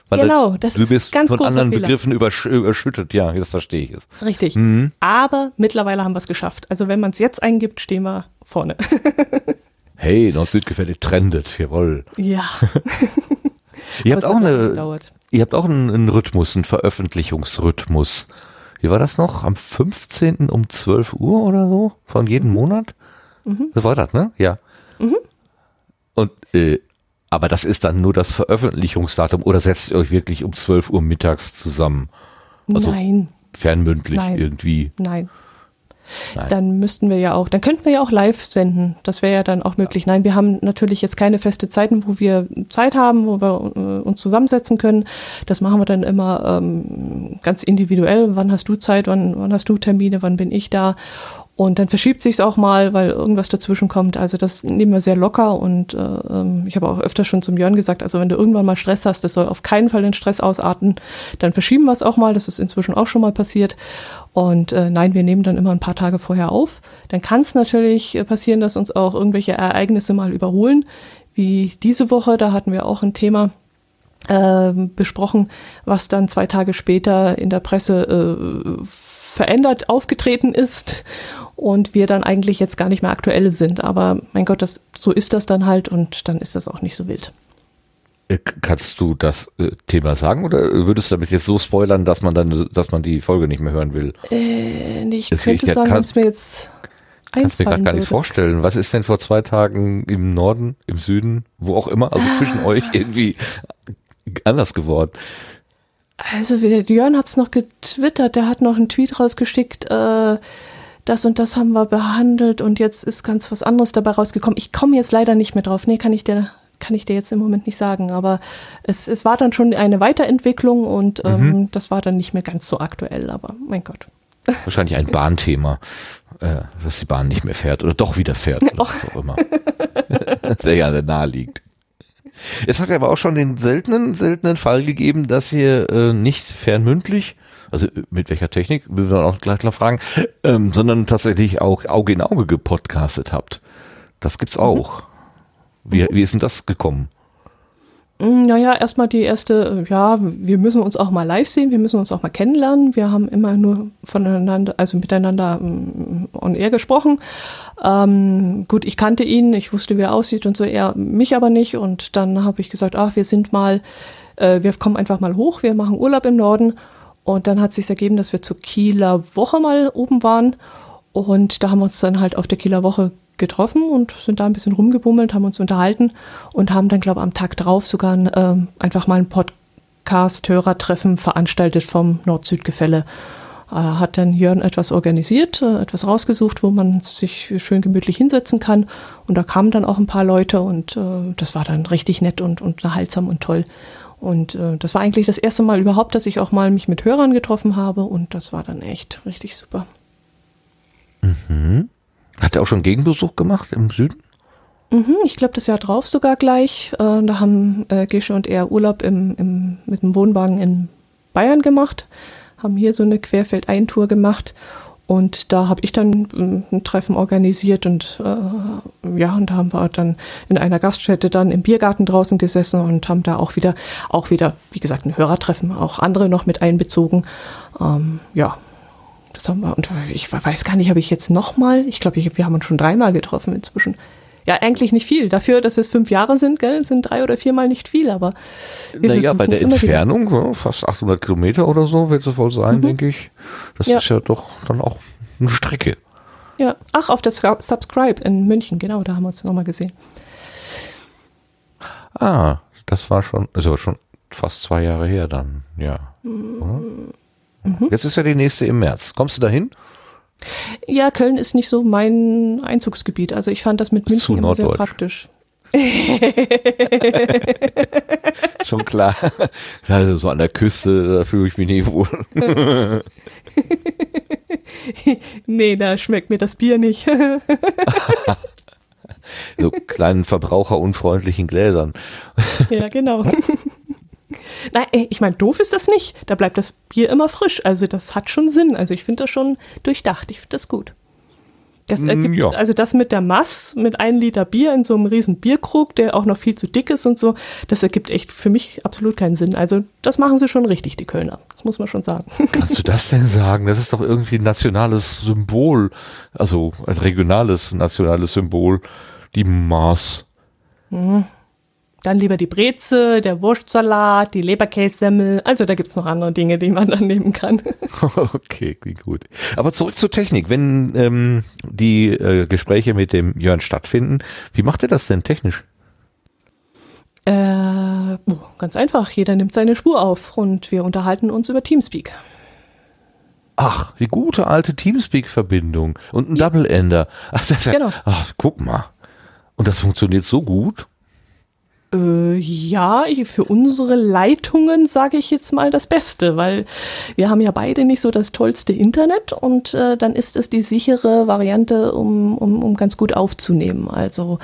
Weil genau, das du bist ganz von anderen Fehler. Begriffen übersch überschüttet. Ja, jetzt verstehe ich es. Richtig. Mhm. Aber mittlerweile haben wir es geschafft. Also wenn man es jetzt eingibt, stehen wir vorne. [LAUGHS] hey, Nord-Süd-Gefälle trendet, jawohl. Ja. [LAUGHS] ihr habt auch eine, ihr habt auch einen, einen Rhythmus, einen Veröffentlichungsrhythmus. Wie war das noch? Am 15. um 12 Uhr oder so? Von jedem Monat? Mhm. So war das, ne? Ja. Mhm. Und äh, aber das ist dann nur das Veröffentlichungsdatum oder setzt ihr euch wirklich um 12 Uhr mittags zusammen? Also Nein. Fernmündlich Nein. irgendwie? Nein. Nein. Dann müssten wir ja auch, dann könnten wir ja auch live senden. Das wäre ja dann auch möglich. Nein, wir haben natürlich jetzt keine feste Zeiten, wo wir Zeit haben, wo wir äh, uns zusammensetzen können. Das machen wir dann immer ähm, ganz individuell. Wann hast du Zeit? Wann, wann hast du Termine? Wann bin ich da? Und dann verschiebt sich auch mal, weil irgendwas dazwischen kommt. Also das nehmen wir sehr locker und äh, ähm, ich habe auch öfter schon zum Jörn gesagt, also wenn du irgendwann mal Stress hast, das soll auf keinen Fall den Stress ausarten, dann verschieben wir es auch mal. Das ist inzwischen auch schon mal passiert. Und äh, nein, wir nehmen dann immer ein paar Tage vorher auf. Dann kann es natürlich äh, passieren, dass uns auch irgendwelche Ereignisse mal überholen. Wie diese Woche, da hatten wir auch ein Thema, äh, besprochen, was dann zwei Tage später in der Presse äh, verändert aufgetreten ist und wir dann eigentlich jetzt gar nicht mehr aktuell sind. Aber mein Gott, das, so ist das dann halt und dann ist das auch nicht so wild. Äh, kannst du das äh, Thema sagen oder würdest du damit jetzt so spoilern, dass man dann, dass man die Folge nicht mehr hören will? Äh, ich das könnte ich, sagen, kann, mir jetzt Kannst mir gerade gar nicht vorstellen. Was ist denn vor zwei Tagen im Norden, im Süden, wo auch immer, also zwischen euch irgendwie anders geworden? Also Jörn hat es noch getwittert, der hat noch einen Tweet rausgeschickt, äh, das und das haben wir behandelt und jetzt ist ganz was anderes dabei rausgekommen. Ich komme jetzt leider nicht mehr drauf. Nee, kann ich dir, kann ich dir jetzt im Moment nicht sagen. Aber es, es war dann schon eine Weiterentwicklung und ähm, mhm. das war dann nicht mehr ganz so aktuell, aber mein Gott. [LAUGHS] Wahrscheinlich ein Bahnthema, äh, dass die Bahn nicht mehr fährt oder doch wieder fährt oder was auch immer. wäre ja naheliegend. Es hat aber auch schon den seltenen, seltenen Fall gegeben, dass ihr äh, nicht fernmündlich, also äh, mit welcher Technik, will wir auch gleich noch fragen, ähm, sondern tatsächlich auch Auge in Auge gepodcastet habt. Das gibt's mhm. auch. Mhm. Wie, wie ist denn das gekommen? Mm, naja, erstmal die erste, ja, wir müssen uns auch mal live sehen, wir müssen uns auch mal kennenlernen. Wir haben immer nur voneinander, also miteinander um, mm, on air gesprochen. Ähm, gut, ich kannte ihn, ich wusste, wie er aussieht und so, er mich aber nicht. Und dann habe ich gesagt, ach, wir sind mal, äh, wir kommen einfach mal hoch, wir machen Urlaub im Norden. Und dann hat sich ergeben, dass wir zur Kieler Woche mal oben waren. Und da haben wir uns dann halt auf der Kieler Woche getroffen und sind da ein bisschen rumgebummelt, haben uns unterhalten und haben dann, glaube ich, am Tag drauf sogar äh, einfach mal ein Podcast-Hörertreffen veranstaltet vom Nord-Süd-Gefälle. Äh, hat dann Jörn etwas organisiert, äh, etwas rausgesucht, wo man sich schön gemütlich hinsetzen kann. Und da kamen dann auch ein paar Leute und äh, das war dann richtig nett und, und unterhaltsam und toll. Und äh, das war eigentlich das erste Mal überhaupt, dass ich auch mal mich mit Hörern getroffen habe und das war dann echt richtig super. Mhm. Hat er auch schon Gegenbesuch gemacht im Süden? Mhm, ich glaube, das Jahr drauf sogar gleich. Äh, da haben äh, Gesche und er Urlaub im, im, mit dem Wohnwagen in Bayern gemacht, haben hier so eine Querfeldeintour gemacht und da habe ich dann ähm, ein Treffen organisiert und äh, ja, und da haben wir dann in einer Gaststätte dann im Biergarten draußen gesessen und haben da auch wieder, auch wieder, wie gesagt, ein Hörertreffen, auch andere noch mit einbezogen. Ähm, ja, das haben wir. Und ich weiß gar nicht, habe ich jetzt nochmal, ich glaube, wir haben uns schon dreimal getroffen inzwischen. Ja, eigentlich nicht viel. Dafür, dass es fünf Jahre sind, gell, sind drei oder viermal nicht viel, aber. Naja, bei der Entfernung, ja, fast 800 Kilometer oder so wird es wohl sein, mhm. denke ich. Das ja. ist ja doch dann auch eine Strecke. Ja, ach, auf der Subscribe in München, genau, da haben wir uns nochmal gesehen. Ah, das war schon, also schon fast zwei Jahre her dann, ja. Mhm. Jetzt ist ja die nächste im März. Kommst du dahin? Ja, Köln ist nicht so mein Einzugsgebiet. Also ich fand das mit München Zu immer sehr praktisch. [LAUGHS] Schon klar. Also so an der Küste, da fühle ich mich nicht wohl. [LAUGHS] nee, da schmeckt mir das Bier nicht. [LAUGHS] so kleinen verbraucherunfreundlichen Gläsern. ja, genau. Nein, ich meine, doof ist das nicht. Da bleibt das Bier immer frisch. Also das hat schon Sinn. Also ich finde das schon durchdacht. Ich finde das gut. Das mm, ergibt, ja. Also das mit der Mass, mit einem Liter Bier in so einem riesen Bierkrug, der auch noch viel zu dick ist und so, das ergibt echt für mich absolut keinen Sinn. Also das machen sie schon richtig, die Kölner. Das muss man schon sagen. [LAUGHS] Kannst du das denn sagen? Das ist doch irgendwie ein nationales Symbol, also ein regionales nationales Symbol, die Maß. Mhm. Dann lieber die Breze, der Wurstsalat, die Leberkässemmel. Also da gibt's noch andere Dinge, die man [LAUGHS] dann nehmen kann. [LAUGHS] okay, klingt gut. Aber zurück zur Technik. Wenn ähm, die äh, Gespräche mit dem Jörn stattfinden, wie macht er das denn technisch? Äh, oh, ganz einfach. Jeder nimmt seine Spur auf und wir unterhalten uns über Teamspeak. Ach, die gute alte Teamspeak-Verbindung und ein ja. Double-Ender. Ach, das ist ja, genau. ach, guck mal. Und das funktioniert so gut? Äh, ja, für unsere Leitungen sage ich jetzt mal das Beste, weil wir haben ja beide nicht so das tollste Internet und äh, dann ist es die sichere Variante, um, um, um ganz gut aufzunehmen. Also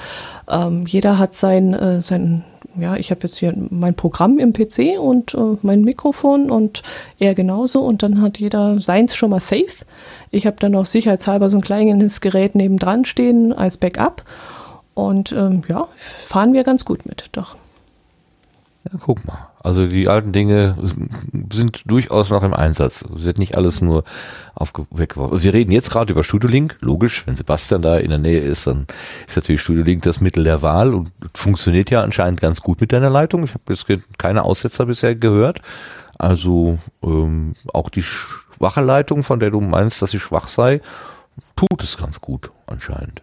ähm, jeder hat sein, äh, sein ja, ich habe jetzt hier mein Programm im PC und äh, mein Mikrofon und er genauso und dann hat jeder seins schon mal safe. Ich habe dann auch sicherheitshalber so ein kleines Gerät nebendran stehen als Backup und ähm, ja, fahren wir ganz gut mit, doch. Ja, guck mal. Also die alten Dinge sind durchaus noch im Einsatz. Es wird nicht alles nur weggeworfen. Wir reden jetzt gerade über Studiolink. Logisch, wenn Sebastian da in der Nähe ist, dann ist natürlich Studiolink das Mittel der Wahl und funktioniert ja anscheinend ganz gut mit deiner Leitung. Ich habe jetzt keine Aussetzer bisher gehört. Also ähm, auch die schwache Leitung, von der du meinst, dass sie schwach sei, tut es ganz gut anscheinend.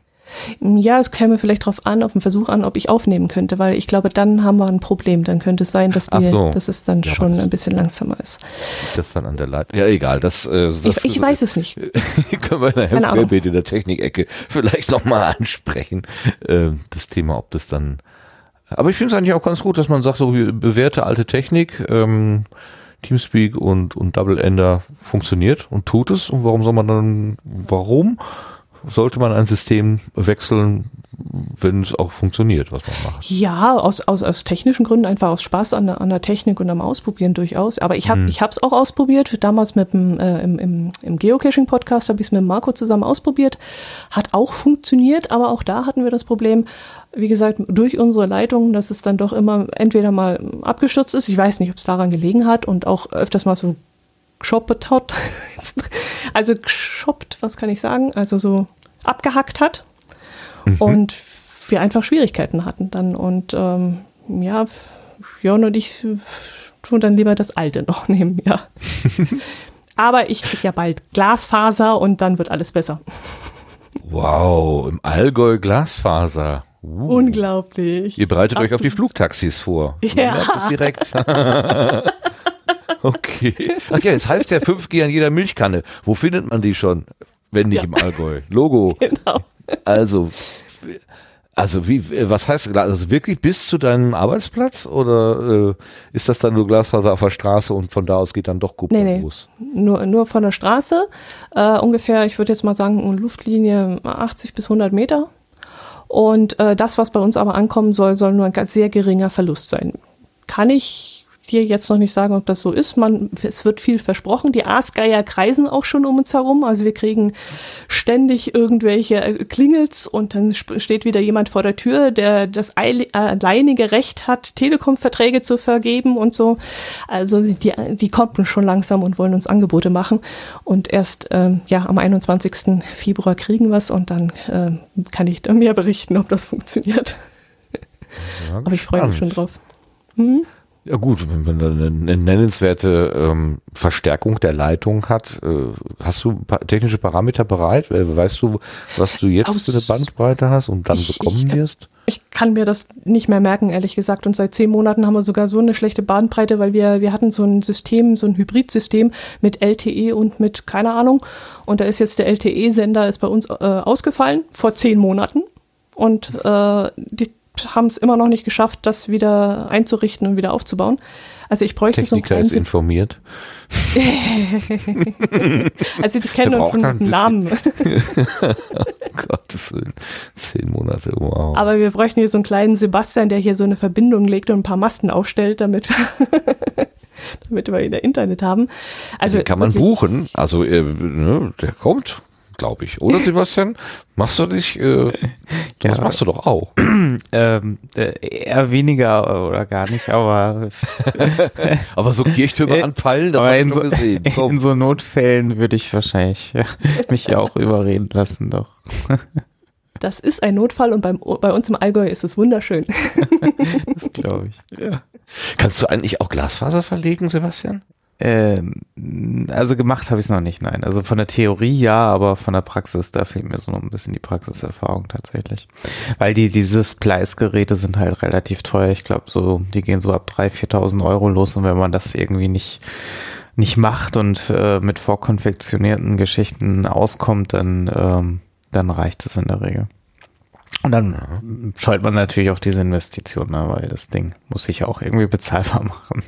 Ja, es käme vielleicht darauf an, auf den Versuch an, ob ich aufnehmen könnte, weil ich glaube, dann haben wir ein Problem. Dann könnte es sein, dass, die, so. dass es dann ja, schon ein bisschen langsamer ist. Das dann an der Leitung. Ja, egal. Das, äh, das ich, ich weiß es nicht. [LAUGHS] können wir nachher in der Technikecke vielleicht nochmal ansprechen. Äh, das Thema, ob das dann. Aber ich finde es eigentlich auch ganz gut, dass man sagt, so bewährte alte Technik. Ähm, Teamspeak und, und Double Ender funktioniert und tut es. Und warum soll man dann, warum? Sollte man ein System wechseln, wenn es auch funktioniert, was man macht. Ja, aus, aus, aus technischen Gründen, einfach aus Spaß an der, an der Technik und am Ausprobieren durchaus. Aber ich habe es hm. auch ausprobiert, damals mit dem, äh, im, im, im Geocaching-Podcast habe ich es mit Marco zusammen ausprobiert. Hat auch funktioniert, aber auch da hatten wir das Problem, wie gesagt, durch unsere Leitung, dass es dann doch immer entweder mal abgestürzt ist. Ich weiß nicht, ob es daran gelegen hat und auch öfters mal so geschoppet hat. [LAUGHS] also geschoppt, was kann ich sagen? Also so abgehackt hat. Mhm. Und wir einfach Schwierigkeiten hatten dann. Und ähm, ja, Jörn und ich tun dann lieber das alte [LAUGHS] noch nehmen, ja. [LAUGHS] Aber ich kriege ja bald Glasfaser und dann wird alles besser. Wow, im Allgäu Glasfaser. Uh. Unglaublich. Ihr bereitet Absolut. euch auf die Flugtaxis vor. Ja. direkt. Okay. Ach ja, es heißt ja 5G an jeder Milchkanne. Wo findet man die schon? Wenn nicht ja. im Allgäu. Logo. Genau. Also, Also wie, was heißt, also wirklich bis zu deinem Arbeitsplatz oder äh, ist das dann nur Glasfaser auf der Straße und von da aus geht dann doch Kupfer nee, nee. los? Nur, nur von der Straße, äh, ungefähr, ich würde jetzt mal sagen, eine Luftlinie 80 bis 100 Meter. Und äh, das, was bei uns aber ankommen soll, soll nur ein ganz sehr geringer Verlust sein. Kann ich dir jetzt noch nicht sagen, ob das so ist. Man, es wird viel versprochen. Die Aasgeier kreisen auch schon um uns herum. Also wir kriegen ständig irgendwelche äh, Klingels und dann steht wieder jemand vor der Tür, der das alleinige Recht hat, Telekom-Verträge zu vergeben und so. Also die, die kommen schon langsam und wollen uns Angebote machen. Und erst ähm, ja, am 21. Februar kriegen wir es und dann ähm, kann ich mehr berichten, ob das funktioniert. Ja, Aber ich freue mich schon drauf. Hm? Ja gut, wenn man eine, eine nennenswerte ähm, Verstärkung der Leitung hat, äh, hast du pa technische Parameter bereit? Äh, weißt du, was du jetzt Aus für eine Bandbreite hast und dann ich, bekommen ich wirst? Ich kann mir das nicht mehr merken, ehrlich gesagt. Und seit zehn Monaten haben wir sogar so eine schlechte Bandbreite, weil wir, wir hatten so ein System, so ein Hybridsystem mit LTE und mit keine Ahnung. Und da ist jetzt der LTE-Sender ist bei uns äh, ausgefallen vor zehn Monaten. Und äh, die haben es immer noch nicht geschafft, das wieder einzurichten und wieder aufzubauen. Also ich bräuchte Techniker so einen ist informiert. [LAUGHS] also die kennen schon mit Namen. [LAUGHS] Gottes Willen. Zehn Monate, wow. Aber wir bräuchten hier so einen kleinen Sebastian, der hier so eine Verbindung legt und ein paar Masten aufstellt, damit [LAUGHS] damit wir wieder Internet haben. Also Den kann man buchen. Also äh, ne, der kommt glaube ich. Oder Sebastian? Machst du dich, äh, das ja, machst du doch auch. [CLEARS THROAT] ähm, äh, eher weniger oder gar nicht, aber [LAUGHS] aber so Kirchtürme anpeilen, das habe ich so, gesehen. [LAUGHS] Komm. In so Notfällen würde ich wahrscheinlich ja, mich ja auch überreden lassen, doch. [LAUGHS] Das ist ein Notfall und beim, bei uns im Allgäu ist es wunderschön. das glaube ich. Ja. Kannst du eigentlich auch Glasfaser verlegen, Sebastian? Ähm, also gemacht habe ich es noch nicht, nein. Also von der Theorie ja, aber von der Praxis, da fehlt mir so noch ein bisschen die Praxiserfahrung tatsächlich. Weil die, diese Splice-Geräte sind halt relativ teuer. Ich glaube, so, die gehen so ab 3.000, 4.000 Euro los und wenn man das irgendwie nicht, nicht macht und äh, mit vorkonfektionierten Geschichten auskommt, dann, ähm, dann reicht es in der Regel. Und dann scheut man natürlich auch diese Investition, ne, weil das Ding muss sich auch irgendwie bezahlbar [LAUGHS] machen.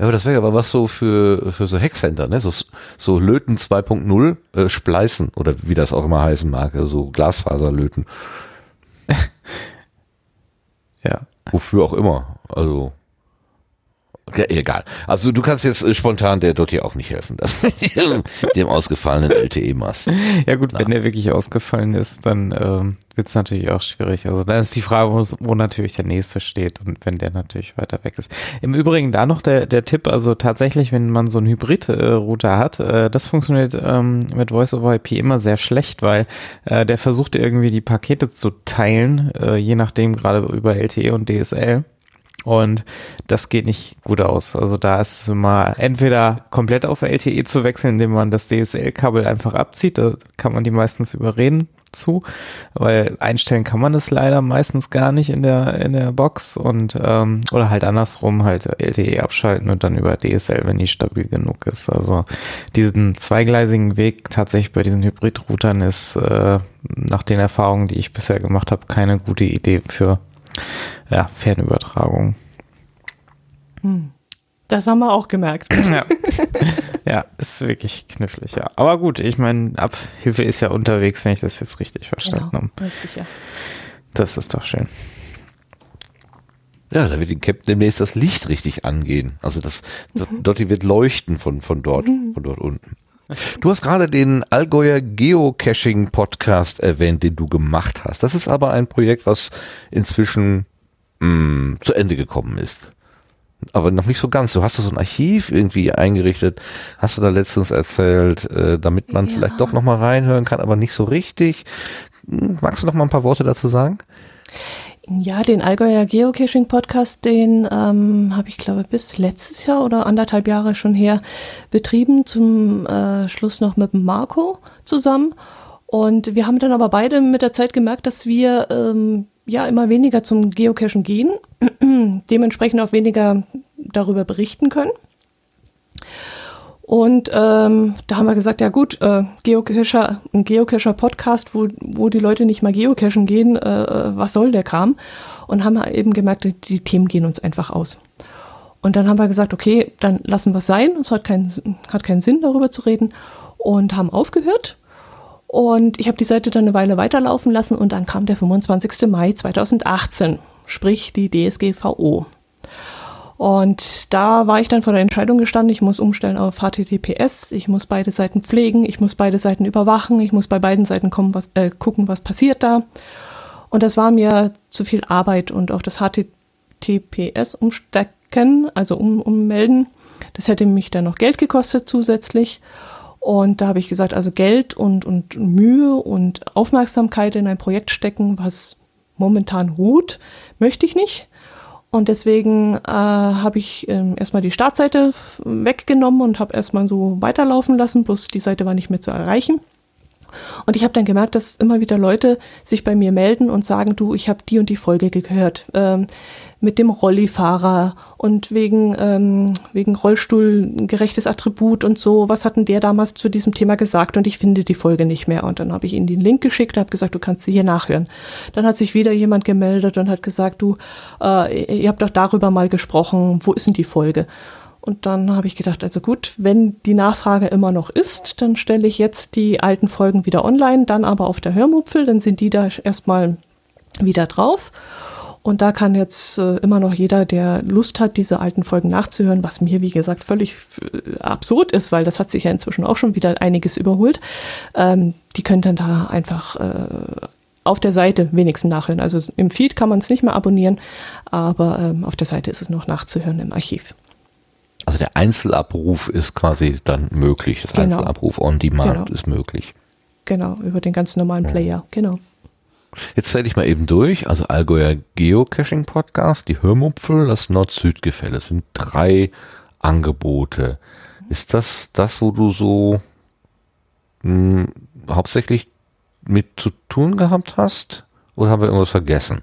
Ja, aber das wäre aber was so für, für so Hackcenter, ne? So, so Löten 2.0, äh, Spleißen oder wie das auch immer heißen mag, also so Glasfaserlöten. [LAUGHS] ja. Wofür auch immer. Also egal. Also du kannst jetzt äh, spontan der dort hier auch nicht helfen, dem, [LAUGHS] dem ausgefallenen LTE-Mast. Ja gut, Na. wenn der wirklich ausgefallen ist, dann ähm, wird es natürlich auch schwierig. Also dann ist die Frage, wo, wo, natürlich der nächste steht und wenn der natürlich weiter weg ist. Im Übrigen da noch der, der Tipp, also tatsächlich, wenn man so einen Hybrid-Router hat, äh, das funktioniert ähm, mit Voice over IP immer sehr schlecht, weil äh, der versucht irgendwie die Pakete zu teilen, äh, je nachdem gerade über LTE und DSL. Und das geht nicht gut aus. Also da ist es mal entweder komplett auf LTE zu wechseln, indem man das DSL-Kabel einfach abzieht. Da kann man die meistens überreden zu, weil einstellen kann man das leider meistens gar nicht in der in der Box und ähm, oder halt andersrum halt LTE abschalten und dann über DSL, wenn die stabil genug ist. Also diesen zweigleisigen Weg tatsächlich bei diesen Hybrid-Routern ist äh, nach den Erfahrungen, die ich bisher gemacht habe, keine gute Idee für ja, Fernübertragung. Hm. Das haben wir auch gemerkt. [LAUGHS] ja. ja, ist wirklich knifflig, ja. Aber gut, ich meine, Abhilfe ist ja unterwegs, wenn ich das jetzt richtig verstanden genau, habe. Richtig, ja. Das ist doch schön. Ja, da wird den Captain demnächst das Licht richtig angehen. Also das, mhm. dort wird leuchten von, von dort, mhm. von dort unten. Du hast gerade den Allgäuer Geocaching Podcast erwähnt, den du gemacht hast. Das ist aber ein Projekt, was inzwischen mh, mm, zu Ende gekommen ist. Aber noch nicht so ganz. Du hast so ein Archiv irgendwie eingerichtet, hast du da letztens erzählt, äh, damit man ja. vielleicht doch noch mal reinhören kann, aber nicht so richtig. Hm, magst du noch mal ein paar Worte dazu sagen? Ja, den Allgäuer Geocaching Podcast, den ähm, habe ich glaube bis letztes Jahr oder anderthalb Jahre schon her betrieben. Zum äh, Schluss noch mit Marco zusammen. Und wir haben dann aber beide mit der Zeit gemerkt, dass wir ähm, ja immer weniger zum Geocachen gehen, [CLEARS THROAT] dementsprechend auch weniger darüber berichten können. Und ähm, da haben wir gesagt, ja gut, äh, Geocacher, ein Geocacher-Podcast, wo, wo die Leute nicht mal geocachen gehen, äh, was soll der Kram? Und haben eben gemerkt, die Themen gehen uns einfach aus. Und dann haben wir gesagt, okay, dann lassen wir es sein. Es hat keinen, hat keinen Sinn, darüber zu reden. Und haben aufgehört. Und ich habe die Seite dann eine Weile weiterlaufen lassen und dann kam der 25. Mai 2018, sprich die DSGVO. Und da war ich dann vor der Entscheidung gestanden, ich muss umstellen auf HTTPS, ich muss beide Seiten pflegen, ich muss beide Seiten überwachen, ich muss bei beiden Seiten kommen, was, äh, gucken, was passiert da. Und das war mir zu viel Arbeit und auch das HTTPS umstecken, also um, ummelden, das hätte mich dann noch Geld gekostet zusätzlich. Und da habe ich gesagt, also Geld und, und Mühe und Aufmerksamkeit in ein Projekt stecken, was momentan ruht, möchte ich nicht. Und deswegen äh, habe ich äh, erstmal die Startseite weggenommen und habe erstmal so weiterlaufen lassen, bloß die Seite war nicht mehr zu erreichen. Und ich habe dann gemerkt, dass immer wieder Leute sich bei mir melden und sagen, du, ich habe die und die Folge gehört. Ähm, mit dem Rollifahrer und wegen, ähm, wegen Rollstuhl gerechtes Attribut und so. Was hatten der damals zu diesem Thema gesagt? Und ich finde die Folge nicht mehr. Und dann habe ich ihnen den Link geschickt und habe gesagt, du kannst sie hier nachhören. Dann hat sich wieder jemand gemeldet und hat gesagt, du, äh, ihr habt doch darüber mal gesprochen. Wo ist denn die Folge? Und dann habe ich gedacht, also gut, wenn die Nachfrage immer noch ist, dann stelle ich jetzt die alten Folgen wieder online, dann aber auf der Hörmupfel, dann sind die da erstmal wieder drauf. Und da kann jetzt äh, immer noch jeder, der Lust hat, diese alten Folgen nachzuhören, was mir, wie gesagt, völlig äh, absurd ist, weil das hat sich ja inzwischen auch schon wieder einiges überholt, ähm, die können dann da einfach äh, auf der Seite wenigstens nachhören. Also im Feed kann man es nicht mehr abonnieren, aber ähm, auf der Seite ist es noch nachzuhören im Archiv. Also der Einzelabruf ist quasi dann möglich. Das genau. Einzelabruf on Demand genau. ist möglich. Genau, über den ganz normalen Player, ja. genau. Jetzt zähle ich mal eben durch. Also Allgäuer Geocaching Podcast, die Hörmupfel, das Nord-Süd-Gefälle. Das sind drei Angebote. Ist das das, wo du so mh, hm, hauptsächlich mit zu tun gehabt hast? Oder haben wir irgendwas vergessen?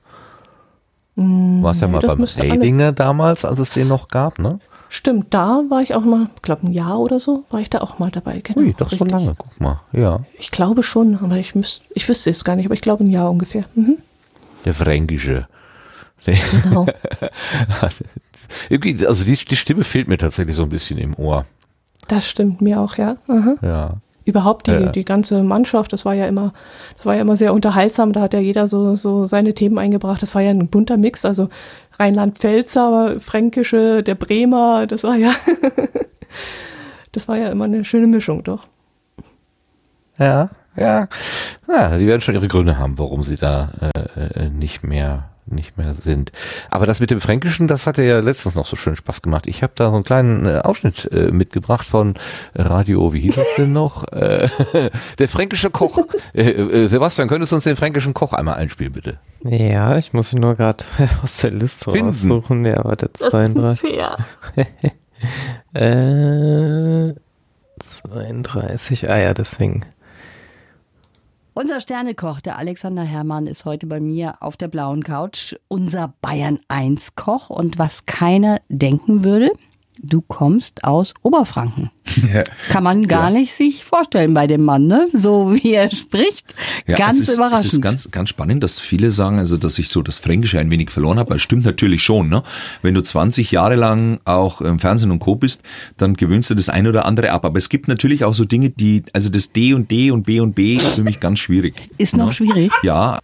Mm, Warst ja mal beim Redinger damals, als es den noch gab, ne? Stimmt, da war ich auch mal, ich glaube ein Jahr oder so, war ich da auch mal dabei. Genau, Ui, doch richtig. so lange, guck mal, ja. Ich glaube schon, aber ich, müsst, ich wüsste es gar nicht, aber ich glaube ein Jahr ungefähr. Mhm. Der Fränkische. Genau. [LAUGHS] also die, die Stimme fehlt mir tatsächlich so ein bisschen im Ohr. Das stimmt mir auch, ja. Aha. Ja überhaupt die, ja. die ganze Mannschaft, das war ja immer, das war ja immer sehr unterhaltsam, da hat ja jeder so, so seine Themen eingebracht. Das war ja ein bunter Mix, also Rheinland-Pfälzer, Fränkische, der Bremer, das war ja, [LAUGHS] das war ja immer eine schöne Mischung, doch. Ja, ja. Ja, die werden schon ihre Gründe haben, warum sie da äh, äh nicht mehr nicht mehr sind. Aber das mit dem Fränkischen, das hat ja letztens noch so schön Spaß gemacht. Ich habe da so einen kleinen äh, Ausschnitt äh, mitgebracht von Radio, wie hieß das denn noch? [LAUGHS] Äh, der fränkische Koch. [LAUGHS] Äh, äh, Sebastian, könntest du uns den fränkischen Koch einmal einspielen, bitte? Ja, ich muss ihn nur gerade [LAUGHS] aus der Liste Finden. raussuchen. Ja, warte, 32. äh, 32, ah ja, deswegen. Unser Sternekoch, der Alexander Herrmann, ist heute bei mir auf der blauen Couch. Unser Bayern 1 Koch. Und was keiner denken würde, du kommst aus Oberfranken. Ja. Kann man gar ja. nicht sich vorstellen bei dem Mann, ne? So wie er spricht. Ja, ganz es ist, überraschend. Es ist ganz, ganz spannend, dass viele sagen, also, dass ich so das Fränkische ein wenig verloren habe. Das stimmt natürlich schon, ne? Wenn du 20 Jahre lang auch im Fernsehen und Co. bist, dann gewöhnst du das eine oder andere ab. Aber es gibt natürlich auch so Dinge, die, also das D und D und B und B ist für mich ganz schwierig. Ist ne? noch schwierig? Ja.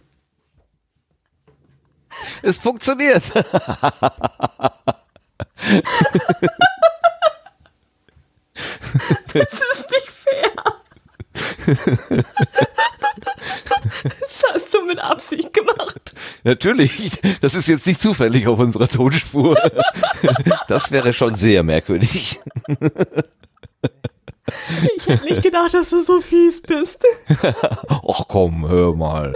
Es funktioniert. [LAUGHS] Das ist nicht fair. Das hast du mit Absicht gemacht. Natürlich, das ist jetzt nicht zufällig auf unserer Tonspur. Das wäre schon sehr merkwürdig. [LAUGHS] Ich hätte nicht gedacht, dass du so fies bist. [LAUGHS] Ach komm, hör mal.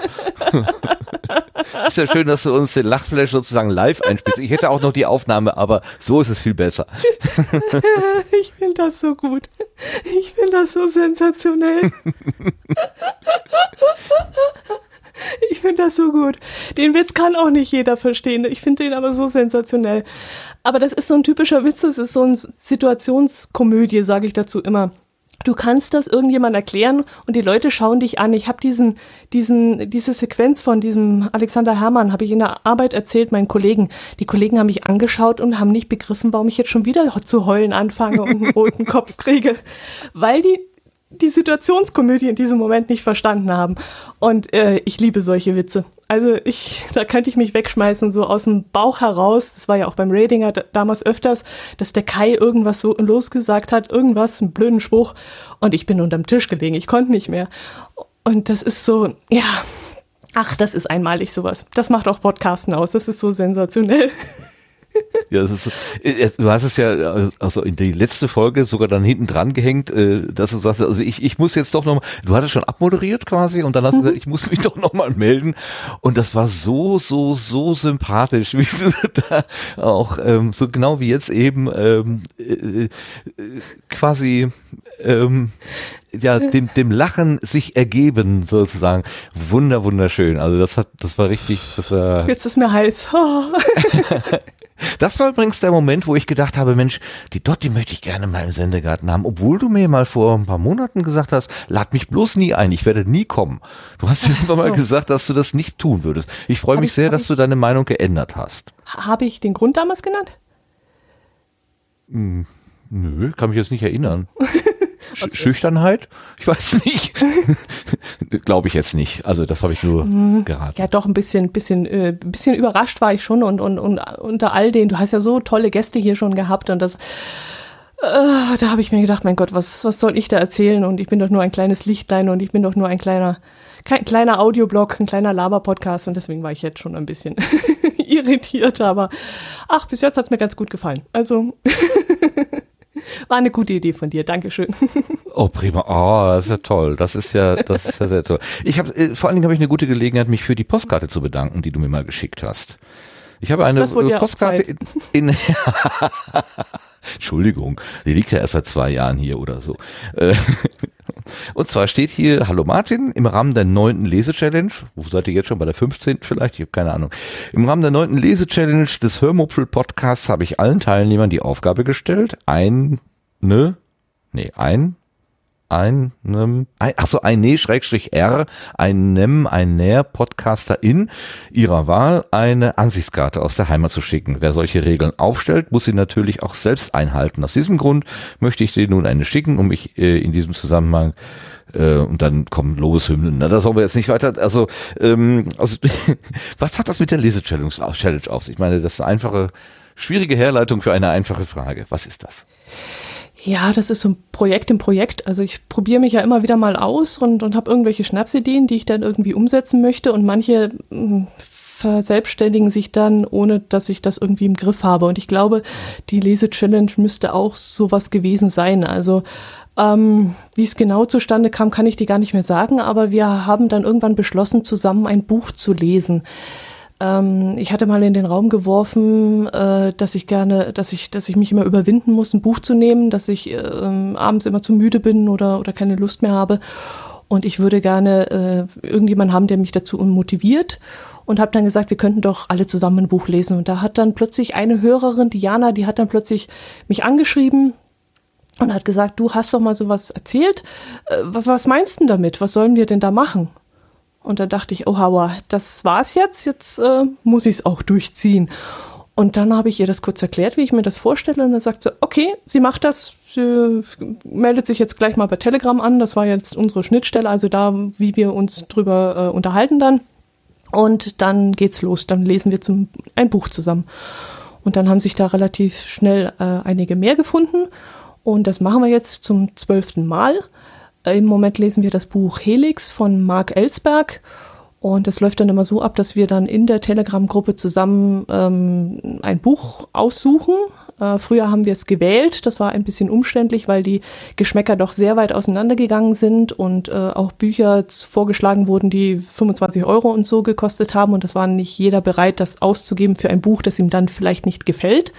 ist ja schön, dass du uns den Lachflash sozusagen live einspielst. Ich hätte auch noch die Aufnahme, aber so ist es viel besser. [LAUGHS] ich finde das so gut. Ich finde das so sensationell. [LAUGHS] Ich finde das so gut. Den Witz kann auch nicht jeder verstehen. Ich finde den aber so sensationell. Aber das ist so ein typischer Witz, das ist so eine Situationskomödie, sage ich dazu immer. Du kannst das irgendjemand erklären und die Leute schauen dich an. Ich habe diesen, diesen, diese Sequenz von diesem Alexander Herrmann habe ich in der Arbeit erzählt meinen Kollegen. Die Kollegen haben mich angeschaut und haben nicht begriffen, warum ich jetzt schon wieder zu heulen anfange und einen roten Kopf kriege, weil die die Situationskomödie in diesem Moment nicht verstanden haben. Und äh, ich liebe solche Witze. Also ich, da könnte ich mich wegschmeißen, so aus dem Bauch heraus. Das war ja auch beim Radinger damals öfters, dass der Kai irgendwas so losgesagt hat, irgendwas, einen blöden Spruch. Und ich bin unterm Tisch gelegen, ich konnte nicht mehr. Und das ist so, ja, ach, das ist einmalig sowas. Das macht auch Podcasten aus. Das ist so sensationell. [LAUGHS] [LAUGHS] Ja, das ist, äh, du hast es ja also in die letzte Folge sogar dann hinten dran gehängt, äh, dass du sagst, also ich, ich muss jetzt doch nochmal, du hattest schon abmoderiert quasi und dann hast du gesagt, mhm. ich muss mich [LAUGHS] doch nochmal melden und das war so, so, so sympathisch, [LAUGHS] wie du da auch ähm, so genau wie jetzt eben ähm, äh, äh quasi ähm, ja dem, dem Lachen sich ergeben sozusagen. Wunder, wunderschön. Also das hat, das war richtig, das war. Jetzt ist mir heiß. Das war übrigens der Moment, wo ich gedacht habe, Mensch, die Dotti möchte ich gerne mal im Sendegarten haben, obwohl du mir mal vor ein paar Monaten gesagt hast, lad mich bloß nie ein, ich werde nie kommen. Du hast irgendwann so. mal gesagt, dass du das nicht tun würdest. Ich freue mich ich, sehr, dass du deine Meinung geändert hast. Habe ich den Grund damals genannt? Hm, nö, kann mich jetzt nicht erinnern. [LAUGHS] Okay. Schüchternheit? Ich weiß nicht. [LAUGHS] Glaube ich jetzt nicht. Also das habe ich nur mhm. geraten. Ja, doch ein bisschen, bisschen, äh, bisschen überrascht war ich schon und, und, und unter all den, du hast ja so tolle Gäste hier schon gehabt und das äh, da habe ich mir gedacht, mein Gott, was, was soll ich da erzählen? Und ich bin doch nur ein kleines Lichtlein und ich bin doch nur ein kleiner, kein kleiner Audioblog, ein kleiner Laber-Podcast und deswegen war ich jetzt schon ein bisschen [LAUGHS] irritiert, aber ach, bis jetzt hat es mir ganz gut gefallen. Also [LAUGHS] War eine gute Idee von dir, Dankeschön. [LAUGHS] Oh, prima. Oh, das ist ja toll. Das ist ja, das ist ja sehr toll. Ich habe, äh, vor allen Dingen habe ich eine gute Gelegenheit, mich für die Postkarte zu bedanken, die du mir mal geschickt hast. Ich habe eine Postkarte in, [LAUGHS] in Entschuldigung, die liegt ja erst seit zwei Jahren hier oder so. Äh, [LAUGHS] und zwar steht hier, hallo Martin, im Rahmen der neunten Lese-Challenge, wo seid ihr jetzt schon bei der 15. vielleicht? Ich habe keine Ahnung. Im Rahmen der neunten Lese-Challenge des Hörmupfel-Podcasts habe ich allen Teilnehmern die Aufgabe gestellt, ein, ne, nee, ein einem, ein, ach so, ein Ne, Schrägstrich R, einem, ein Näher Podcaster in ihrer Wahl eine Ansichtskarte aus der Heimat zu schicken. Wer solche Regeln aufstellt, muss sie natürlich auch selbst einhalten. Aus diesem Grund möchte ich dir nun eine schicken, um mich äh, in diesem Zusammenhang äh, und dann kommen Lobeshymnen. Na, das sollen wir jetzt nicht weiter. Also, ähm, also [LAUGHS] was hat das mit der Lese-Challenge auf sich? Ich meine, das ist eine einfache, schwierige Herleitung für eine einfache Frage. Was ist das? Ja, das ist so ein Projekt im Projekt. Also ich probiere mich ja immer wieder mal aus und, und habe irgendwelche Schnapsideen, die ich dann irgendwie umsetzen möchte. Und manche hm, verselbstständigen sich dann, ohne dass ich das irgendwie im Griff habe. Und ich glaube, die Lese-Challenge müsste auch sowas gewesen sein. Also ähm, wie es genau zustande kam, kann ich dir gar nicht mehr sagen. Aber wir haben dann irgendwann beschlossen, zusammen ein Buch zu lesen. Ähm, ich hatte mal in den Raum geworfen, äh, dass ich gerne, dass ich, dass ich mich immer überwinden muss, ein Buch zu nehmen, dass ich äh, abends immer zu müde bin oder, oder keine Lust mehr habe. Und ich würde gerne äh, irgendjemanden haben, der mich dazu motiviert. Und habe dann gesagt, wir könnten doch alle zusammen ein Buch lesen. Und da hat dann plötzlich eine Hörerin, Diana, die hat dann plötzlich mich angeschrieben, und hat gesagt, du hast doch mal sowas erzählt. Äh, was meinst du damit? Was sollen wir denn da machen? Und da dachte ich, oh Hauer, das war's jetzt, jetzt äh, muss ich es auch durchziehen. Und dann habe ich ihr das kurz erklärt, wie ich mir das vorstelle. Und dann sagt sie, okay, sie macht das, sie meldet sich jetzt gleich mal bei Telegram an. Das war jetzt unsere Schnittstelle, also da, wie wir uns drüber äh, unterhalten dann. Und dann geht's los, dann lesen wir zum, ein Buch zusammen. Und dann haben sich da relativ schnell äh, einige mehr gefunden. Und das machen wir jetzt zum zwölften Mal. Im Moment lesen wir das Buch Helix von Mark Ellsberg. Und das läuft dann immer so ab, dass wir dann in der Telegram-Gruppe zusammen ähm, ein Buch aussuchen. Äh, früher haben wir es gewählt. Das war ein bisschen umständlich, weil die Geschmäcker doch sehr weit auseinandergegangen sind und äh, auch Bücher vorgeschlagen wurden, die 25 Euro und so gekostet haben. Und das war nicht jeder bereit, das auszugeben für ein Buch, das ihm dann vielleicht nicht gefällt.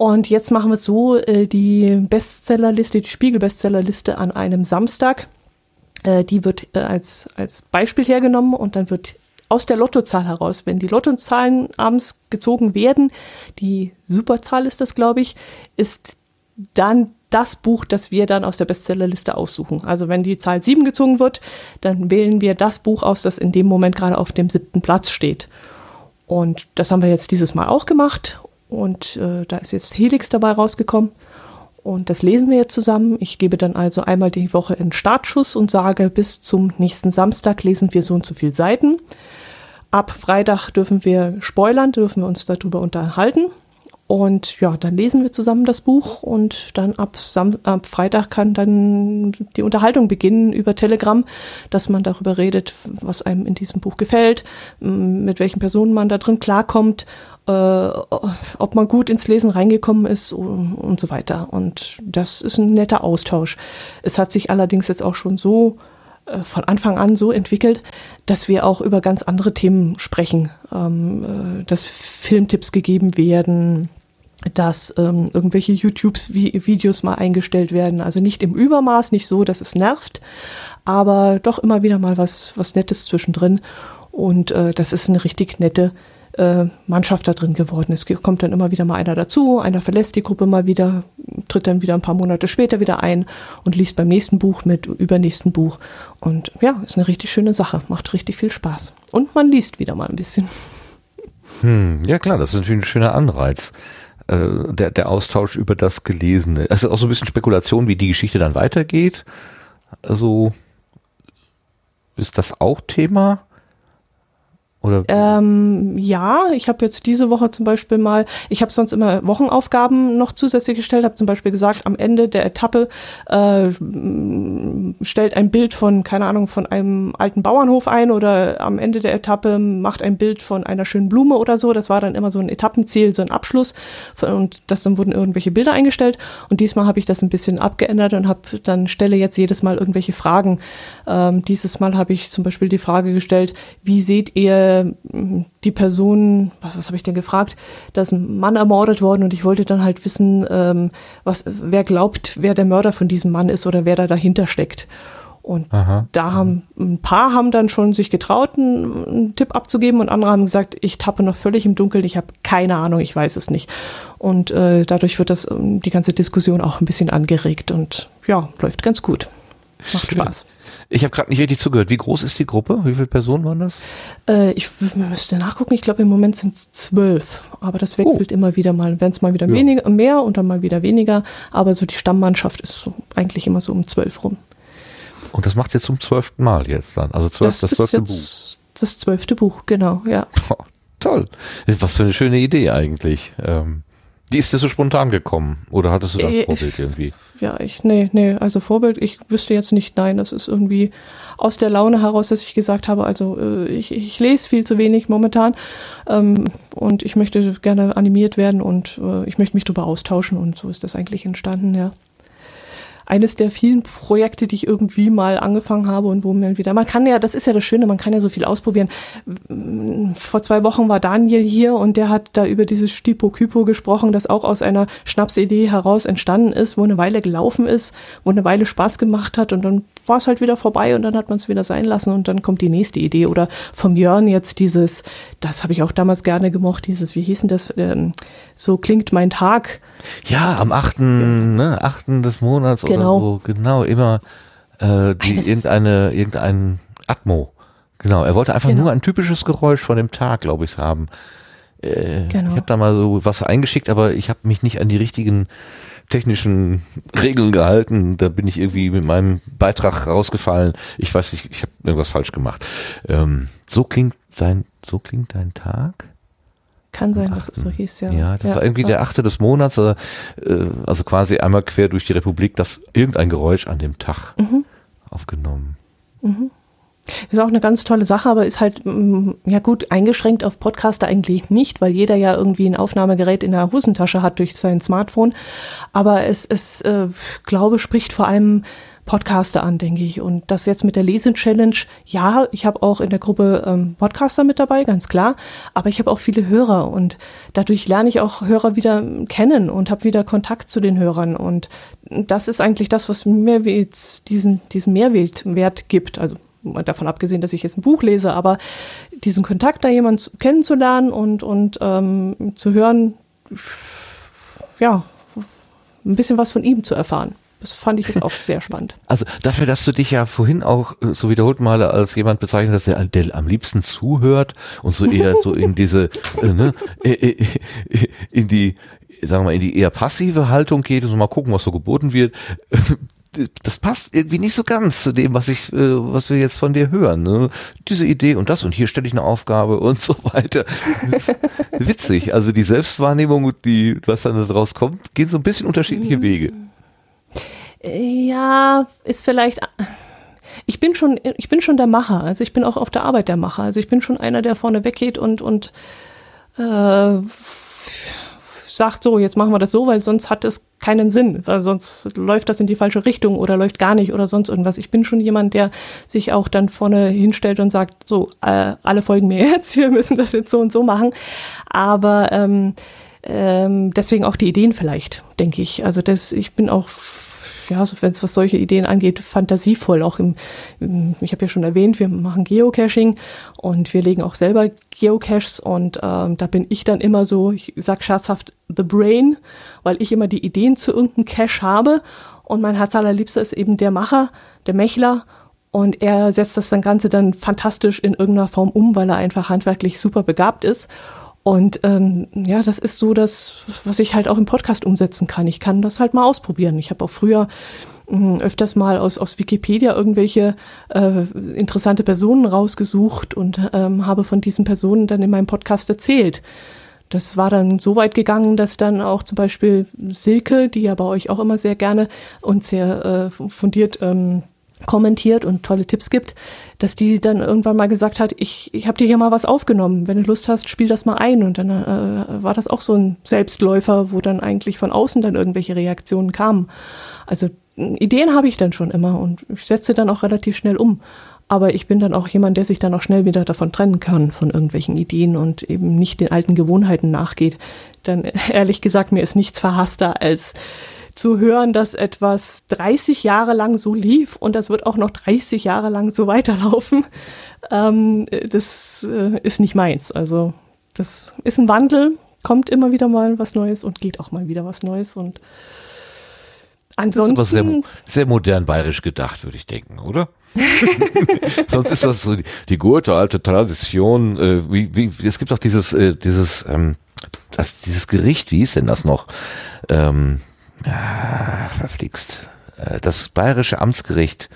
Und jetzt machen wir so, äh, die Bestsellerliste, die Spiegel-Bestsellerliste an einem Samstag, äh, die wird äh, als, als Beispiel hergenommen und dann wird aus der Lottozahl heraus. Wenn die Lottozahlen abends gezogen werden, die Superzahl ist das, glaube ich, ist dann das Buch, das wir dann aus der Bestsellerliste aussuchen. Also wenn die Zahl 7 gezogen wird, dann wählen wir das Buch aus, das in dem Moment gerade auf dem siebten Platz steht. Und das haben wir jetzt dieses Mal auch gemacht. Und äh, da ist jetzt Helix dabei rausgekommen. Und das lesen wir jetzt zusammen. Ich gebe dann also einmal die Woche einen Startschuss und sage, bis zum nächsten Samstag lesen wir so und so viele Seiten. Ab Freitag dürfen wir spoilern, dürfen wir uns darüber unterhalten. Und ja, dann lesen wir zusammen das Buch und dann ab, Sam ab Freitag kann dann die Unterhaltung beginnen über Telegram, dass man darüber redet, was einem in diesem Buch gefällt, mit welchen Personen man da drin klarkommt, ob man gut ins Lesen reingekommen ist und, und so weiter. Und das ist ein netter Austausch. Es hat sich allerdings jetzt auch schon so äh, von Anfang an so entwickelt, dass wir auch über ganz andere Themen sprechen, ähm, äh, dass Filmtipps gegeben werden, dass ähm, irgendwelche YouTube-Videos mal eingestellt werden. Also nicht im Übermaß, nicht so, dass es nervt, aber doch immer wieder mal was, was Nettes zwischendrin. Und äh, das ist eine richtig nette äh, Mannschaft da drin geworden. Es kommt dann immer wieder mal einer dazu, einer verlässt die Gruppe mal wieder, tritt dann wieder ein paar Monate später wieder ein und liest beim nächsten Buch mit, übernächsten Buch. Und ja, ist eine richtig schöne Sache, macht richtig viel Spaß. Und man liest wieder mal ein bisschen. Hm, ja klar, das ist natürlich ein schöner Anreiz. Äh, der, der Austausch über das Gelesene. Es ist auch so ein bisschen Spekulation, wie die Geschichte dann weitergeht. Also ist das auch Thema? Oder? Ähm, ja, ich habe jetzt diese Woche zum Beispiel mal, ich habe sonst immer Wochenaufgaben noch zusätzlich gestellt, habe zum Beispiel gesagt, am Ende der Etappe äh, stellt ein Bild von, keine Ahnung, von einem alten Bauernhof ein oder am Ende der Etappe macht ein Bild von einer schönen Blume oder so. Das war dann immer so ein Etappenziel, so ein Abschluss und das dann wurden irgendwelche Bilder eingestellt und diesmal habe ich das ein bisschen abgeändert und habe dann stelle jetzt jedes Mal irgendwelche Fragen. Ähm, dieses Mal habe ich zum Beispiel die Frage gestellt, wie seht ihr die Person, was, was habe ich denn gefragt, da ist ein Mann ermordet worden und ich wollte dann halt wissen, ähm, was, wer glaubt, wer der Mörder von diesem Mann ist oder wer da dahinter steckt. Und Aha. da haben ein paar haben dann schon sich getraut, einen, einen, Tipp abzugeben und andere haben gesagt, ich tappe noch völlig im Dunkeln, ich habe keine Ahnung, ich weiß es nicht. Und äh, dadurch wird das ähm, die ganze Diskussion auch ein bisschen angeregt und ja, läuft ganz gut. Macht Schön. Spaß. Ich habe gerade nicht richtig zugehört. Wie groß ist die Gruppe? Wie viele Personen waren das? Äh, ich müsste nachgucken. Ich glaube, im Moment sind es zwölf. Aber das wechselt oh. immer wieder mal. Wenn es mal wieder ja. weniger, mehr und dann mal wieder weniger. Aber so die Stammmannschaft ist so eigentlich immer so um zwölf rum. Und das macht jetzt zum zwölften Mal jetzt dann. Also zwölf, das, das zwölfte Buch. Das zwölfte Buch, genau, ja. [LAUGHS] Oh, toll. Was für eine schöne Idee eigentlich. Ähm, die ist dir so spontan gekommen? Oder hattest du das äh, Vorbild irgendwie? Ja, ich, nee, nee, also Vorbild, ich wüsste jetzt nicht, nein, das ist irgendwie aus der Laune heraus, dass ich gesagt habe, also äh, ich, ich lese viel zu wenig momentan ähm, und ich möchte gerne animiert werden und äh, ich möchte mich darüber austauschen und so ist das eigentlich entstanden, ja eines der vielen Projekte, die ich irgendwie mal angefangen habe und wo man wieder, man kann ja, das ist ja das Schöne, man kann ja so viel ausprobieren. Vor zwei Wochen war Daniel hier und der hat da über dieses Stipo-Kypo gesprochen, das auch aus einer Schnapsidee heraus entstanden ist, wo eine Weile gelaufen ist, wo eine Weile Spaß gemacht hat und dann war es halt wieder vorbei und dann hat man es wieder sein lassen und dann kommt die nächste Idee. Oder vom Jörn jetzt dieses, das habe ich auch damals gerne gemocht, dieses, wie hieß denn das, ähm, so klingt mein Tag. Ja, am 8. Ja. Ne, 8. des Monats genau. oder so, genau, immer äh, die, irgendeine, irgendein Atmo. Genau, er wollte einfach genau. nur ein typisches Geräusch von dem Tag, glaube ich, haben. Äh, genau. Ich habe da mal so was eingeschickt, aber ich habe mich nicht an die richtigen technischen Regeln gehalten. Da bin ich irgendwie mit meinem Beitrag rausgefallen. Ich weiß nicht, ich habe irgendwas falsch gemacht. Ähm, so klingt dein, so klingt dein Tag? Kann sein, dass es so hieß, ja. Ja, das ja, war irgendwie ja. der achte des Monats, äh, also quasi einmal quer durch die Republik, dass irgendein Geräusch an dem Tag mhm. aufgenommen. Mhm. Ist auch eine ganz tolle Sache, aber ist halt, mm, ja gut, eingeschränkt auf Podcaster eigentlich nicht, weil jeder ja irgendwie ein Aufnahmegerät in der Hosentasche hat durch sein Smartphone. Aber es, es äh, glaube, spricht vor allem Podcaster an, denke ich. Und das jetzt mit der Lesen-Challenge, ja, ich habe auch in der Gruppe ähm, Podcaster mit dabei, ganz klar, aber ich habe auch viele Hörer und dadurch lerne ich auch Hörer wieder kennen und habe wieder Kontakt zu den Hörern. Und das ist eigentlich das, was mir jetzt diesen, diesen Mehrwert gibt. Also davon abgesehen, dass ich jetzt ein Buch lese, aber diesen Kontakt da jemand kennenzulernen und, und ähm, zu hören, ja, ein bisschen was von ihm zu erfahren. Das fand ich jetzt auch [LAUGHS] sehr spannend. Also dafür, dass du dich ja vorhin auch äh, so wiederholt mal als jemand bezeichnet hast, der, der am liebsten zuhört und so eher so in diese, äh, ne, [LAUGHS] äh, äh, in die, sagen wir mal, in die eher passive Haltung geht und so mal gucken, was so geboten wird. Das passt irgendwie nicht so ganz zu dem, was ich, was wir jetzt von dir hören. Ne? Diese Idee und das und hier stelle ich eine Aufgabe [LAUGHS] und so weiter. witzig. Also die Selbstwahrnehmung, die, was dann daraus kommt, gehen so ein bisschen unterschiedliche mhm. Wege. Ja, ist vielleicht. Ich bin schon, ich bin schon der Macher. Also ich bin auch auf der Arbeit der Macher. Also ich bin schon einer, der vorne weggeht und und äh, sagt so, jetzt machen wir das so, weil sonst hat es keinen Sinn, weil sonst läuft das in die falsche Richtung oder läuft gar nicht oder sonst irgendwas. Ich bin schon jemand, der sich auch dann vorne hinstellt und sagt, so, äh, alle folgen mir [LAUGHS] jetzt, wir müssen das jetzt so und so machen. Aber ähm, ähm, deswegen auch die Ideen vielleicht, denke ich. Also das, ich bin auch ja, so wenn es was solche Ideen angeht, fantasievoll. Auch im, im ich habe ja schon erwähnt, wir machen Geocaching und wir legen auch selber Geocaches und ähm, da bin ich dann immer so, ich sag scherzhaft, the brain, weil ich immer die Ideen zu irgendeinem Cache habe und mein Herz allerliebster ist eben der Macher, der Mechler und er setzt das dann Ganze dann fantastisch in irgendeiner Form um, weil er einfach handwerklich super begabt ist. Und ähm, ja, das ist so das, was ich halt auch im Podcast umsetzen kann. Ich kann das halt mal ausprobieren. Ich habe auch früher mh, hm, öfters mal aus, aus Wikipedia irgendwelche äh, interessante Personen rausgesucht und ähm, habe von diesen Personen dann in meinem Podcast erzählt. Das war dann so weit gegangen, dass dann auch zum Beispiel Silke, die ja bei euch auch immer sehr gerne und sehr äh, fundiert ähm, kommentiert und tolle Tipps gibt, dass die dann irgendwann mal gesagt hat, ich, ich habe dir hier mal was aufgenommen, wenn du Lust hast, spiel das mal ein. Und dann äh, war das auch so ein Selbstläufer, wo dann eigentlich von außen dann irgendwelche Reaktionen kamen. Also Ideen habe ich dann schon immer und ich setze dann auch relativ schnell um. Aber ich bin dann auch jemand, der sich dann auch schnell wieder davon trennen kann, von irgendwelchen Ideen und eben nicht den alten Gewohnheiten nachgeht. Dann [LAUGHS] ehrlich gesagt, mir ist nichts verhasster als zu hören, dass etwas 30 Jahre lang so lief und das wird auch noch 30 Jahre lang so weiterlaufen, [LAUGHS] ähm, das äh, ist nicht meins. Also das ist ein Wandel, kommt immer wieder mal was Neues und geht auch mal wieder was Neues und ansonsten. Das ist aber sehr, sehr modern bayerisch gedacht, würde ich denken, oder? [LAUGHS] Sonst ist das so die, die gute alte Tradition. Äh, wie, wie, es gibt auch dieses, äh, dieses, ähm, das, dieses Gericht, wie hieß denn das noch? Ähm, Ah, verflixt. Äh, das bayerische Amtsgericht.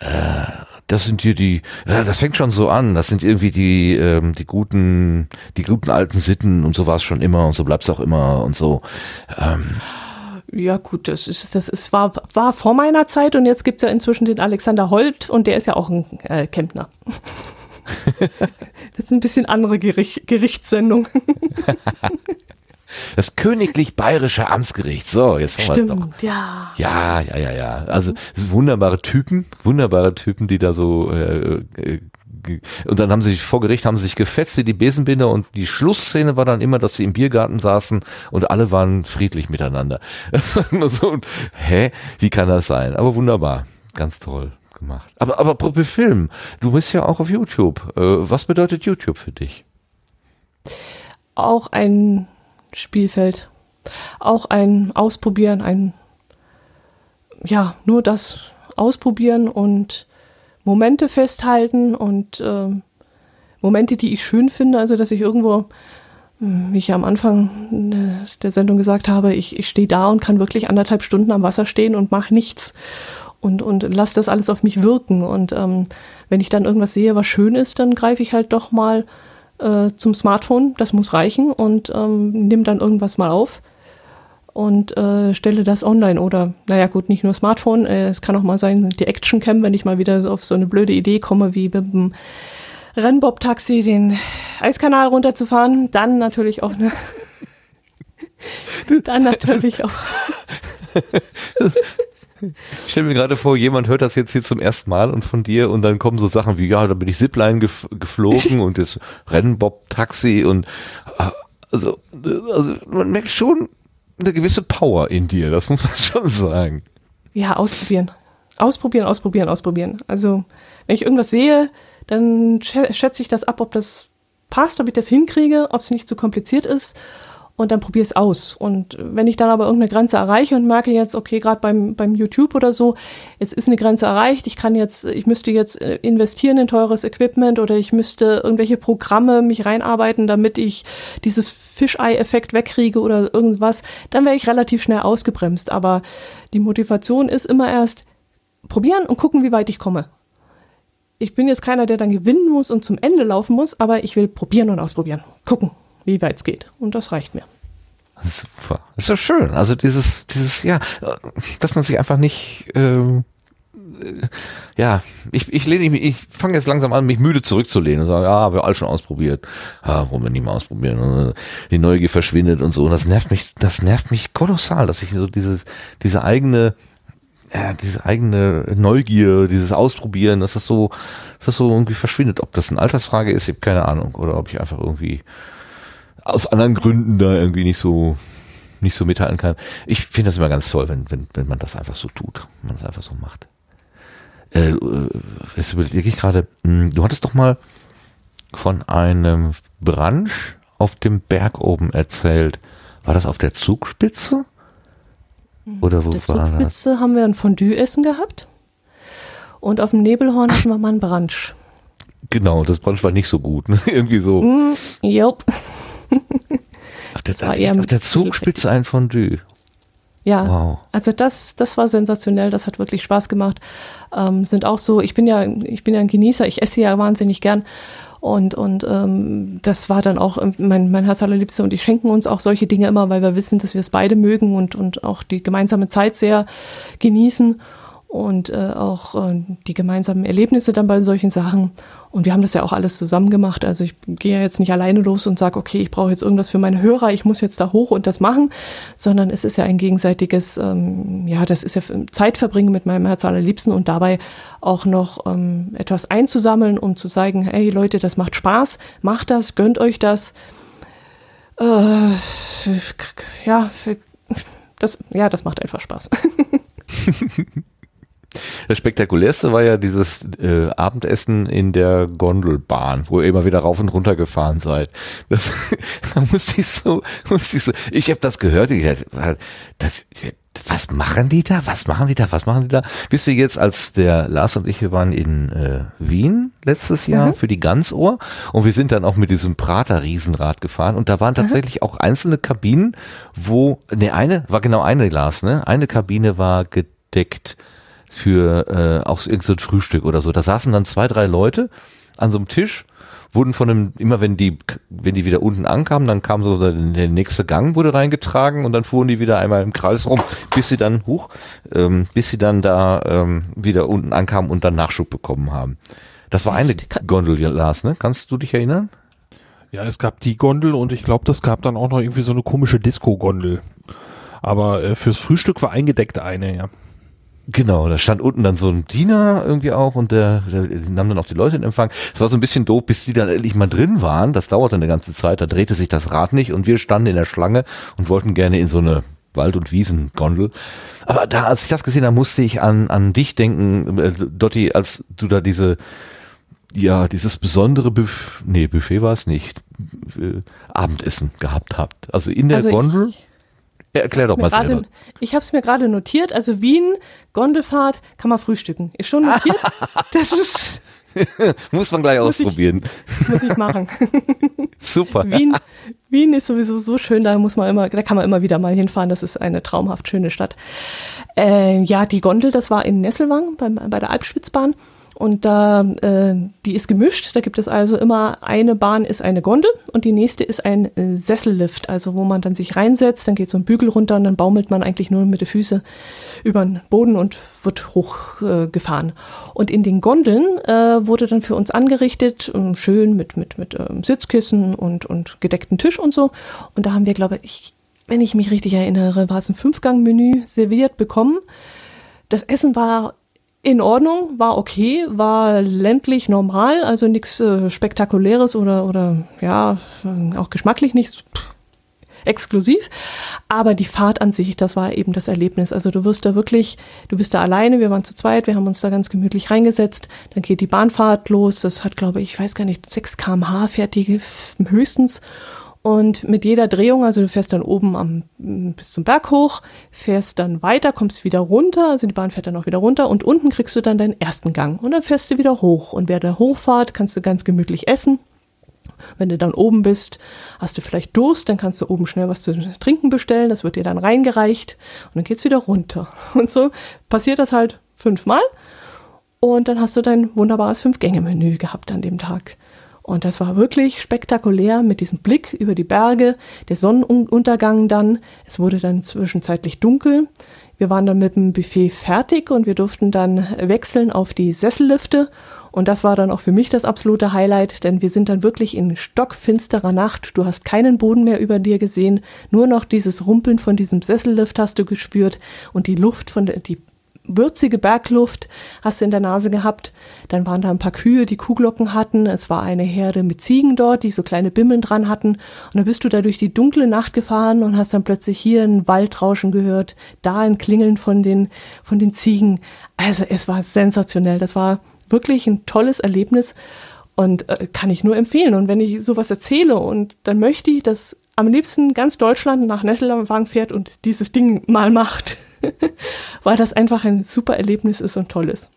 Äh, das sind hier die, das fängt schon so an. Das sind irgendwie die, ähm, die guten, die guten alten Sitten und so war es schon immer und so bleibt es auch immer und so. Ähm. Ja, gut, das ist, das ist, war, war vor meiner Zeit und jetzt gibt es ja inzwischen den Alexander Holt und der ist ja auch ein äh, Kempner. [LAUGHS] das ist ein bisschen andere Gericht, Gerichtssendung. [LAUGHS] Das königlich bayerische Amtsgericht. So, jetzt haben wir es doch. Ja. Ja, ja, ja, ja. Also es sind wunderbare Typen, wunderbare Typen, die da so äh, äh, und dann haben sie sich vor Gericht haben sie sich gefetzt wie die Besenbinder und die Schlussszene war dann immer, dass sie im Biergarten saßen und alle waren friedlich miteinander. [LAUGHS] Das war immer so, hä, wie kann das sein? Aber wunderbar, ganz toll gemacht. Aber aber apropos Film, du bist ja auch auf YouTube. Äh, was bedeutet YouTube für dich? Auch ein Spielfeld. Auch ein Ausprobieren, ein, ja, nur das Ausprobieren und Momente festhalten und äh, Momente, die ich schön finde, also dass ich irgendwo, hm, wie ich am Anfang der Sendung gesagt habe, ich, ich stehe da und kann wirklich anderthalb Stunden am Wasser stehen und mache nichts und, und lasse das alles auf mich wirken. Und ähm, wenn ich dann irgendwas sehe, was schön ist, dann greife ich halt doch mal äh, zum Smartphone, das muss reichen und ähm, nimm dann irgendwas mal auf und äh, stelle das online oder, naja gut, nicht nur Smartphone, äh, es kann auch mal sein, die Actioncam, wenn ich mal wieder so auf so eine blöde Idee komme, wie mit dem Rennbob-Taxi den Eiskanal runterzufahren, dann natürlich auch eine dann natürlich auch [LAUGHS] Ich stelle mir gerade vor, jemand hört das jetzt hier zum ersten Mal und von dir und dann kommen so Sachen wie, ja, da bin ich Zipline gef geflogen [LAUGHS] und das Rennbob-Taxi und äh, also, also man merkt schon eine gewisse Power in dir, das muss man [LAUGHS] schon sagen. Ja, ausprobieren. Ausprobieren, ausprobieren, ausprobieren. Also, wenn ich irgendwas sehe, dann schätze ich das ab, ob das passt, ob ich das hinkriege, ob es nicht zu kompliziert ist und dann probiere es aus. Und wenn ich dann aber irgendeine Grenze erreiche und merke jetzt, okay, gerade beim, beim YouTube oder so, jetzt ist eine Grenze erreicht, ich kann jetzt, ich müsste jetzt äh, investieren in teures Equipment oder ich müsste irgendwelche Programme mich reinarbeiten, damit ich dieses Fischei-Effekt wegkriege oder irgendwas, dann wäre ich relativ schnell ausgebremst. Aber die Motivation ist immer erst probieren und gucken, wie weit ich komme. Ich bin jetzt keiner, der dann gewinnen muss und zum Ende laufen muss, aber ich will probieren und ausprobieren. Gucken, wie weit es geht. Und das reicht mir. Super. Ist doch schön. Also dieses, dieses, ja, dass man sich einfach nicht, ähm, äh, ja, ich, ich lehne mich, ich fange jetzt langsam an, mich müde zurückzulehnen und sagen, ja, haben wir alles schon ausprobiert. Ja, wollen wir nicht mal ausprobieren. Die Neugier verschwindet und so. Und das nervt mich, das nervt mich kolossal, dass ich so dieses, diese eigene, ja, diese eigene Neugier, dieses Ausprobieren, dass das so, dass das so irgendwie verschwindet. Ob das eine Altersfrage ist, ich habe keine Ahnung. Oder ob ich einfach irgendwie aus anderen Gründen da irgendwie nicht so nicht so mithalten kann. Ich finde das immer ganz toll, wenn, wenn, wenn man das einfach so tut, wenn man das einfach so macht. Äh, äh jetzt überlege ich gerade, hm, du hattest doch mal von einem Branch auf dem Berg oben erzählt. War das auf der Zugspitze? Oder wo auf der war Zugspitze das? haben wir ein Fondue-Essen gehabt. Und auf dem Nebelhorn hatten wir mal einen Brunch. Genau, das Brunch war nicht so gut. Ne? [LAUGHS] Irgendwie so. Mm, jop. Auf, der, auf der Zugspitze ein Fondue. Ja, wow. also das, das war sensationell, das hat wirklich Spaß gemacht. Ähm, sind auch so, ich bin ja, ich bin ja ein Genießer, ich esse ja wahnsinnig gern. Und, und ähm, das war dann auch mein, mein Herz allerliebste und ich schenken uns auch solche Dinge immer, weil wir wissen, dass wir es beide mögen und, und auch die gemeinsame Zeit sehr genießen und äh, auch äh, die gemeinsamen Erlebnisse dann bei solchen Sachen. Und wir haben das ja auch alles zusammen gemacht. Also ich gehe ja jetzt nicht alleine los und sage, okay, ich brauche jetzt irgendwas für meine Hörer, ich muss jetzt da hoch und das machen, sondern es ist ja ein gegenseitiges, ähm, ja, das ist ja Zeitverbringen mit meinem Herz allerliebsten und dabei auch noch ähm, etwas einzusammeln, um zu zeigen, hey Leute, das macht Spaß, macht das, gönnt euch das. Äh, ja, das, ja, das macht einfach Spaß. [LAUGHS] Das spektakulärste war ja dieses äh, Abendessen in der Gondelbahn, wo ihr immer wieder rauf und runter gefahren seid. Das, [LAUGHS] da musste ich so, musste ich so, ich habe das gehört, ich, das, was machen die da? Was machen die da? Was machen die da? Bis wir jetzt, als der Lars und ich, wir waren in äh, Wien letztes Jahr mhm. für die Ganzohr und wir sind dann auch mit diesem Prater Riesenrad gefahren und da waren tatsächlich mhm. auch einzelne Kabinen, wo, ne, eine, war genau eine Lars, ne? Eine Kabine war gedeckt für äh, auch irgendein so Frühstück oder so. Da saßen dann zwei, drei Leute an so einem Tisch, wurden von einem, immer wenn die, wenn die wieder unten ankamen, dann kam so der, der nächste Gang wurde reingetragen und dann fuhren die wieder einmal im Kreis rum, bis sie dann, hoch, ähm, bis sie dann da ähm, wieder unten ankamen und dann Nachschub bekommen haben. Das war eine Gondel, Lars, ne? Kannst du dich erinnern? Ja, es gab die Gondel und ich glaube, das gab dann auch noch irgendwie so eine komische Disco-Gondel. Aber äh, fürs Frühstück war eingedeckt eine, ja. Genau, da stand unten dann so ein Diener irgendwie auch und der, der, nahm dann auch die Leute in Empfang. Es war so ein bisschen doof, bis die dann endlich mal drin waren. Das dauerte eine ganze Zeit, da drehte sich das Rad nicht und wir standen in der Schlange und wollten gerne in so eine Wald- und Wiesengondel. Aber da, als ich das gesehen habe, musste ich an, an dich denken, äh, Dotti, als du da diese, ja, dieses besondere Buffet, nee, Buffet war es nicht, äh, Abendessen gehabt habt. Also in der also Gondel. Ich ja, erklär doch mal grade. Ich habe es mir gerade notiert. Also Wien, Gondelfahrt, kann man frühstücken. Ist schon notiert. [LAUGHS] das ist... [LAUGHS] muss man gleich muss ausprobieren. Ich, muss ich machen. [LAUGHS] Super. Wien, Wien ist sowieso so schön, da muss man immer, da kann man immer wieder mal hinfahren. Das ist eine traumhaft schöne Stadt. Äh, ja, die Gondel, das war in Nesselwang bei, bei der Alpspitzbahn. Und da, äh, die ist gemischt. Da gibt es also immer eine Bahn ist eine Gondel und die nächste ist ein äh, Sessellift, also wo man dann sich reinsetzt, dann geht so ein Bügel runter und dann baumelt man eigentlich nur mit den Füßen über den Boden und wird hochgefahren. Äh, und in den Gondeln äh, wurde dann für uns angerichtet, ähm, schön mit, mit, mit ähm, Sitzkissen und, und gedeckten Tisch und so. Und da haben wir, glaube ich, wenn ich mich richtig erinnere, war es ein Fünfgang-Menü serviert bekommen. Das Essen war in Ordnung, war okay, war ländlich normal, also nichts äh, Spektakuläres oder, oder ja, auch geschmacklich nichts exklusiv. Aber die Fahrt an sich, das war eben das Erlebnis. Also du wirst da wirklich, du bist da alleine, wir waren zu zweit, wir haben uns da ganz gemütlich reingesetzt. Dann geht die Bahnfahrt los. Das hat, glaube ich, ich weiß gar nicht, 6 kmh fährt die höchstens. Und mit jeder Drehung, also du fährst dann oben am, bis zum Berg hoch, fährst dann weiter, kommst wieder runter, also die Bahn fährt dann auch wieder runter und unten kriegst du dann deinen ersten Gang und dann fährst du wieder hoch. Und während der Hochfahrt kannst du ganz gemütlich essen. Wenn du dann oben bist, hast du vielleicht Durst, dann kannst du oben schnell was zu trinken bestellen, das wird dir dann reingereicht und dann geht's wieder runter. [LAUGHS] Und so passiert das halt fünfmal und dann hast du dein wunderbares Fünf-Gänge-Menü gehabt an dem Tag. Und das war wirklich spektakulär mit diesem Blick über die Berge, der Sonnenuntergang dann. Es wurde dann zwischenzeitlich dunkel. Wir waren dann mit dem Buffet fertig und wir durften dann wechseln auf die Sessellifte. Und das war dann auch für mich das absolute Highlight, denn wir sind dann wirklich in stockfinsterer Nacht. Du hast keinen Boden mehr über dir gesehen, nur noch dieses Rumpeln von diesem Sessellift hast du gespürt und die Luft von der, die würzige Bergluft hast du in der Nase gehabt. Dann waren da ein paar Kühe, die Kuhglocken hatten. Es war eine Herde mit Ziegen dort, die so kleine Bimmeln dran hatten. Und dann bist du da durch die dunkle Nacht gefahren und hast dann plötzlich hier ein Waldrauschen gehört, da ein Klingeln von den, von den Ziegen. Also es war sensationell. Das war wirklich ein tolles Erlebnis und äh, kann ich nur empfehlen. Und wenn ich sowas erzähle und dann möchte ich, dass am liebsten ganz Deutschland nach Nesselwagen fährt und dieses Ding mal macht. [LAUGHS] weil das einfach ein super Erlebnis ist und toll ist.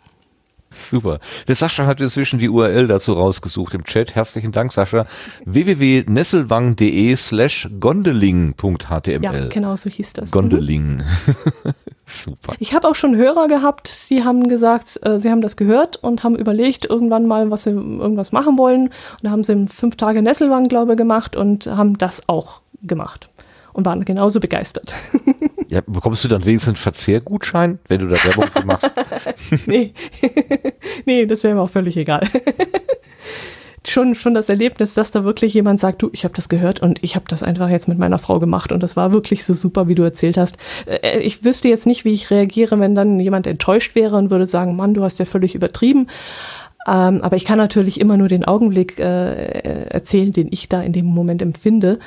Super. Der Sascha hat inzwischen die URL dazu rausgesucht im Chat. Herzlichen Dank, Sascha. www.nesselwang.de slash gondeling.html. Ja, genau so hieß das. Gondeling. [LAUGHS] Super. Ich habe auch schon Hörer gehabt, die haben gesagt, äh, sie haben das gehört und haben überlegt, irgendwann mal, was sie irgendwas machen wollen. Und da haben sie fünf Tage Nesselwang, glaube ich, gemacht und haben das auch gemacht und waren genauso begeistert. [LAUGHS] Ja, bekommst du dann wenigstens einen Verzehrgutschein, wenn du da Werbung für machst? [LAUGHS] nee. [LAUGHS] nee, das wäre mir auch völlig egal. [LAUGHS] schon, schon das Erlebnis, dass da wirklich jemand sagt, du, ich habe das gehört und ich habe das einfach jetzt mit meiner Frau gemacht und das war wirklich so super, wie du erzählt hast. Äh, ich wüsste jetzt nicht, wie ich reagiere, wenn dann jemand enttäuscht wäre und würde sagen, Mann, du hast ja völlig übertrieben. Ähm, aber ich kann natürlich immer nur den Augenblick äh, erzählen, den ich da in dem Moment empfinde.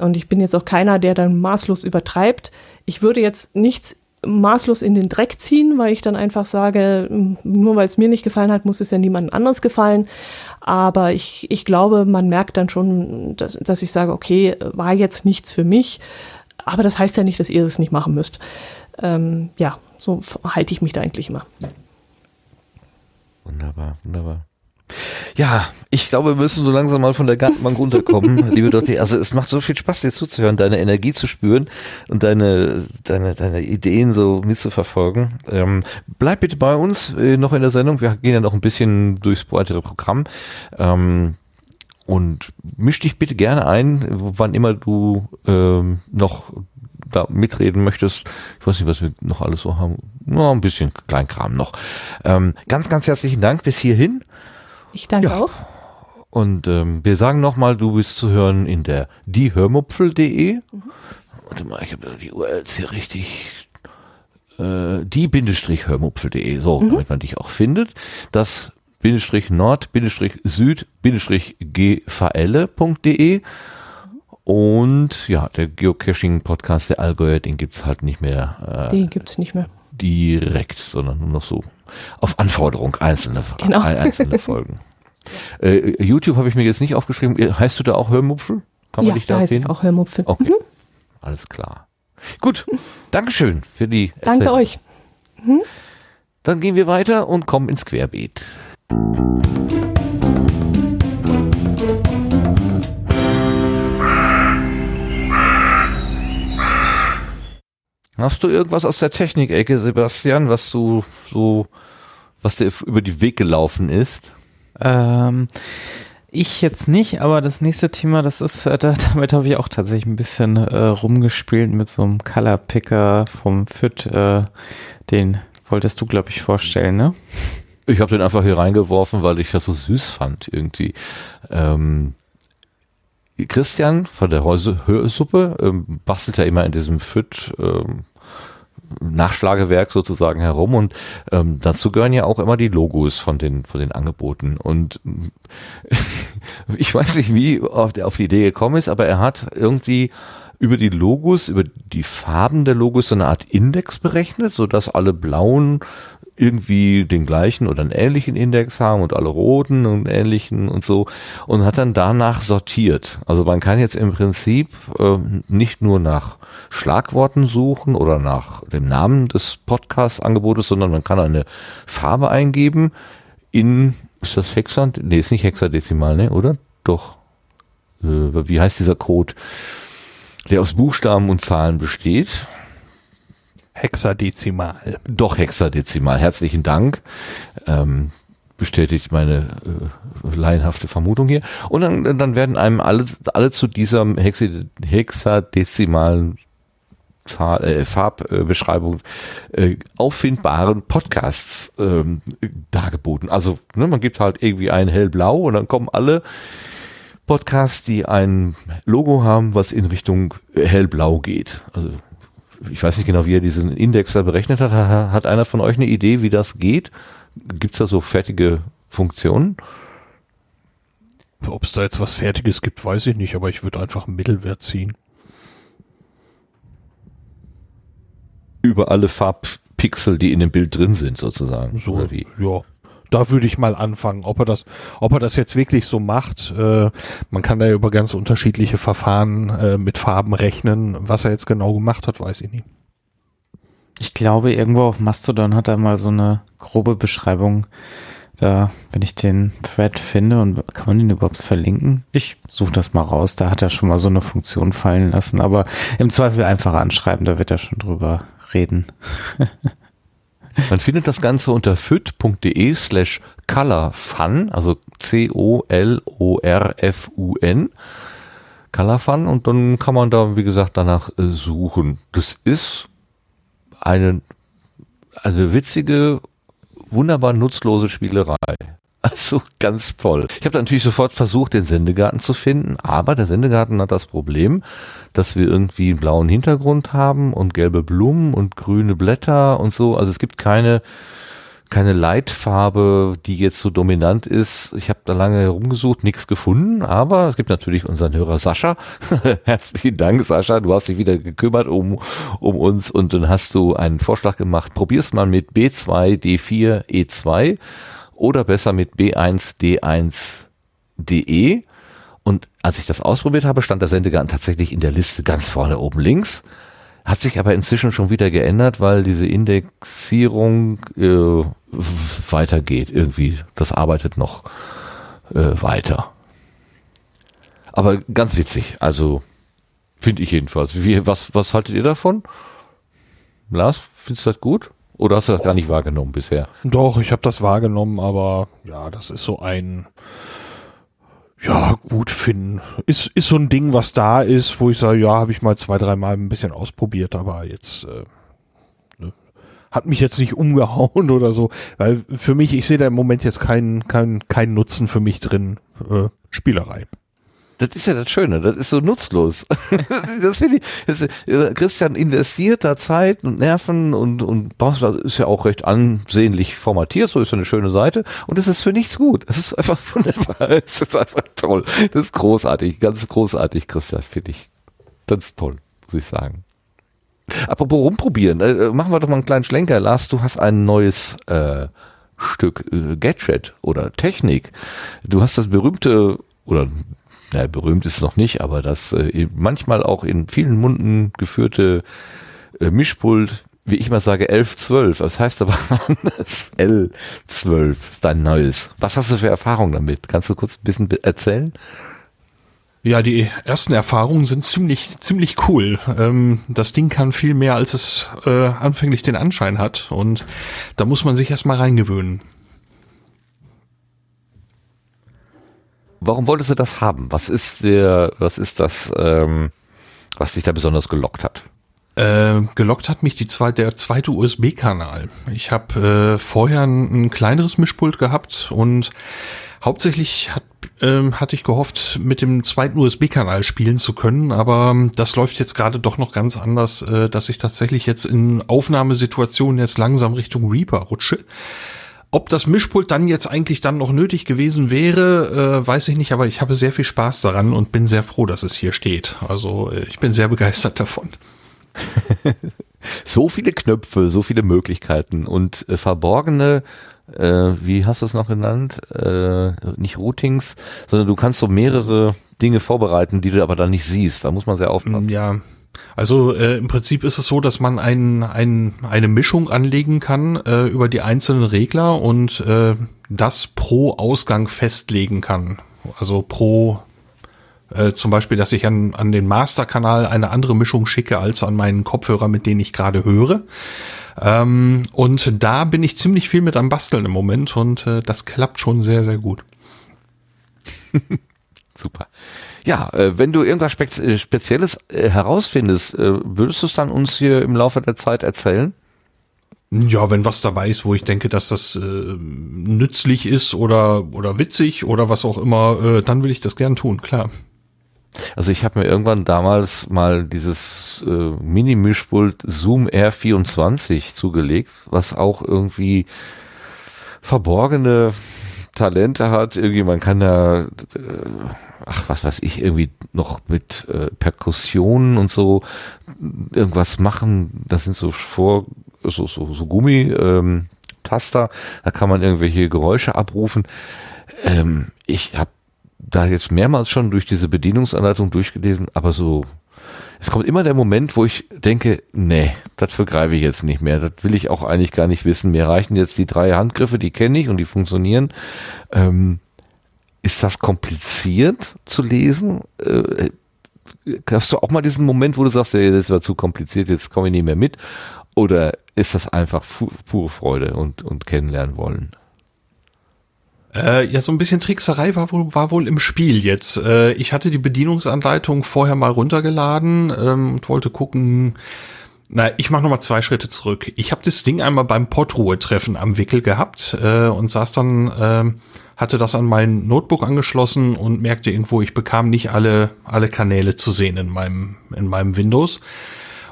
Und ich bin jetzt auch keiner, der dann maßlos übertreibt. Ich würde jetzt nichts maßlos in den Dreck ziehen, weil ich dann einfach sage, nur weil es mir nicht gefallen hat, muss es ja niemand anderes gefallen. Aber ich, ich glaube, man merkt dann schon, dass, dass ich sage, okay, war jetzt nichts für mich. Aber das heißt ja nicht, dass ihr das nicht machen müsst. Ähm, ja, so halte ich mich da eigentlich immer. Wunderbar, wunderbar. Ja, ich glaube, wir müssen so langsam mal von der Gartenbank runterkommen, [LAUGHS] liebe Dotti. Also es macht so viel Spaß, dir zuzuhören, deine Energie zu spüren und deine, deine, deine Ideen so mitzuverfolgen. Ähm, bleib bitte bei uns äh, noch in der Sendung. Wir gehen ja noch ein bisschen durchs weitere Programm. Ähm, und misch dich bitte gerne ein, wann immer du ähm, noch da mitreden möchtest. Ich weiß nicht, was wir noch alles so haben. Nur ein bisschen Kleinkram noch. Ähm, ganz, ganz herzlichen Dank bis hierhin. Ich danke ja. auch. Und ähm, wir sagen nochmal, du bist zu hören in der diehörmupfel.de. Mhm. Warte mal, ich habe die URL hier richtig. Äh, die-hörmupfel.de, so, mhm. damit man dich auch findet. Das Bindestrich Nord, Bindestrich Süd, Bindestrich gvl.de. Und ja, der Geocaching-Podcast, der Allgäuer, den gibt's halt nicht mehr. Äh, den gibt's nicht mehr. Direkt, sondern nur noch so auf Anforderung einzelne, genau. [LAUGHS] einzelne Folgen. Äh, YouTube habe ich mir jetzt nicht aufgeschrieben. Heißt du da auch Hörmupfel? Kann man ja, dich da, da heißt auch Hörmupfel. Okay, mhm. alles klar. Gut, Dankeschön für die Erzählung. Danke euch. Mhm. Dann gehen wir weiter und kommen ins Querbeet. Hast du irgendwas aus der Technikecke, Sebastian, was du so, was dir über die Weg gelaufen ist? Ähm, ich jetzt nicht, aber das nächste Thema, das ist, äh, [LAUGHS] damit habe ich auch tatsächlich ein bisschen äh, rumgespielt mit so einem Color Picker vom FIT. Äh, den wolltest du, glaube ich, vorstellen, ne? Ich habe den einfach hier reingeworfen, weil ich das so süß fand irgendwie. Ähm, Christian von der Hörsuppe ähm, bastelt ja immer in diesem FIT ähm, Nachschlagewerk sozusagen herum. Und ähm, dazu gehören ja auch immer die Logos von den von den Angeboten. Und [LAUGHS] ich weiß nicht wie auf, auf die Idee gekommen ist, aber er hat irgendwie über die Logos, über die Farben der Logos so eine Art Index berechnet, sodass alle blauen irgendwie den gleichen oder einen ähnlichen Index haben und alle roten und ähnlichen und so und hat dann danach sortiert. Also man kann jetzt im Prinzip äh, nicht nur nach Schlagworten suchen oder nach dem Namen des Podcast-Angebotes, sondern man kann eine Farbe eingeben in, ist das Hexad? Nee, ist nicht Hexadezimal, ne, oder? Doch. Äh, wie heißt dieser Code? Der aus Buchstaben und Zahlen besteht. Hexadezimal. Doch Hexadezimal. Herzlichen Dank. Ähm, bestätigt meine äh, laienhafte Vermutung hier. Und dann, dann werden einem alle, alle zu dieser Hexe, hexadezimalen Zahl, äh, Farbbeschreibung äh, auffindbaren Podcasts ähm, dargeboten. Also ne, man gibt halt irgendwie ein hellblau und dann kommen alle Podcasts, die ein Logo haben, was in Richtung hellblau geht. Also ich weiß nicht genau, wie er diesen Index da berechnet hat. Hat einer von euch eine Idee, wie das geht? Gibt es da so fertige Funktionen? Ob es da jetzt was Fertiges gibt, weiß ich nicht, aber ich würde einfach einen Mittelwert ziehen. Über alle Farbpixel, die in dem Bild drin sind, sozusagen. So, ja. Da würde ich mal anfangen, ob er das, ob er das jetzt wirklich so macht. Äh, man kann da ja über ganz unterschiedliche Verfahren äh, mit Farben rechnen. Was er jetzt genau gemacht hat, weiß ich nicht. Ich glaube, irgendwo auf Mastodon hat er mal so eine grobe Beschreibung. Da, wenn ich den Thread finde und kann man ihn überhaupt verlinken? Ich suche das mal raus. Da hat er schon mal so eine Funktion fallen lassen. Aber im Zweifel einfach anschreiben, da wird er schon drüber reden. [LAUGHS] Man findet das Ganze unter fyt.de slash colorfun, also C-O-L-O-R-F-U-N. Colorfun und dann kann man da, wie gesagt, danach äh, suchen. Das ist eine, eine witzige, wunderbar nutzlose Spielerei. [LAUGHS] Also ganz toll. Ich habe natürlich sofort versucht, den Sendegarten zu finden, aber der Sendegarten hat das Problem, dass wir irgendwie einen blauen Hintergrund haben und gelbe Blumen und grüne Blätter und so. Also es gibt keine keine Leitfarbe, die jetzt so dominant ist. Ich habe da lange herumgesucht, nichts gefunden, aber es gibt natürlich unseren Hörer Sascha. [LAUGHS] Herzlichen Dank, Sascha. Du hast dich wieder gekümmert um, um uns und dann hast du einen Vorschlag gemacht. Probier's mal mit B2, D4, E2 oder besser mit B1D1DE. Und als ich das ausprobiert habe, stand der Sendegarten tatsächlich in der Liste ganz vorne oben links. Hat sich aber inzwischen schon wieder geändert, weil diese Indexierung äh, weitergeht irgendwie. Das arbeitet noch äh, weiter. Aber ganz witzig, also finde ich jedenfalls. Wie, was, was haltet ihr davon? Lars, findest du das gut? Oder hast du das gar nicht wahrgenommen bisher? Doch, ich habe das wahrgenommen, aber ja, das ist so ein ja, gut finden. Ist, ist so ein Ding, was da ist, wo ich sage, ja, habe ich mal zwei, dreimal ein bisschen ausprobiert, aber jetzt äh, ne, hat mich jetzt nicht [LAUGHS] umgehauen oder so. Weil für mich, ich sehe da im Moment jetzt keinen keinen keinen Nutzen für mich drin. Äh, Spielerei. Das ist ja das Schöne, das ist so nutzlos. [LAUGHS] das finde ich, das, äh, Christian investiert da Zeit und Nerven und, und ist ja auch recht ansehnlich formatiert, so ist ja eine schöne Seite und es ist für nichts gut. Es ist einfach wunderbar, [LAUGHS] es ist einfach toll. Das ist großartig, ganz großartig, Christian, finde ich. Ganz toll, muss ich sagen. Apropos rumprobieren, äh, machen wir doch mal einen kleinen Schlenker. Lars, du hast ein neues äh, Stück äh, Gadget oder Technik. Du hast das berühmte oder naja, berühmt ist es noch nicht, aber das äh, manchmal auch in vielen Munden geführte äh, Mischpult, wie ich mal sage, 1112. Das heißt aber [LAUGHS] anders. L12 ist dein neues. Was hast du für Erfahrungen damit? Kannst du kurz ein bisschen erzählen? Ja, die ersten Erfahrungen sind ziemlich, ziemlich cool. Ähm, das Ding kann viel mehr, als es äh, anfänglich den Anschein hat. Und da muss man sich erstmal reingewöhnen. Warum wolltest du das haben? Was ist der, was ist das, ähm, was dich da besonders gelockt hat? Äh, gelockt hat mich die zweite, der zweite USB-Kanal. Ich habe äh, vorher ein, ein, kleineres Mischpult gehabt und hauptsächlich hat, äh, hatte ich gehofft, mit dem zweiten USB-Kanal spielen zu können, aber das läuft jetzt gerade doch noch ganz anders, äh, dass ich tatsächlich jetzt in Aufnahmesituationen jetzt langsam Richtung Reaper rutsche. Ob das Mischpult dann jetzt eigentlich dann noch nötig gewesen wäre, äh, weiß ich nicht, aber ich habe sehr viel Spaß daran und bin sehr froh, dass es hier steht. Also äh, ich bin sehr begeistert davon. [LAUGHS] so viele Knöpfe, so viele Möglichkeiten und äh, verborgene, äh, wie hast du es noch genannt? Äh, nicht Routings, sondern du kannst so mehrere Dinge vorbereiten, die du aber dann nicht siehst. Da muss man sehr aufpassen. Ja, also äh, im Prinzip ist es so, dass man ein, ein, eine Mischung anlegen kann äh, über die einzelnen Regler und äh, das pro Ausgang festlegen kann. Also pro äh, zum Beispiel, dass ich an, an den Masterkanal eine andere Mischung schicke als an meinen Kopfhörer, mit denen ich gerade höre. Ähm, und da bin ich ziemlich viel mit am Basteln im Moment und äh, das klappt schon sehr, sehr gut. [LAUGHS] Super. Ja, äh, wenn du irgendwas Spe äh, Spezielles äh, herausfindest, äh, würdest du es dann uns hier im Laufe der Zeit erzählen? Ja, wenn was dabei ist, wo ich denke, dass das nützlich ist oder oder witzig oder was auch immer, dann will ich das gern tun, klar. Also ich habe mir irgendwann damals mal dieses äh, Mini-Mischpult Zoom R24 zugelegt, was auch irgendwie verborgene Talente hat. Irgendwie man kann da, äh, ach was weiß ich, irgendwie noch mit äh, Perkussionen und so irgendwas machen. Das sind so vor so so, so Gummi. Ähm, Taster, da kann man irgendwelche Geräusche abrufen. Ähm, ich habe da jetzt mehrmals schon durch diese Bedienungsanleitung durchgelesen, aber so, es kommt immer der Moment, wo ich denke, nee, das vergreife ich jetzt nicht mehr. Das will ich auch eigentlich gar nicht wissen. Mir reichen jetzt die drei Handgriffe, die kenne ich und die funktionieren. Ähm, ist das kompliziert zu lesen? Äh, hast du auch mal diesen Moment, wo du sagst, ey, das war zu kompliziert, jetzt komme ich nicht mehr mit? Oder ist das einfach pure Freude und, und kennenlernen wollen? Äh, ja, so ein bisschen Trickserei war wohl, war wohl im Spiel jetzt. Äh, ich hatte die Bedienungsanleitung vorher mal runtergeladen ähm, und wollte gucken. Na, ich mache noch mal zwei Schritte zurück. Ich habe das Ding einmal beim Portruhe-Treffen am Wickel gehabt äh, und saß dann, äh, hatte das an mein Notebook angeschlossen und merkte irgendwo, ich bekam nicht alle alle Kanäle zu sehen in meinem in meinem Windows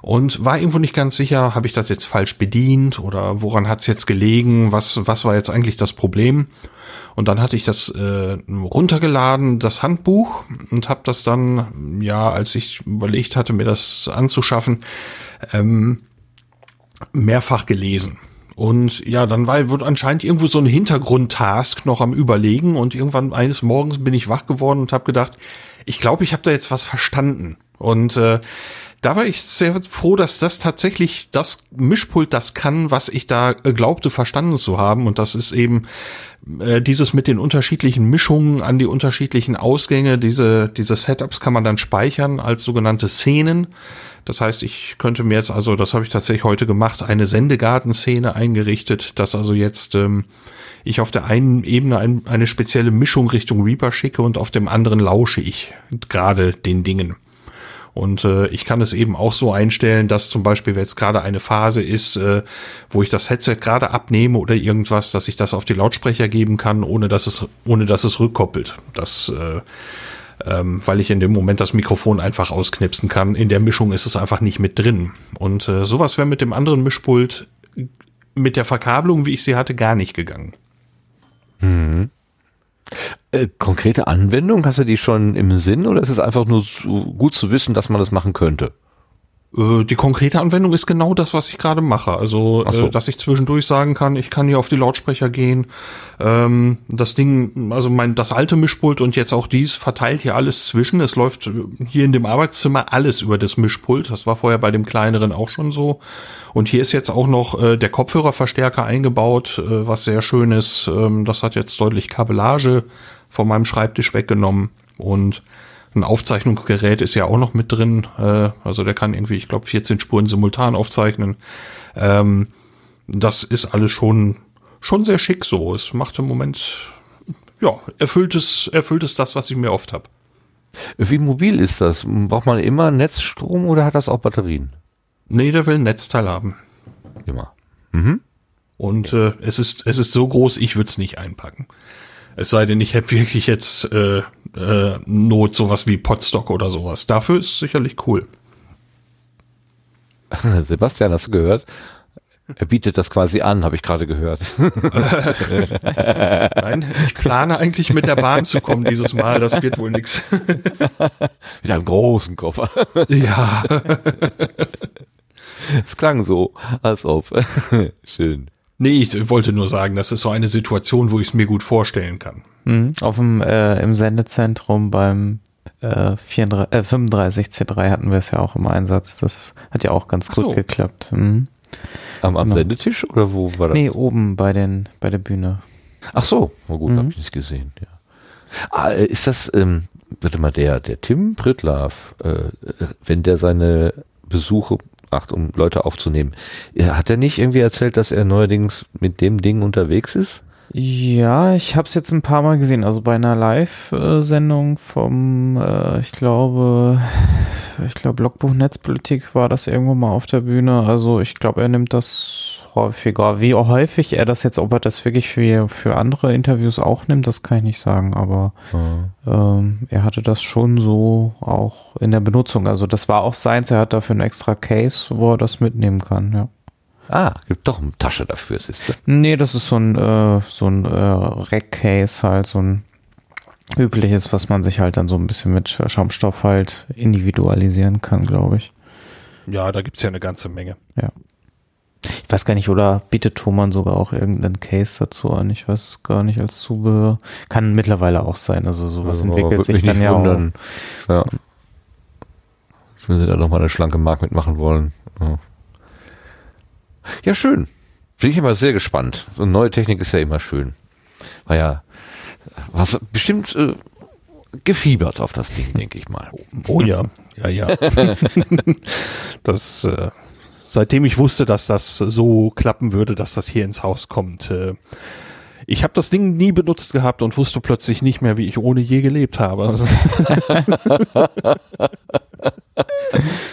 und war irgendwo nicht ganz sicher, habe ich das jetzt falsch bedient oder woran hat es jetzt gelegen? Was was war jetzt eigentlich das Problem? Und dann hatte ich das äh, runtergeladen, das Handbuch, und habe das dann, ja, als ich überlegt hatte, mir das anzuschaffen, ähm, mehrfach gelesen. Und ja, dann war, wird anscheinend irgendwo so ein Hintergrundtask noch am Überlegen und irgendwann eines Morgens bin ich wach geworden und habe gedacht, ich glaube, ich habe da jetzt was verstanden. Und äh, da war ich sehr froh, dass das tatsächlich das Mischpult das kann, was ich da glaubte verstanden zu haben. Und das ist eben äh, dieses mit den unterschiedlichen Mischungen an die unterschiedlichen Ausgänge. Diese, diese Setups kann man dann speichern als sogenannte Szenen. Das heißt, ich könnte mir jetzt, also das habe ich tatsächlich heute gemacht, eine Sendegartenszene eingerichtet, dass also jetzt ähm, ich auf der einen Ebene ein, eine spezielle Mischung Richtung Reaper schicke und auf dem anderen lausche ich gerade den Dingen. Und äh, ich kann es eben auch so einstellen, dass zum Beispiel, wenn jetzt gerade eine Phase ist, äh, wo ich das Headset gerade abnehme oder irgendwas, dass ich das auf die Lautsprecher geben kann, ohne dass es, ohne dass es rückkoppelt. Das äh, ähm, weil ich in dem Moment das Mikrofon einfach ausknipsen kann. In der Mischung ist es einfach nicht mit drin. Und äh, sowas wäre mit dem anderen Mischpult mit der Verkabelung, wie ich sie hatte, gar nicht gegangen. Mhm. Äh, konkrete Anwendung, hast du die schon im Sinn oder ist es einfach nur so gut zu wissen, dass man das machen könnte? Äh, die konkrete Anwendung ist genau das, was ich gerade mache. Also, so. äh, dass ich zwischendurch sagen kann, ich kann hier auf die Lautsprecher gehen. Ähm, das Ding, also mein das alte Mischpult und jetzt auch dies verteilt hier alles zwischen. Es läuft hier in dem Arbeitszimmer alles über das Mischpult. Das war vorher bei dem kleineren auch schon so. Und hier ist jetzt auch noch äh, der Kopfhörerverstärker eingebaut, was sehr schön ist. Ähm, das hat jetzt deutlich Kabellage von meinem Schreibtisch weggenommen und ein Aufzeichnungsgerät ist ja auch noch mit drin. Äh, also der kann irgendwie, ich glaube, 14 Spuren simultan aufzeichnen. Ähm, das ist alles schon, schon sehr schick so. Es macht im Moment, ja, erfüllt es, erfüllt es das, was ich mir oft habe. Wie mobil ist das? Braucht man immer Netzstrom oder hat das auch Batterien? Nee, der will ein Netzteil haben. Immer. Mhm. Und äh, es ist es ist so groß, ich würde es nicht einpacken. Es sei denn, ich hätte wirklich jetzt äh, äh, Not, sowas wie Potstock oder sowas. Dafür ist sicherlich cool. [LAUGHS] Sebastian, hast du gehört? Er bietet das quasi an, habe ich gerade gehört. [LAUGHS] Nein, ich plane eigentlich mit der Bahn zu kommen dieses Mal. Das wird wohl nix. [LAUGHS] Mit einem großen Koffer. Ja. Es klang so, als ob. Schön. Nee, ich wollte nur sagen, das ist so eine Situation, wo ich es mir gut vorstellen kann. Mhm. Auf dem, äh, im Sendezentrum beim äh, 34, äh, 35C3 hatten wir es ja auch im Einsatz. Das hat ja auch ganz Ach gut so. geklappt. Mhm. Am, am Genau. Sendetisch oder wo war das? Nee, oben bei den bei der Bühne. Ach so, na gut, Mhm. habe ich nicht gesehen. Ja. Ah, äh, ist das, ähm, warte mal, der, der Tim Pritlaff, äh, äh, wenn der seine Besuche macht, um Leute aufzunehmen, hat er nicht irgendwie erzählt, dass er neuerdings mit dem Ding unterwegs ist? Ja, ich habe es jetzt ein paar Mal gesehen. Also bei einer Live-Sendung vom, äh, ich glaube, ich glaube Logbuch Netzpolitik war das irgendwo mal auf der Bühne. Also ich glaube, er nimmt das häufiger. Wie häufig er das jetzt, ob er das wirklich für für andere Interviews auch nimmt, das kann ich nicht sagen. Aber ähm, er hatte das schon so auch in der Benutzung. Also das war auch seins. Er hat dafür ein extra Case, wo er das mitnehmen kann. Ja. Ah, gibt doch eine Tasche dafür, siehst du. Nee, das ist so ein, äh, so ein äh, Rack-Case halt, so ein übliches, was man sich halt dann so ein bisschen mit Schaumstoff halt individualisieren kann, glaube ich. Ja, da gibt's ja eine ganze Menge. Ich weiß gar nicht, oder bietet Thomann sogar auch irgendeinen Case dazu an? Ich weiß gar nicht als Zubehör. Kann mittlerweile auch sein, also sowas Also, entwickelt sich dann ja auch. wundern. Ja. Ich will sie da noch mal eine schlanke Mark mitmachen wollen. Ja, ja schön. Bin ich immer sehr gespannt. So neue Technik ist ja immer schön. War ja, was bestimmt äh, gefiebert auf das Ding, denke ich mal. Oh ja, ja, ja. [LAUGHS] das, äh, seitdem ich wusste, dass das so klappen würde, dass das hier ins Haus kommt. Äh, ich habe das Ding nie benutzt gehabt und wusste plötzlich nicht mehr, wie ich ohne je gelebt habe. Also [LAUGHS]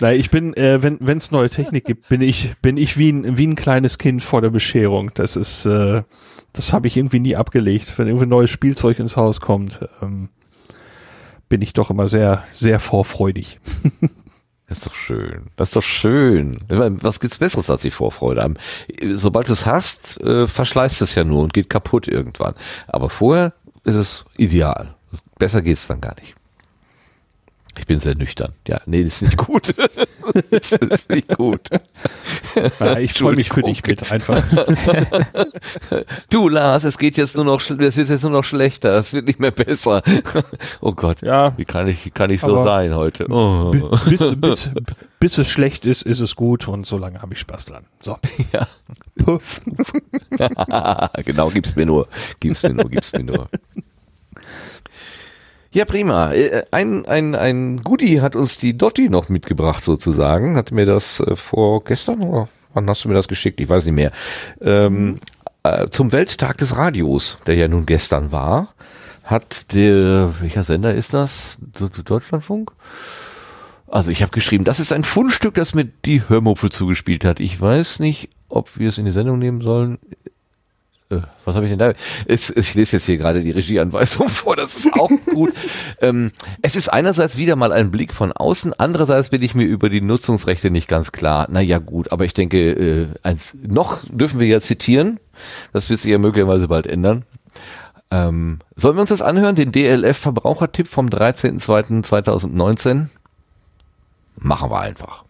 Nein, ich bin, äh, wenn es neue Technik gibt, bin ich, bin ich wie ein, wie ein kleines Kind vor der Bescherung. Das ist, äh, das habe ich irgendwie nie abgelegt. Wenn irgendwie neues Spielzeug ins Haus kommt, ähm, bin ich doch immer sehr, sehr vorfreudig. [LAUGHS] Das ist doch schön. Das ist doch schön. Was gibt's Besseres als die Vorfreude? Sobald du es hast, äh, verschleißt es ja nur und geht kaputt irgendwann. Aber vorher ist es ideal. Besser geht's dann gar nicht. Ich bin sehr nüchtern. Ja, nee, das ist nicht gut. [LAUGHS] das ist nicht gut. Ja, ich freue mich für dich mit einfach. [LAUGHS] Du, Lars, es geht jetzt nur noch, es wird jetzt nur noch schlechter. Es wird nicht mehr besser. [LAUGHS] Oh Gott. Ja. Wie kann ich, kann ich so sein heute? Oh. bis, bis, bis es schlecht ist, ist es gut und solange habe ich Spaß dran. So. Ja. Puff. genau, gib's mir nur. Gib's mir nur, gib's mir nur. Ja, prima. Äh, Ein, ein, ein Goodie hat uns die Dotti noch mitgebracht, sozusagen. Hat mir das äh, vor gestern oder wann hast du mir das geschickt? Ich weiß nicht mehr. Ähm, äh, zum Welttag des Radios, der ja nun gestern war, hat der, welcher Sender ist das? Deutschlandfunk? Also ich habe geschrieben, das ist ein Fundstück, das mir die Hörmupfel zugespielt hat. Ich weiß nicht, ob wir es in die Sendung nehmen sollen. Äh, Was habe ich denn da? Es, ich lese jetzt hier gerade die Regieanweisung [LAUGHS] vor, das ist auch gut. ähm, es ist einerseits wieder mal ein Blick von außen, andererseits bin ich mir über die Nutzungsrechte nicht ganz klar. Naja gut, aber ich denke, äh, eins, noch dürfen wir ja zitieren. Das wird sich ja möglicherweise bald ändern. Ähm, sollen wir uns das anhören, den DLF-Verbrauchertipp vom 13.02.2019? Machen wir einfach.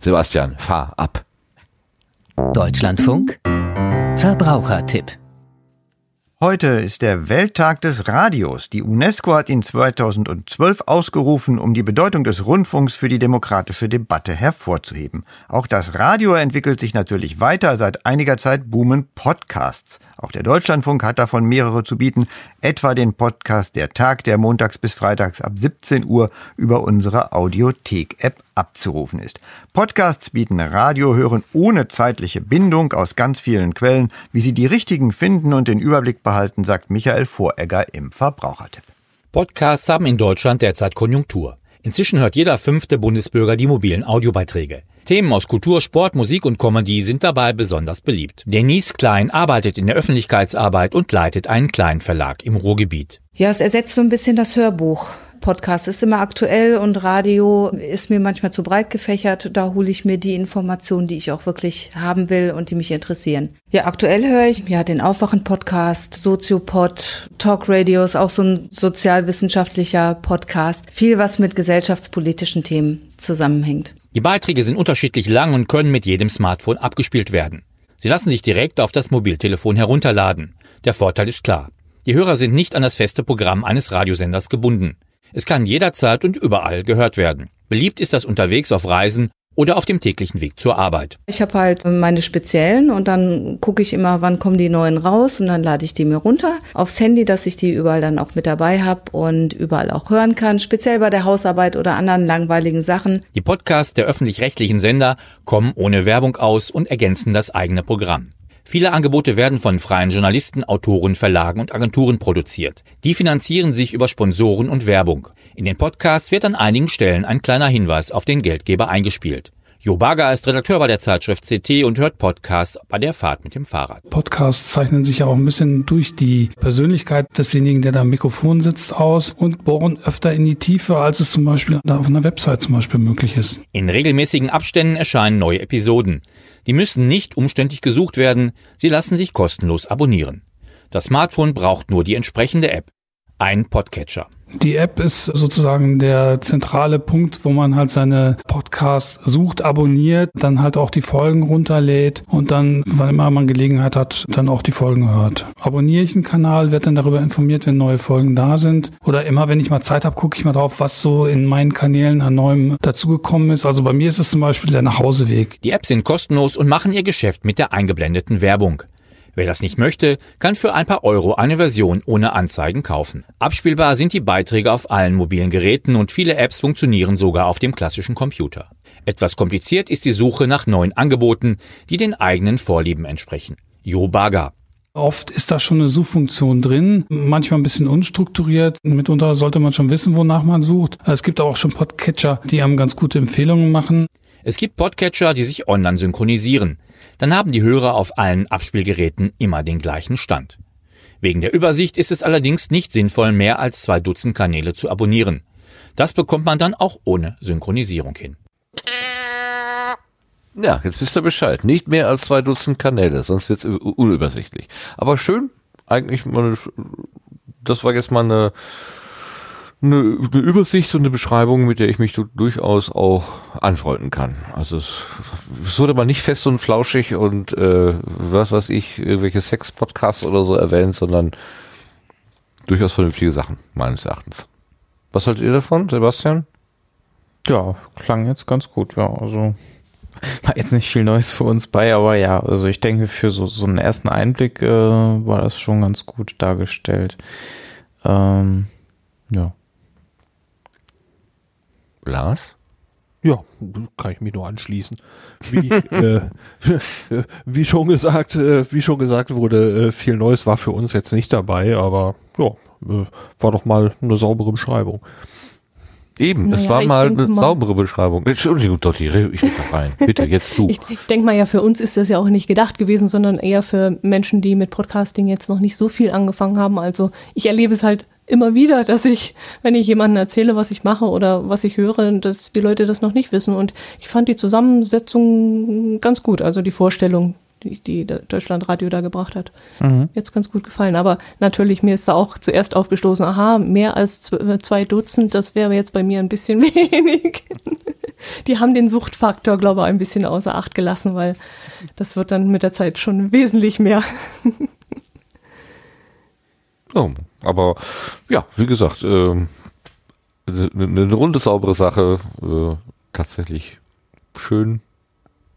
Sebastian, fahr ab. Deutschlandfunk Verbrauchertipp Heute ist der Welttag des Radios. Die UNESCO hat ihn 2012 ausgerufen, um die Bedeutung des Rundfunks für die demokratische Debatte hervorzuheben. Auch das Radio entwickelt sich natürlich weiter. Seit einiger Zeit boomen Podcasts. Auch der Deutschlandfunk hat davon mehrere zu bieten, etwa den Podcast Der Tag, der montags bis freitags ab 17 Uhr über unsere Audiothek-App abzurufen ist. Podcasts bieten Radiohören ohne zeitliche Bindung aus ganz vielen Quellen. Wie sie die richtigen finden und den Überblick behalten, sagt Michael Voregger im Verbrauchertipp. Podcasts haben in Deutschland derzeit Konjunktur. Inzwischen hört jeder fünfte Bundesbürger die mobilen Audiobeiträge. Themen aus Kultur, Sport, Musik und Comedy sind dabei besonders beliebt. Denise Klein arbeitet in der Öffentlichkeitsarbeit und leitet einen kleinen Verlag im Ruhrgebiet. Ja, es ersetzt so ein bisschen das Hörbuch. Podcast ist immer aktuell und Radio ist mir manchmal zu breit gefächert. Da hole ich mir die Informationen, die ich auch wirklich haben will und die mich interessieren. Ja, aktuell höre ich ja den Aufwachen-Podcast, Soziopod, Talk Radio ist auch so ein sozialwissenschaftlicher Podcast. Viel, was mit gesellschaftspolitischen Themen zusammenhängt. Die Beiträge sind unterschiedlich lang und können mit jedem Smartphone abgespielt werden. Sie lassen sich direkt auf das Mobiltelefon herunterladen. Der Vorteil ist klar. Die Hörer sind nicht an das feste Programm eines Radiosenders gebunden. Es kann jederzeit und überall gehört werden. Beliebt ist das unterwegs auf Reisen oder auf dem täglichen Weg zur Arbeit. Ich habe halt meine speziellen und dann gucke ich immer, wann kommen die neuen raus und dann lade ich die mir runter aufs Handy, dass ich die überall dann auch mit dabei habe und überall auch hören kann, speziell bei der Hausarbeit oder anderen langweiligen Sachen. Die Podcasts der öffentlich-rechtlichen Sender kommen ohne Werbung aus und ergänzen das eigene Programm. Viele Angebote werden von freien Journalisten, Autoren, Verlagen und Agenturen produziert. Die finanzieren sich über Sponsoren und Werbung. In den Podcasts wird an einigen Stellen ein kleiner Hinweis auf den Geldgeber eingespielt. Jo Baga ist Redakteur bei der Zeitschrift CT und hört Podcasts bei der Fahrt mit dem Fahrrad. Podcasts zeichnen sich ja auch ein bisschen durch die Persönlichkeit desjenigen, der da am Mikrofon sitzt, aus und bohren öfter in die Tiefe, als es zum Beispiel da auf einer Website zum Beispiel möglich ist. In regelmäßigen Abständen erscheinen neue Episoden. Die müssen nicht umständlich gesucht werden, sie lassen sich kostenlos abonnieren. Das Smartphone braucht nur die entsprechende App. Ein Podcatcher. Die App ist sozusagen der zentrale Punkt, wo man halt seine Podcasts sucht, abonniert, dann halt auch die Folgen runterlädt und dann, wann immer man Gelegenheit hat, dann auch die Folgen hört. Abonniere ich einen Kanal, wird dann darüber informiert, wenn neue Folgen da sind. Oder immer, wenn ich mal Zeit habe, gucke ich mal drauf, was so in meinen Kanälen an neuem dazugekommen ist. Also bei mir ist es zum Beispiel der Nachhauseweg. Die Apps sind kostenlos und machen ihr Geschäft mit der eingeblendeten Werbung. Wer das nicht möchte, kann für ein paar Euro eine Version ohne Anzeigen kaufen. Abspielbar sind die Beiträge auf allen mobilen Geräten und viele Apps funktionieren sogar auf dem klassischen Computer. Etwas kompliziert ist die Suche nach neuen Angeboten, die den eigenen Vorlieben entsprechen. Jo Baga. Oft ist da schon eine Suchfunktion drin, manchmal ein bisschen unstrukturiert. Mitunter sollte man schon wissen, wonach man sucht. Es gibt auch schon Podcatcher, die einem ganz gute Empfehlungen machen. Es gibt Podcatcher, die sich online synchronisieren dann haben die Hörer auf allen Abspielgeräten immer den gleichen Stand. Wegen der Übersicht ist es allerdings nicht sinnvoll, mehr als zwei Dutzend Kanäle zu abonnieren. Das bekommt man dann auch ohne Synchronisierung hin. Ja, jetzt wisst ihr Bescheid. Nicht mehr als zwei Dutzend Kanäle, sonst wird es unübersichtlich. Aber schön, eigentlich, das war jetzt mal eine eine, eine Übersicht und eine Beschreibung, mit der ich mich durchaus auch anfreunden kann. Also es, es wurde mal nicht fest und flauschig und äh, was weiß ich, irgendwelche Sex-Podcasts oder so erwähnt, sondern durchaus vernünftige Sachen, meines Erachtens. Was haltet ihr davon, Sebastian? Ja, klang jetzt ganz gut, ja. Also [LAUGHS] war jetzt nicht viel Neues für uns bei, aber ja, also ich denke, für so, so einen ersten Einblick äh, war das schon ganz gut dargestellt. Ähm, ja. Lars? Ja, kann ich mich nur anschließen. Wie, [LAUGHS] äh, [LAUGHS] wie schon gesagt, äh, wie schon gesagt wurde, äh, viel Neues war für uns jetzt nicht dabei, aber ja, äh, war doch mal eine saubere Beschreibung. Eben, naja, es war mal eine mal, saubere Beschreibung. Entschuldigung, Dotti, ich will da rein. Bitte, jetzt du. [LAUGHS] ich, ich denke mal ja, für uns ist das ja auch nicht gedacht gewesen, sondern eher für Menschen, die mit Podcasting jetzt noch nicht so viel angefangen haben. Also ich erlebe es halt immer wieder, dass ich, wenn ich jemandem erzähle, was ich mache oder was ich höre, dass die Leute das noch nicht wissen. Und ich fand die Zusammensetzung ganz gut, also die Vorstellung, die, die Deutschlandradio da gebracht hat. Mhm. Jetzt ganz gut gefallen. Aber natürlich, mir ist da auch zuerst aufgestoßen, aha, mehr als zwei Dutzend, das wäre jetzt bei mir ein bisschen [LAUGHS] wenig. die haben den Suchtfaktor, glaube ich, ein bisschen außer Acht gelassen, weil das wird dann mit der Zeit schon wesentlich mehr. [LAUGHS] Oh, aber ja, wie gesagt, äh, eine, eine runde, saubere Sache, äh, tatsächlich schön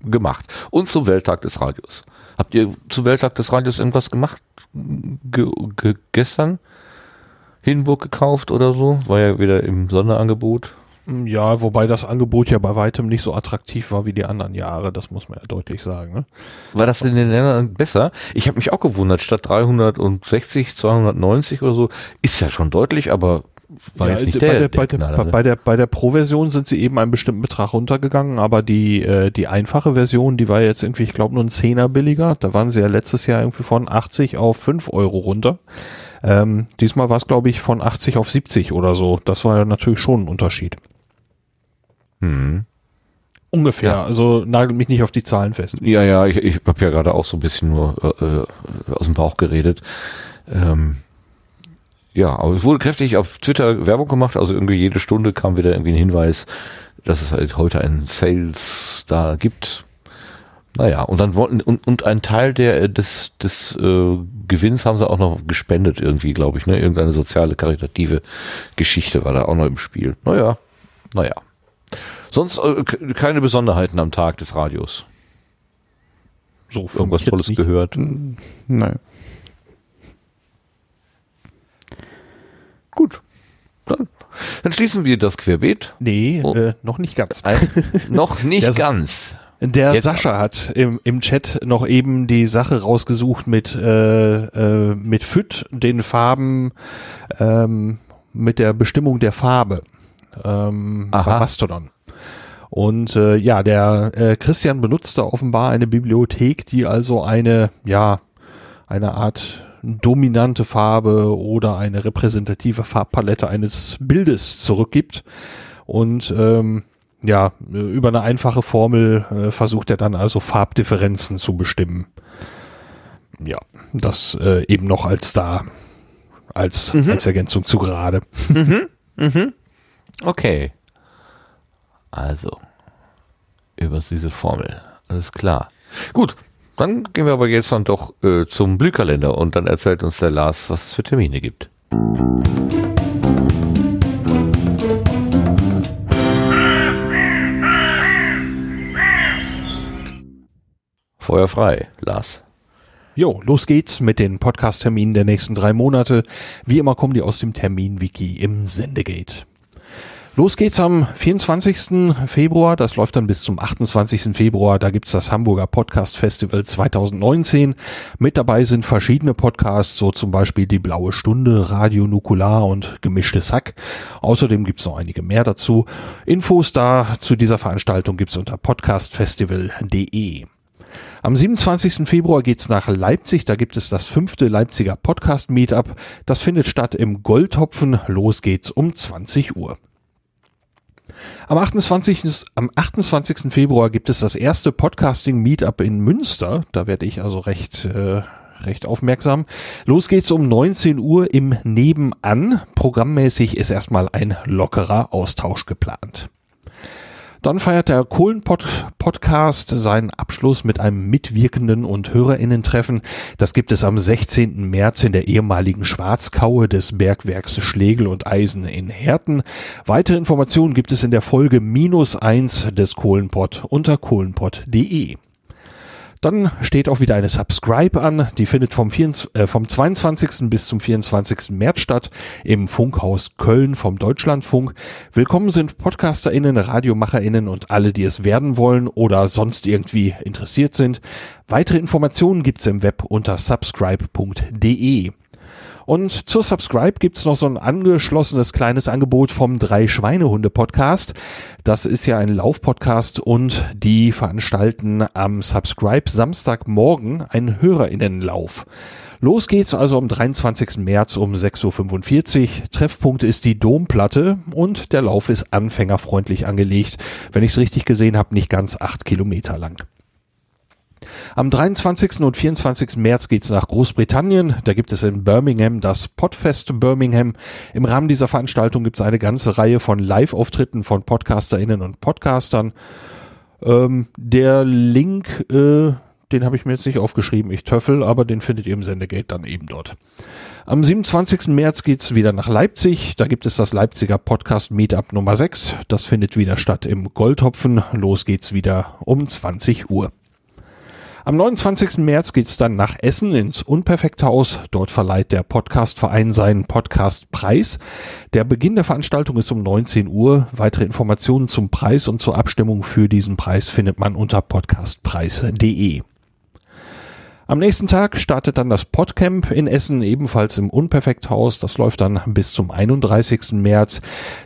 gemacht. Und zum Welttag des Radios. Habt ihr zum Welttag des Radios irgendwas gemacht? Ge ge gestern? Hinburg gekauft oder so? War ja wieder im Sonderangebot. Ja, wobei das Angebot ja bei weitem nicht so attraktiv war wie die anderen Jahre, das muss man ja deutlich sagen. Ne? War das in den Ländern besser? Ich habe mich auch gewundert, statt 360, 290 oder so, ist ja schon deutlich, aber war ja, jetzt nicht der, bei der, der, bei, der, bei der, bei der Pro-Version sind sie eben einen bestimmten Betrag runtergegangen, aber die, äh, die einfache Version, die war jetzt irgendwie, ich glaube, nur ein Zehner billiger. Da waren sie ja letztes Jahr irgendwie von 80 auf 5 Euro runter. Ähm, diesmal war es, glaube ich, von 80 auf 70 oder so. Das war ja natürlich schon ein Unterschied. Hm. Ungefähr. Ja. Also nagelt mich nicht auf die Zahlen fest. Ja, ja, ich, ich habe ja gerade auch so ein bisschen nur äh, äh, aus dem Bauch geredet. Ähm, ja, aber es wurde kräftig auf Twitter Werbung gemacht, also irgendwie jede Stunde kam wieder irgendwie ein Hinweis, dass es halt heute einen Sales da gibt. Naja, und dann wollten, und, und ein Teil der, des, des äh, Gewinns haben sie auch noch gespendet irgendwie, glaube ich, ne? Irgendeine soziale, karitative Geschichte war da auch noch im Spiel. Naja, naja. Sonst äh, keine Besonderheiten am Tag des Radios. So Irgendwas Tolles gehört. Nein. Gut. Dann, dann schließen wir das Querbeet. Nee, oh. äh, noch nicht ganz. noch [LAUGHS] nicht der, ganz. Der Jetzt Sascha hat im, im Chat noch eben die Sache rausgesucht mit, äh, äh, mit FÜT, den Farben, ähm, mit der Bestimmung der Farbe ähm, bei Mastodon. Und äh, ja, der äh, Christian benutzte offenbar eine Bibliothek, die also eine, ja, eine Art dominante Farbe oder eine repräsentative Farbpalette eines Bildes zurückgibt. Und ähm, ja, über eine einfache Formel äh, versucht er dann also Farbdifferenzen zu bestimmen. Ja, das äh, eben noch als da, als, mhm. als Ergänzung zu gerade. Mhm. [LAUGHS] Mhm. Okay. Also, über diese Formel. Alles klar. Gut, dann gehen wir aber jetzt dann doch äh, zum Blühkalender und dann erzählt uns der Lars, was es für Termine gibt. Feuer frei, Lars. Jo, los geht's mit den Podcast-Terminen der nächsten drei Monate. Wie immer kommen die aus dem Termin-Wiki im Sendegate. Los geht's am 24. Februar, das läuft dann bis zum 28. Februar, da gibt's das Hamburger Podcast Festival 2019. Mit dabei sind verschiedene Podcasts, so zum Beispiel Die Blaue Stunde, Radio Nukular und Gemischte Sack. Außerdem gibt's noch einige mehr dazu. Infos da zu dieser Veranstaltung gibt's unter podcastfestival.de. Am 27. Februar geht's nach Leipzig. Da gibt es das fünfte Leipziger Podcast Meetup. Das findet statt im Goldhopfen. Los geht's um 20 Uhr. Am 28. am 28. Februar gibt es das erste Podcasting Meetup in Münster. Da werde ich also recht äh, recht aufmerksam. Los geht's um 19 Uhr im Nebenan. Programmmäßig ist erstmal ein lockerer Austausch geplant. Dann feiert der Kohlen-Podcast seinen Abschluss mit einem mitwirkenden und HörerInnen-Treffen. Das gibt es am 16. März in der ehemaligen Schwarzkaue des Bergwerks Schlegel und Eisen in Herten. Weitere Informationen gibt es in der Folge minus eins des Kohlenpott unter kohlenpott.de. Dann steht auch wieder eine Subscribe an. Die findet vom, 24, äh, vom 22. bis zum 24. März statt im Funkhaus Köln vom Deutschlandfunk. Willkommen sind PodcasterInnen, RadiomacherInnen und alle, die es werden wollen oder sonst irgendwie interessiert sind. Weitere Informationen gibt's im Web unter subscribe.de. Und zur Subscribe gibt's noch so ein angeschlossenes kleines Angebot vom Drei Schweinehunde Podcast. Das ist ja ein Laufpodcast und die veranstalten am Subscribe Samstagmorgen einen Hörerinnenlauf. Los geht's also am 23. März um 6.45 Uhr. Treffpunkt ist die Domplatte und der Lauf ist anfängerfreundlich angelegt. Wenn ich es richtig gesehen habe, nicht ganz acht Kilometer lang. Am 23. und 24. März geht's nach Großbritannien. Da gibt es in Birmingham das Podfest Birmingham. Im Rahmen dieser Veranstaltung gibt es eine ganze Reihe von Live-Auftritten von PodcasterInnen und Podcastern. Ähm, der Link, äh, den habe ich mir jetzt nicht aufgeschrieben, ich töffel, aber den findet ihr im Sendegate dann eben dort. Am 27. März geht's wieder nach Leipzig. Da gibt es das Leipziger Podcast Meetup Nummer 6. Das findet wieder statt im Goldhopfen. Los geht's wieder um 20 Uhr. Am 29. März geht's dann nach Essen ins Unperfekthaus. Dort verleiht der Podcastverein seinen Podcastpreis. Der Beginn der Veranstaltung ist um 19 Uhr. Weitere Informationen zum Preis und zur Abstimmung für diesen Preis findet man unter podcastpreis.de. Am nächsten Tag startet dann das Podcamp in Essen, ebenfalls im Unperfekthaus. Das läuft dann bis zum 31. März.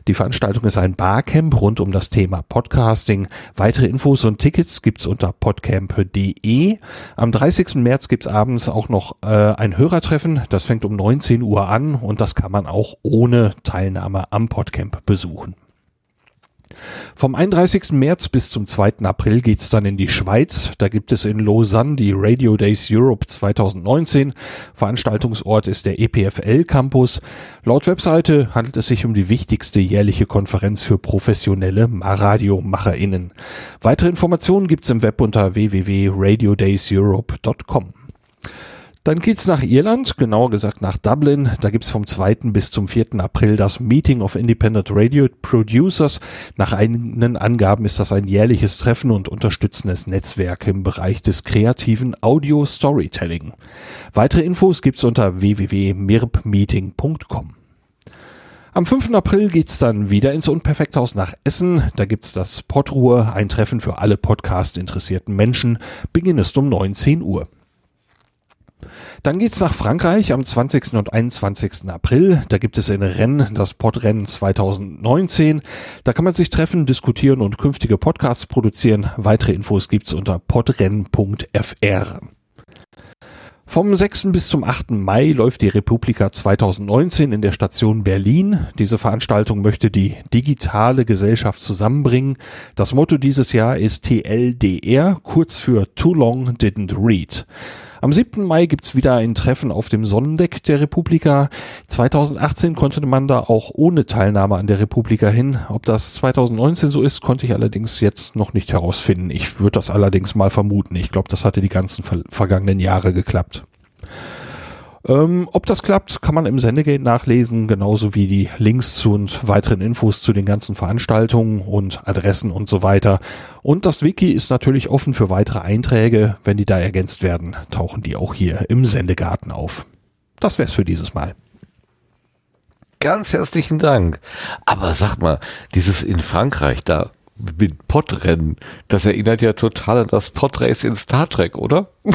Die Veranstaltung ist ein Barcamp rund um das Thema Podcasting. Weitere Infos und Tickets gibt's unter podcamp.de. Am 30. März gibt's abends auch noch äh, ein Hörertreffen. Das fängt um 19 Uhr an und das kann man auch ohne Teilnahme am Podcamp besuchen. Vom 31. März bis zum 2. April geht's dann in die Schweiz. Da gibt es in Lausanne die Radio Days Europe 2019. Veranstaltungsort ist der EPFL Campus. Laut Webseite handelt es sich um die wichtigste jährliche Konferenz für professionelle RadiomacherInnen. Weitere Informationen gibt's im Web unter www.radiodayseurope.com. Dann geht's nach Irland, genauer gesagt nach Dublin. Da gibt's vom 2. bis zum 4. April das Meeting of Independent Radio Producers. Nach eigenen Angaben ist das ein jährliches Treffen und unterstützendes Netzwerk im Bereich des kreativen Audio Storytelling. Weitere Infos gibt's unter www.mirpmeeting.com. Am 5. April geht's dann wieder ins Unperfekthaus nach Essen. Da gibt's das Podruhe, ein Treffen für alle Podcast-interessierten Menschen. Beginn ist um 19 Uhr. Dann geht's nach Frankreich am 20. und 21. April. Da gibt es in Rennes das Podrennen 2019. Da kann man sich treffen, diskutieren und künftige Podcasts produzieren. Weitere Infos gibt's unter podrennen.fr. Vom 6. bis zum 8. Mai läuft die Republika 2019 in der Station Berlin. Diese Veranstaltung möchte die digitale Gesellschaft zusammenbringen. Das Motto dieses Jahr ist TLDR, kurz für Too Long Didn't Read. Am 7. Mai gibt's wieder ein Treffen auf dem Sonnendeck der Republika. 2018 konnte man da auch ohne Teilnahme an der Republika hin. Ob das 2019 so ist, konnte ich allerdings jetzt noch nicht herausfinden. Ich würde das allerdings mal vermuten. Ich glaube, das hatte die ganzen ver vergangenen Jahre geklappt. Ähm, ob das klappt, kann man im Sendegate nachlesen, genauso wie die Links zu und weiteren Infos zu den ganzen Veranstaltungen und Adressen und so weiter. Und das Wiki ist natürlich offen für weitere Einträge. Wenn die da ergänzt werden, tauchen die auch hier im Sendegarten auf. Das wär's für dieses Mal. Ganz herzlichen Dank. Aber sag mal, dieses in Frankreich da mit Podrennen, das erinnert ja total an das Podrace in Star Trek, oder? [LAUGHS]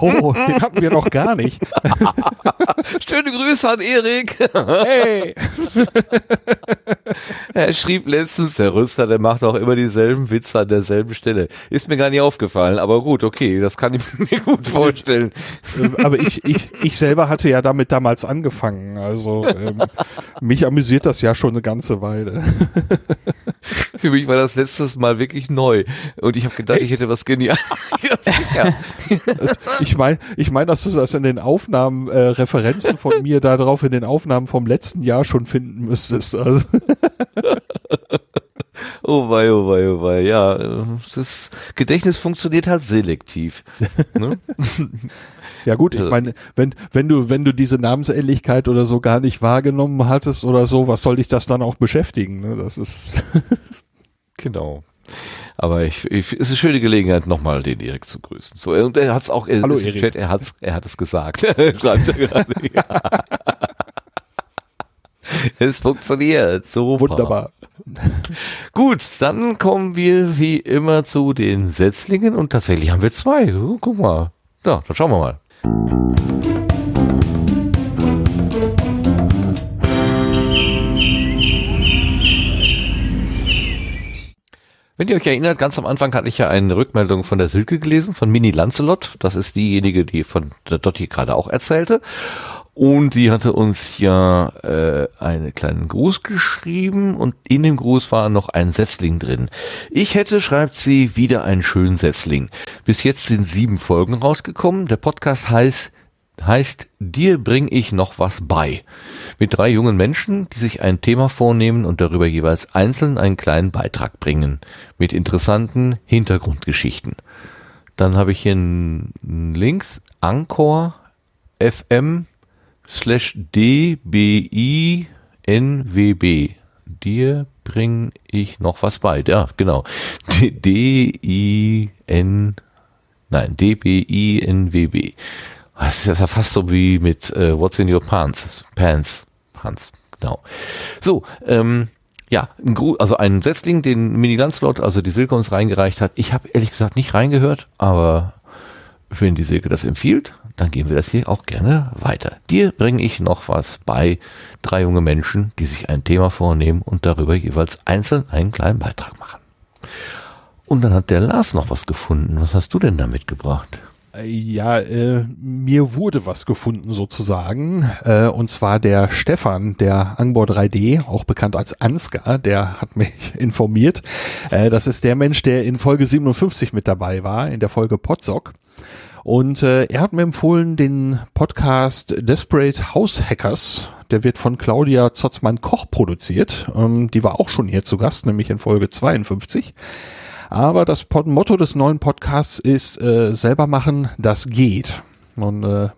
Oh, den hatten wir noch gar nicht. [LAUGHS] Schöne Grüße an Erik. Hey. [LAUGHS] er schrieb letztens, der Rüster, der macht auch immer dieselben Witze an derselben Stelle. Ist mir gar nicht aufgefallen, aber gut, okay, das kann ich mir gut vorstellen. aber ich, ich, ich selber hatte ja damit damals angefangen. Also ähm, mich amüsiert das ja schon eine ganze Weile. Für mich war das letztes Mal wirklich neu. Und ich habe gedacht, Echt? ich hätte was genial. [LAUGHS] ja, ich meine, ich meine, dass du das in den Aufnahmen, äh, Referenzen von mir da drauf in den Aufnahmen vom letzten Jahr schon finden müsstest. Also. [LAUGHS] Oh wei, oh wei, oh wei. Ja, das Gedächtnis funktioniert halt selektiv. [LAUGHS] Ne? Ja gut, ich also meine, wenn, wenn du, wenn du diese Namensähnlichkeit oder so gar nicht wahrgenommen hattest oder so, was soll dich das dann auch beschäftigen? Ne? Das ist. Genau. Aber ich, ich, es ist eine schöne Gelegenheit, nochmal den Erik zu grüßen. So, und er hat es auch, er, Hallo, Erik. Chat, er, hat's, er hat es gesagt. [LAUGHS] Schreibt er gerade. Ja. [LAUGHS] Es funktioniert. Super. Wunderbar. [LAUGHS] Gut, dann kommen wir wie immer zu den Setzlingen und tatsächlich haben wir zwei. Guck mal. Ja, dann schauen wir mal. Wenn ihr euch erinnert, ganz am Anfang hatte ich ja eine Rückmeldung von der Silke gelesen, von Mini Lancelot. Das ist diejenige, die von der Dotti gerade auch erzählte. Und die hatte uns ja äh, einen kleinen Gruß geschrieben und in dem Gruß war noch ein Setzling drin. Ich hätte, schreibt sie, wieder einen schönen Setzling. Bis jetzt sind sieben Folgen rausgekommen. Der Podcast heißt heißt, dir bring ich noch was bei. Mit drei jungen Menschen, die sich ein Thema vornehmen und darüber jeweils einzeln einen kleinen Beitrag bringen. Mit interessanten Hintergrundgeschichten. Dann habe ich hier einen Link, Anchor FM slash DBINWB. Dir bring ich noch was bei. Ja, genau. D-I-N, nein, D-B-I-N-W-B. Das ist ja fast so wie mit äh, What's in your pants? Pants. Pants, genau. So, ähm, ja, ein also ein Setzling, den Mini Landslot, also die Silke uns reingereicht hat. Ich habe ehrlich gesagt nicht reingehört, aber wenn die Silke das empfiehlt, dann gehen wir das hier auch gerne weiter. Dir bringe ich noch was bei. Drei junge Menschen, die sich ein Thema vornehmen und darüber jeweils einzeln einen kleinen Beitrag machen. Und dann hat der Lars noch was gefunden. Was hast du denn da mitgebracht? Ja, äh, mir wurde was gefunden sozusagen. Äh, und zwar der Stefan, der Angbor 3D, auch bekannt als Ansgar, der hat mich [LAUGHS] informiert. Äh, das ist der Mensch, der in Folge 57 mit dabei war, in der Folge Podsock. Und äh, er hat mir empfohlen den Podcast Desperate House Hackers. Der wird von Claudia Zotzmann-Koch produziert. Ähm, die war auch schon hier zu Gast, nämlich in Folge 52. Aber das Pod Motto des neuen Podcasts ist äh, selber machen, das geht. Und äh,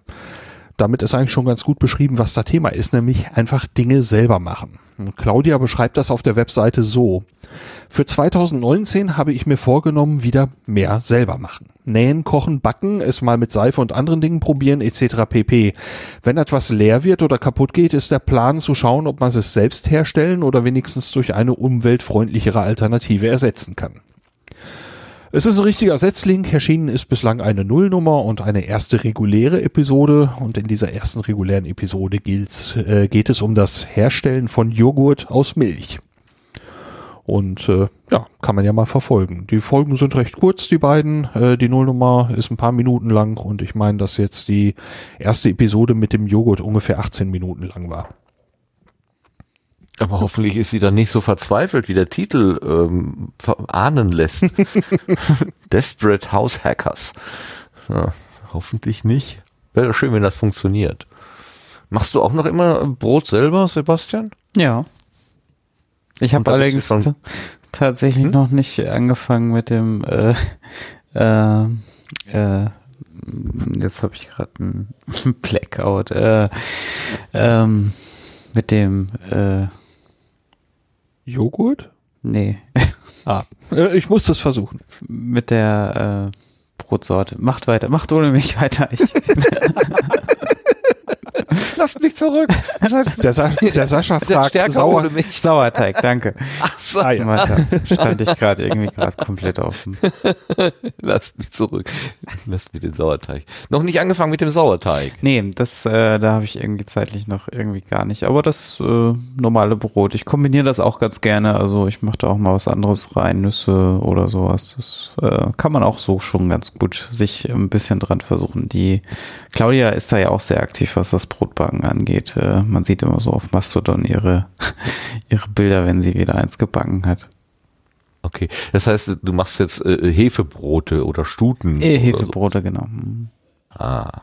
damit ist eigentlich schon ganz gut beschrieben, was das Thema ist, nämlich einfach Dinge selber machen. Und Claudia beschreibt das auf der Webseite so. Für 2019 habe ich mir vorgenommen, wieder mehr selber machen. Nähen, kochen, backen, es mal mit Seife und anderen Dingen probieren etc. pp. Wenn etwas leer wird oder kaputt geht, ist der Plan zu schauen, ob man es selbst herstellen oder wenigstens durch eine umweltfreundlichere Alternative ersetzen kann. Es ist ein richtiger Setzling. Erschienen ist bislang eine Nullnummer und eine erste reguläre Episode. Und in dieser ersten regulären Episode gilt, äh, geht es um das Herstellen von Joghurt aus Milch. Und äh, ja, kann man ja mal verfolgen. Die Folgen sind recht kurz, die beiden. Äh, die Nullnummer ist ein paar Minuten lang und ich meine, dass jetzt die erste Episode mit dem Joghurt ungefähr 18 Minuten lang war. Aber hoffentlich ist sie dann nicht so verzweifelt, wie der Titel ähm, ahnen lässt. [LAUGHS] Desperate House Hackers. Ja, hoffentlich nicht. Wäre schön, wenn das funktioniert. Machst du auch noch immer Brot selber, Sebastian? Ja. Ich habe allerdings tatsächlich hm? noch nicht angefangen mit dem äh, äh, äh, jetzt habe ich gerade einen [LAUGHS] Blackout. Äh, ähm, mit dem äh, Joghurt? Nee. [LAUGHS] ah, äh, ich muss das versuchen. Mit der äh, Brotsorte. Macht weiter, macht ohne mich weiter. Ich [LAUGHS] Lasst mich zurück. Der, Sa der Sascha [LAUGHS] fragt der Sauer Sauerteig, danke. [LAUGHS] Ach so. Ah, ja. stand ich gerade irgendwie gerade komplett offen. [LAUGHS] Lasst mich zurück. Lasst mich den Sauerteig. Noch nicht angefangen mit dem Sauerteig. Nee, das, äh, da habe ich irgendwie zeitlich noch irgendwie gar nicht. Aber das äh, normale Brot, ich kombiniere das auch ganz gerne. Also ich mache da auch mal was anderes rein, Nüsse oder sowas. Das äh, kann man auch so schon ganz gut sich ein bisschen dran versuchen. Die Claudia ist da ja auch sehr aktiv, was das Brotbacken angeht. Äh, man sieht immer so auf Mastodon ihre, [LAUGHS] ihre Bilder, wenn sie wieder eins gebacken hat. Okay, das heißt, du machst jetzt äh, Hefebrote oder Stuten. Äh, Hefebrote, so. genau. Mhm. Ah,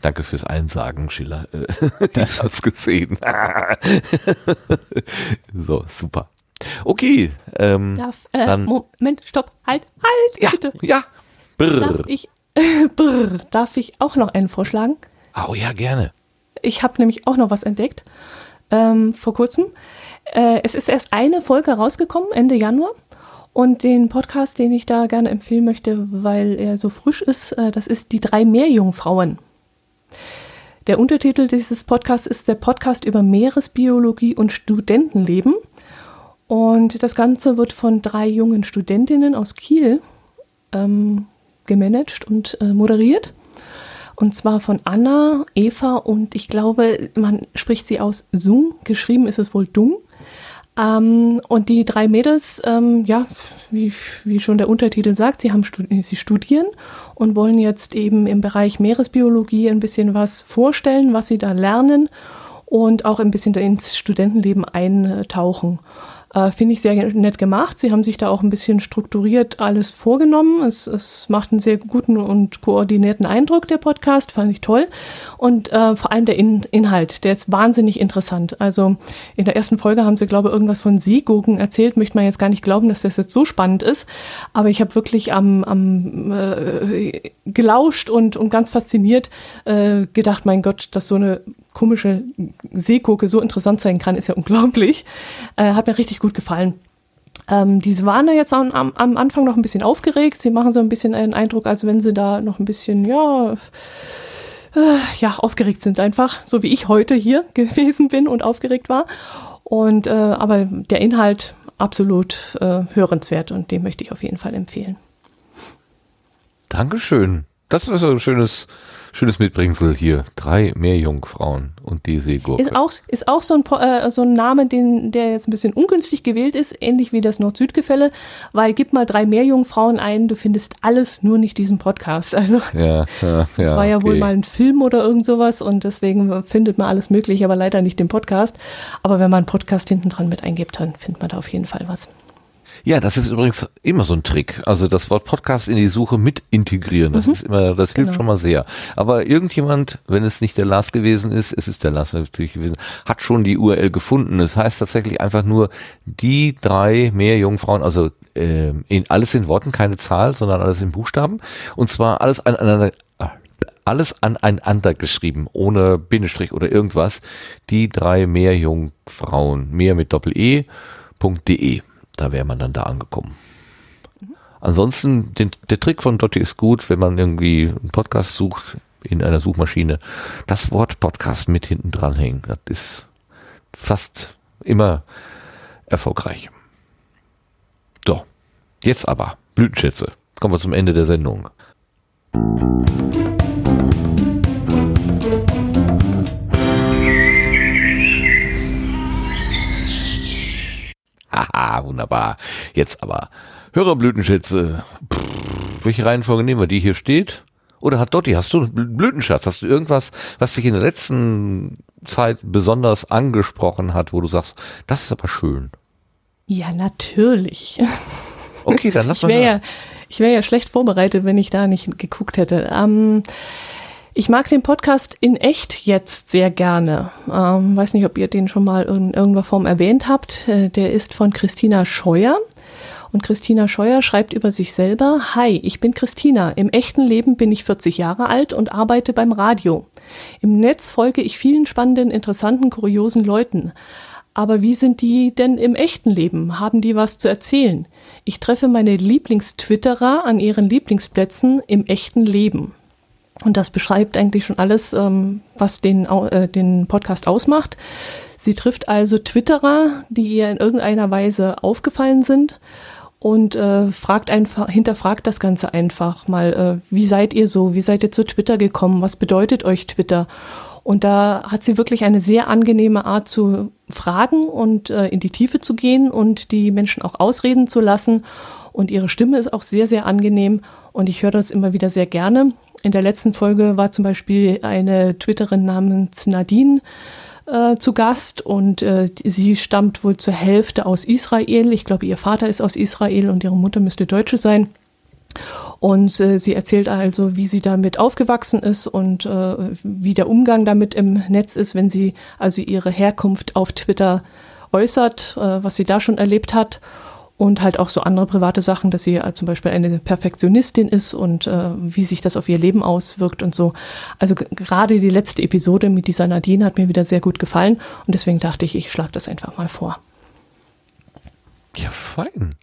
danke fürs Einsagen, Schiller. [LAUGHS] ich hab's gesehen. [LAUGHS] so, super. Okay. Ähm, Darf, äh, dann, Moment, stopp, halt, halt, ja, bitte. Ja, Brr. Darf ich, brr, darf ich auch noch einen vorschlagen? Oh ja, gerne. Ich habe nämlich auch noch was entdeckt ähm, vor kurzem. Äh, es ist erst eine Folge rausgekommen, Ende Januar. Und den Podcast, den ich da gerne empfehlen möchte, weil er so frisch ist, äh, das ist Die drei Meerjungfrauen. Der Untertitel dieses Podcasts ist der Podcast über Meeresbiologie und Studentenleben. Und das Ganze wird von drei jungen Studentinnen aus Kiel ähm, gemanagt und äh, moderiert. Und zwar von Anna, Eva und ich glaube, man spricht sie aus Sung. Geschrieben ist es wohl Dung. Ähm, und die drei Mädels, ähm, ja, wie, wie schon der Untertitel sagt, sie, haben sie studieren und wollen jetzt eben im Bereich Meeresbiologie ein bisschen was vorstellen, was sie da lernen und auch ein bisschen ins Studentenleben eintauchen. Äh, Finde ich sehr nett gemacht. Sie haben sich da auch ein bisschen strukturiert alles vorgenommen. Es, es macht einen sehr guten und koordinierten Eindruck, der Podcast. Fand ich toll. Und äh, vor allem der In Inhalt, der ist wahnsinnig interessant. Also in der ersten Folge haben sie, glaube ich, irgendwas von Seegurken erzählt. Möchte man jetzt gar nicht glauben, dass das jetzt so spannend ist. Aber ich habe wirklich am, am äh, gelauscht und, und ganz fasziniert äh, gedacht, mein Gott, dass so eine komische Seegurke so interessant sein kann, ist ja unglaublich. Äh, hat mir richtig gut gefallen. Ähm, die waren da jetzt am, am, Anfang noch ein bisschen aufgeregt. Sie machen so ein bisschen einen Eindruck, als wenn sie da noch ein bisschen, ja, äh, ja, aufgeregt sind einfach. So wie ich heute hier [LAUGHS] gewesen bin und aufgeregt war. Und, äh, aber der Inhalt absolut äh, hörenswert und den möchte ich auf jeden Fall empfehlen. Dankeschön. Das ist ein schönes, schönes Mitbringsel hier. Drei Meerjungfrauen und die Seegurke. Ist auch, ist auch so, ein, äh, so ein Name, den, der jetzt ein bisschen ungünstig gewählt ist, ähnlich wie das Nord-Süd-Gefälle, weil gib mal drei Meerjungfrauen ein, du findest alles, nur nicht diesen Podcast. Also ja, ja, [LAUGHS] ja, das war ja okay. wohl mal ein Film oder irgend sowas und deswegen findet man alles möglich, aber leider nicht den Podcast. Aber wenn man einen Podcast hinten dran mit eingibt, dann findet man da auf jeden Fall was. Ja, das ist übrigens immer so ein Trick. Also das Wort Podcast in die Suche mit integrieren, das Mhm. ist immer, das hilft Genau. schon mal sehr. Aber irgendjemand, wenn es nicht der Lars gewesen ist, es ist der Lars natürlich gewesen, hat schon die URL gefunden. Das heißt tatsächlich einfach nur die drei Meerjungfrauen, also ähm, in, alles in Worten, keine Zahl, sondern alles in Buchstaben. Und zwar alles aneinander, ah, alles aneinander geschrieben, ohne Bindestrich oder irgendwas. Die drei Meerjungfrauen, mehr mit Doppel-E.de. Da wäre man dann da angekommen. Ansonsten, den, der Trick von Dotti ist gut, wenn man irgendwie einen Podcast sucht in einer Suchmaschine, das Wort Podcast mit hinten dranhängen. Das ist fast immer erfolgreich. So, jetzt aber, Blütenschätze. Kommen wir zum Ende der Sendung. Haha, wunderbar. Jetzt aber Hörerblütenschätze. Pff, welche Reihenfolge nehmen wir? Die hier steht? Oder hat Dotti, hast du einen Blü- Blütenschatz? Hast du irgendwas, was dich in der letzten Zeit besonders angesprochen hat, wo du sagst, das ist aber schön? Ja, natürlich. Okay, dann lass Ich mal wäre hören. ja, ich wäre ja schlecht vorbereitet, wenn ich da nicht geguckt hätte. Ähm, ich mag den Podcast in echt jetzt sehr gerne. Ähm, weiß nicht, ob ihr den schon mal in irgendeiner Form erwähnt habt. Äh, Der ist von Christina Scheuer. Und Christina Scheuer schreibt über sich selber, Hi, ich bin Christina. Im echten Leben bin ich 40 Jahre alt und arbeite beim Radio. Im Netz folge ich vielen spannenden, interessanten, kuriosen Leuten. Aber wie sind die denn im echten Leben? Haben die was zu erzählen? Ich treffe meine Lieblingstwitterer an ihren Lieblingsplätzen im echten Leben. Und das beschreibt eigentlich schon alles, ähm, was den, äh, den Podcast ausmacht. Sie trifft also Twitterer, die ihr in irgendeiner Weise aufgefallen sind und äh, fragt einfach, hinterfragt das Ganze einfach mal. Äh, wie seid ihr so? Wie seid ihr zu Twitter gekommen? Was bedeutet euch Twitter? Und da hat sie wirklich eine sehr angenehme Art zu fragen und äh, in die Tiefe zu gehen und die Menschen auch ausreden zu lassen. Und ihre Stimme ist auch sehr, sehr angenehm und ich höre das immer wieder sehr gerne. In der letzten Folge war zum Beispiel eine Twitterin namens Nadine äh, zu Gast und äh, sie stammt wohl zur Hälfte aus Israel. Ich glaube, ihr Vater ist aus Israel und ihre Mutter müsste Deutsche sein. Und äh, sie erzählt also, wie sie damit aufgewachsen ist und äh, wie der Umgang damit im Netz ist, wenn sie also ihre Herkunft auf Twitter äußert, äh, was sie da schon erlebt hat. Und halt auch so andere private Sachen, dass sie äh, zum Beispiel eine Perfektionistin ist und äh, wie sich das auf ihr Leben auswirkt und so. Also gerade die letzte Episode mit dieser Nadine hat mir wieder sehr gut gefallen und deswegen dachte ich, ich schlage das einfach mal vor. Ja, fein.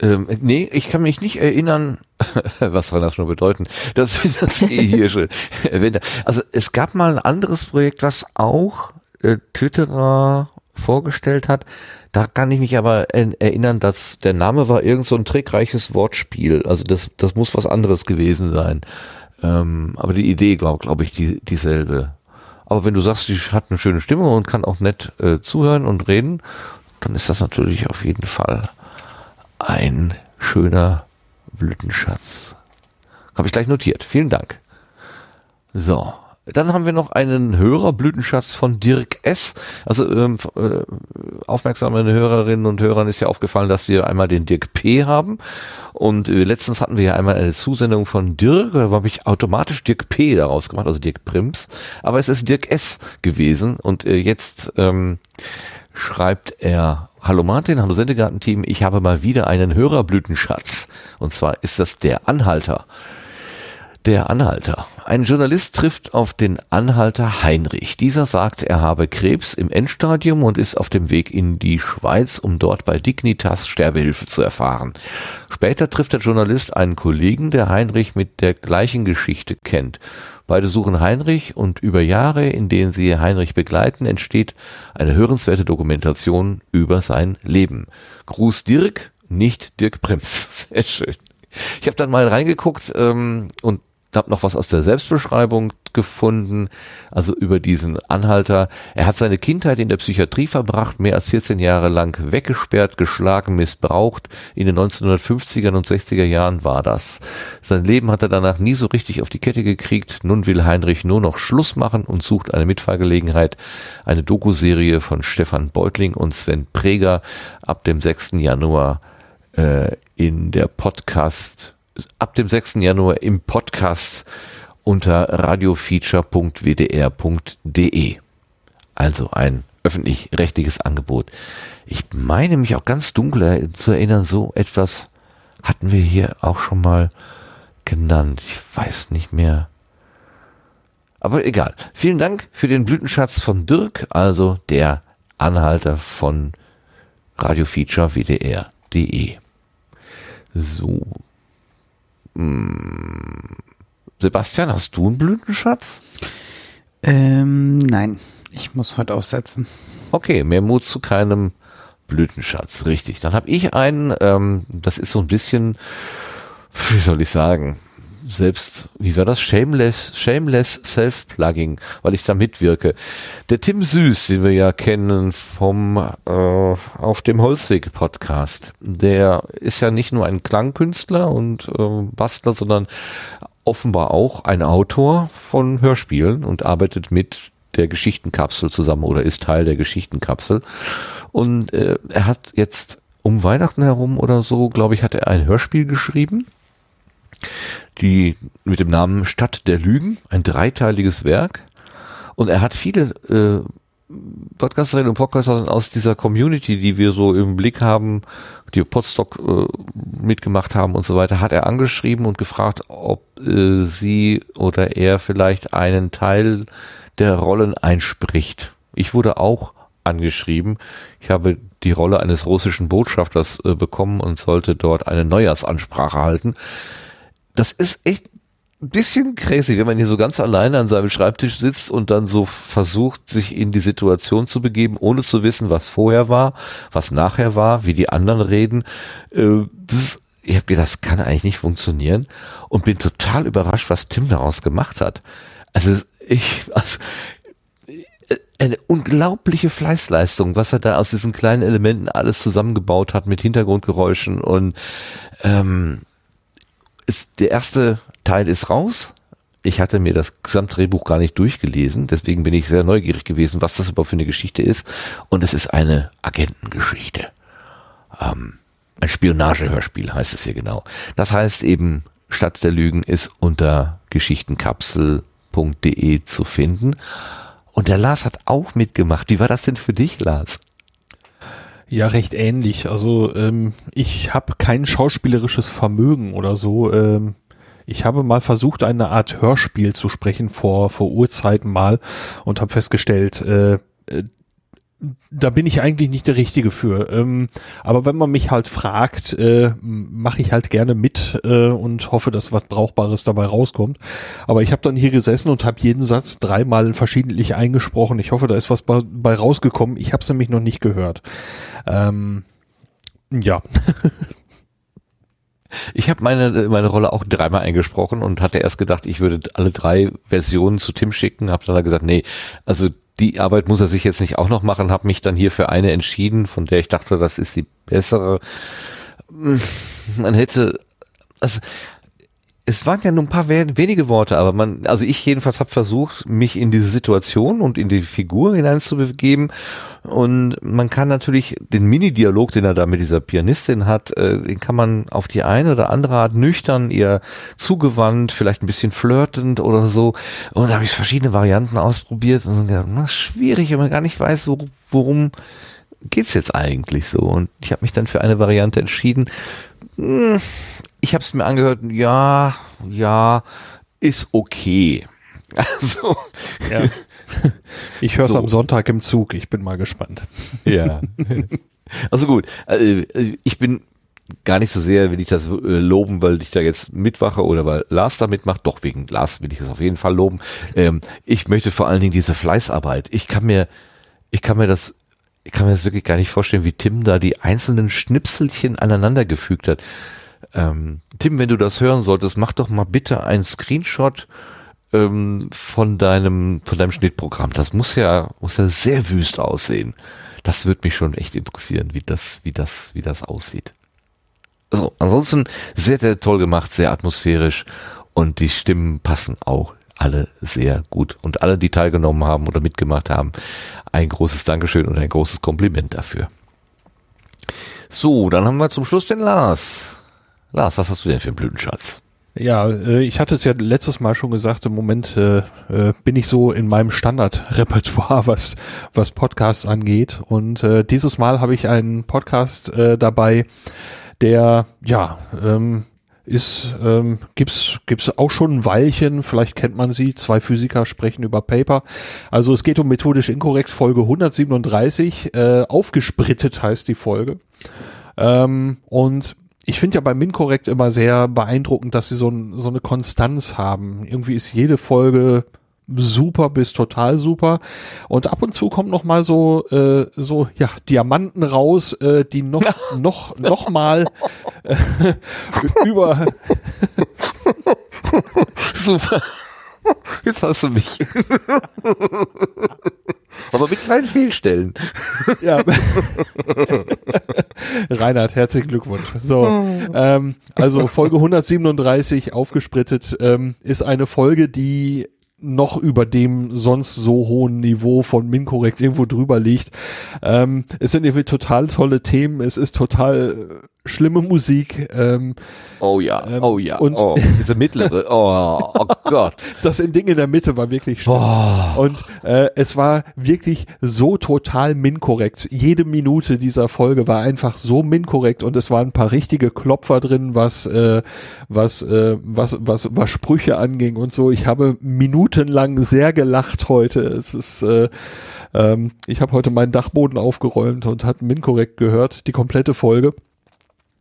Ähm, nee, ich kann mich nicht erinnern, [LAUGHS] was soll das schon bedeuten, dass wir das [LAUGHS] eh hier schon erwähnt haben. Also es gab mal ein anderes Projekt, was auch äh, Twitterer vorgestellt hat. Da kann ich mich aber er- erinnern, dass der Name war irgend so ein trickreiches Wortspiel. Also das, das muss was anderes gewesen sein. Ähm, aber die Idee, glaube glaub ich, die, dieselbe. Aber wenn du sagst, die hat eine schöne Stimme und kann auch nett äh, zuhören und reden, dann ist das natürlich auf jeden Fall ein schöner Blütenschatz. Habe ich gleich notiert. Vielen Dank. So. Dann haben wir noch einen Hörerblütenschatz von Dirk S. Also ähm, äh, Hörerinnen und Hörern ist ja aufgefallen, dass wir einmal den Dirk P. haben. Und äh, letztens hatten wir ja einmal eine Zusendung von Dirk, da habe ich automatisch Dirk P. daraus gemacht, also Dirk Prims. Aber es ist Dirk S. gewesen. Und äh, jetzt ähm, schreibt er, Hallo Martin, hallo Sendegarten-Team, ich habe mal wieder einen Hörerblütenschatz. Und zwar ist das der Anhalter. Der Anhalter. Ein Journalist trifft auf den Anhalter Heinrich. Dieser sagt, er habe Krebs im Endstadium und ist auf dem Weg in die Schweiz, um dort bei Dignitas Sterbehilfe zu erfahren. Später trifft der Journalist einen Kollegen, der Heinrich mit der gleichen Geschichte kennt. Beide suchen Heinrich und über Jahre, in denen sie Heinrich begleiten, entsteht eine hörenswerte Dokumentation über sein Leben. Gruß Dirk, nicht Dirk Prims. [LAUGHS] Sehr schön. Ich habe dann mal reingeguckt ähm, und habe noch was aus der Selbstbeschreibung gefunden, also über diesen Anhalter. Er hat seine Kindheit in der Psychiatrie verbracht, mehr als 14 Jahre lang weggesperrt, geschlagen, missbraucht. In den 1950er und 60er Jahren war das. Sein Leben hat er danach nie so richtig auf die Kette gekriegt. Nun will Heinrich nur noch Schluss machen und sucht eine Mitfahrgelegenheit. Eine Dokuserie von Stefan Beutling und Sven Preger ab dem 6. Januar äh, in der Podcast ab dem 6. Januar im Podcast unter radiofeature.wdr.de. Also ein öffentlich-rechtliches Angebot. Ich meine mich auch ganz dunkel zu erinnern, so etwas hatten wir hier auch schon mal genannt. Ich weiß nicht mehr. Aber egal. Vielen Dank für den Blütenschatz von Dirk, also der Anhalter von radiofeature WDR.de. So. Sebastian, hast du einen Blütenschatz? Ähm, nein, ich muss heute aussetzen. Okay, mehr Mut zu keinem Blütenschatz, richtig. Dann habe ich einen, ähm, das ist so ein bisschen, wie soll ich sagen, selbst, wie war das? Shameless, Shameless Self-Plugging, weil ich da mitwirke. Der Tim Süß, den wir ja kennen vom äh, auf dem Holzweg Podcast, der ist ja nicht nur ein Klangkünstler und äh, Bastler, sondern offenbar auch ein Autor von Hörspielen und arbeitet mit der Geschichtenkapsel zusammen oder ist Teil der Geschichtenkapsel. Und äh, er hat jetzt um Weihnachten herum oder so, glaube ich, hat er ein Hörspiel geschrieben die mit dem Namen Stadt der Lügen, ein dreiteiliges Werk. Und er hat viele äh, Podcasterinnen und Podcaster aus dieser Community, die wir so im Blick haben, die Podstock äh, mitgemacht haben und so weiter, hat er angeschrieben und gefragt, ob äh, sie oder er vielleicht einen Teil der Rollen einspricht. Ich wurde auch angeschrieben. Ich habe die Rolle eines russischen Botschafters äh, bekommen und sollte dort eine Neujahrsansprache halten das ist echt ein bisschen crazy, wenn man hier so ganz alleine an seinem Schreibtisch sitzt und dann so versucht, sich in die Situation zu begeben, ohne zu wissen, was vorher war, was nachher war, wie die anderen reden. Äh, das, ich habe gedacht, das kann eigentlich nicht funktionieren und bin total überrascht, was Tim daraus gemacht hat. Also ich, also eine unglaubliche Fleißleistung, was er da aus diesen kleinen Elementen alles zusammengebaut hat mit Hintergrundgeräuschen und ähm, ist, der erste Teil ist raus. Ich hatte mir das Gesamtdrehbuch gar nicht durchgelesen, deswegen bin ich sehr neugierig gewesen, was das überhaupt für eine Geschichte ist. Und es ist eine Agentengeschichte. Ähm, ein Spionagehörspiel heißt es hier genau. Das heißt eben, Stadt der Lügen ist unter geschichtenkapsel.de zu finden. Und der Lars hat auch mitgemacht. Wie war das denn für dich, Lars? Ja, recht ähnlich. Also ähm, ich habe kein schauspielerisches Vermögen oder so. Ähm, ich habe mal versucht, eine Art Hörspiel zu sprechen vor, vor Urzeiten mal und habe festgestellt, äh, äh da bin ich eigentlich nicht der Richtige für. Ähm, aber wenn man mich halt fragt, äh, mache ich halt gerne mit äh, und hoffe, dass was Brauchbares dabei rauskommt. Aber ich habe dann hier gesessen und habe jeden Satz dreimal verschiedentlich eingesprochen. Ich hoffe, da ist was bei, rausgekommen. Ich habe es nämlich noch nicht gehört. Ähm, ja. [LAUGHS] Ich habe meine, meine Rolle auch dreimal eingesprochen und hatte erst gedacht, ich würde alle drei Versionen zu Tim schicken, habe dann gesagt, nee, also die Arbeit muss er sich jetzt nicht auch noch machen, habe mich dann hier für eine entschieden, von der ich dachte, das ist die bessere. Man hätte, also es waren ja nur ein paar wenige Worte, aber man, also ich jedenfalls habe versucht, mich in diese Situation und in die Figur hineinzubegeben. Und man kann natürlich den Mini-Dialog, den er da mit dieser Pianistin hat, äh, den kann man auf die eine oder andere Art nüchtern, eher zugewandt, vielleicht ein bisschen flirtend oder so. Und da habe ich verschiedene Varianten ausprobiert und gedacht, ist schwierig, wenn man gar nicht weiß, worum geht's jetzt eigentlich so. Und ich habe mich dann für eine Variante entschieden. Ich habe es mir angehört, ja, ja, ist okay. [LAUGHS] Also, ja. [LAUGHS] Ich höre es so. am Sonntag im Zug, ich bin mal gespannt. [LAUGHS] Ja. Also gut, also ich bin gar nicht so sehr, will ich das äh, loben, weil ich da jetzt mitwache oder weil Lars da mitmacht. Doch, wegen Lars will ich es auf jeden Fall loben. Ähm, ich möchte vor allen Dingen diese Fleißarbeit. Ich kann mir, ich kann mir das, ich kann mir das wirklich gar nicht vorstellen, wie Tim da die einzelnen Schnipselchen aneinander gefügt hat Ähm, Tim, wenn du das hören solltest, mach doch mal bitte einen Screenshot ähm, von deinem von deinem Schnittprogramm. Das muss ja muss ja sehr wüst aussehen. Das würde mich schon echt interessieren, wie das wie das wie das aussieht. Also ansonsten sehr sehr toll gemacht, sehr atmosphärisch und die Stimmen passen auch alle sehr gut und alle, die teilgenommen haben oder mitgemacht haben, ein großes Dankeschön und ein großes Kompliment dafür. So, dann haben wir zum Schluss den Lars. Lars, was hast du denn für einen Blütenschatz? Ja, äh, ich hatte es ja letztes Mal schon gesagt, im Moment äh, äh, bin ich so in meinem Standardrepertoire, [LAUGHS] was, was Podcasts angeht. Und dieses Mal habe ich einen Podcast dabei, der, ja, ähm, ist, ähm, gibt's, gibt's auch schon ein Weilchen, vielleicht kennt man sie, zwei Physiker sprechen über Paper. Also es geht um methodisch inkorrekt, Folge 137, äh, aufgesprittet heißt die Folge. Ähm, und ich finde ja bei Minkorrekt immer sehr beeindruckend, dass sie so, ein, so eine Konstanz haben. Irgendwie ist jede Folge super bis total super und ab und zu kommt noch mal so äh, so ja Diamanten raus äh, die noch [LAUGHS] noch noch mal äh, [LAUGHS] über super [LAUGHS] jetzt hast du mich. [LAUGHS] Aber mit kleinen Fehlstellen. Ja. [LAUGHS] Reinhard, herzlichen Glückwunsch. So, ähm, also Folge 137 aufgesprittet ähm, ist eine Folge, die noch über dem sonst so hohen Niveau von Minkorrekt irgendwo drüber liegt. Ähm, es sind irgendwie total tolle Themen, es ist total schlimme Musik. Ähm, oh ja, ähm, oh ja. Und oh, diese mittlere, [LAUGHS] oh, oh Gott. Das Ding in der Mitte war wirklich schlimm. Oh. Und äh, es war wirklich so total minkorrekt. Jede Minute dieser Folge war einfach so minkorrekt und es waren ein paar richtige Klopfer drin, was äh, was äh, was was was Sprüche anging und so. Ich habe minutenlang sehr gelacht heute. Es ist äh, ähm, ich habe heute meinen Dachboden aufgeräumt und hat Minkorrekt gehört, die komplette Folge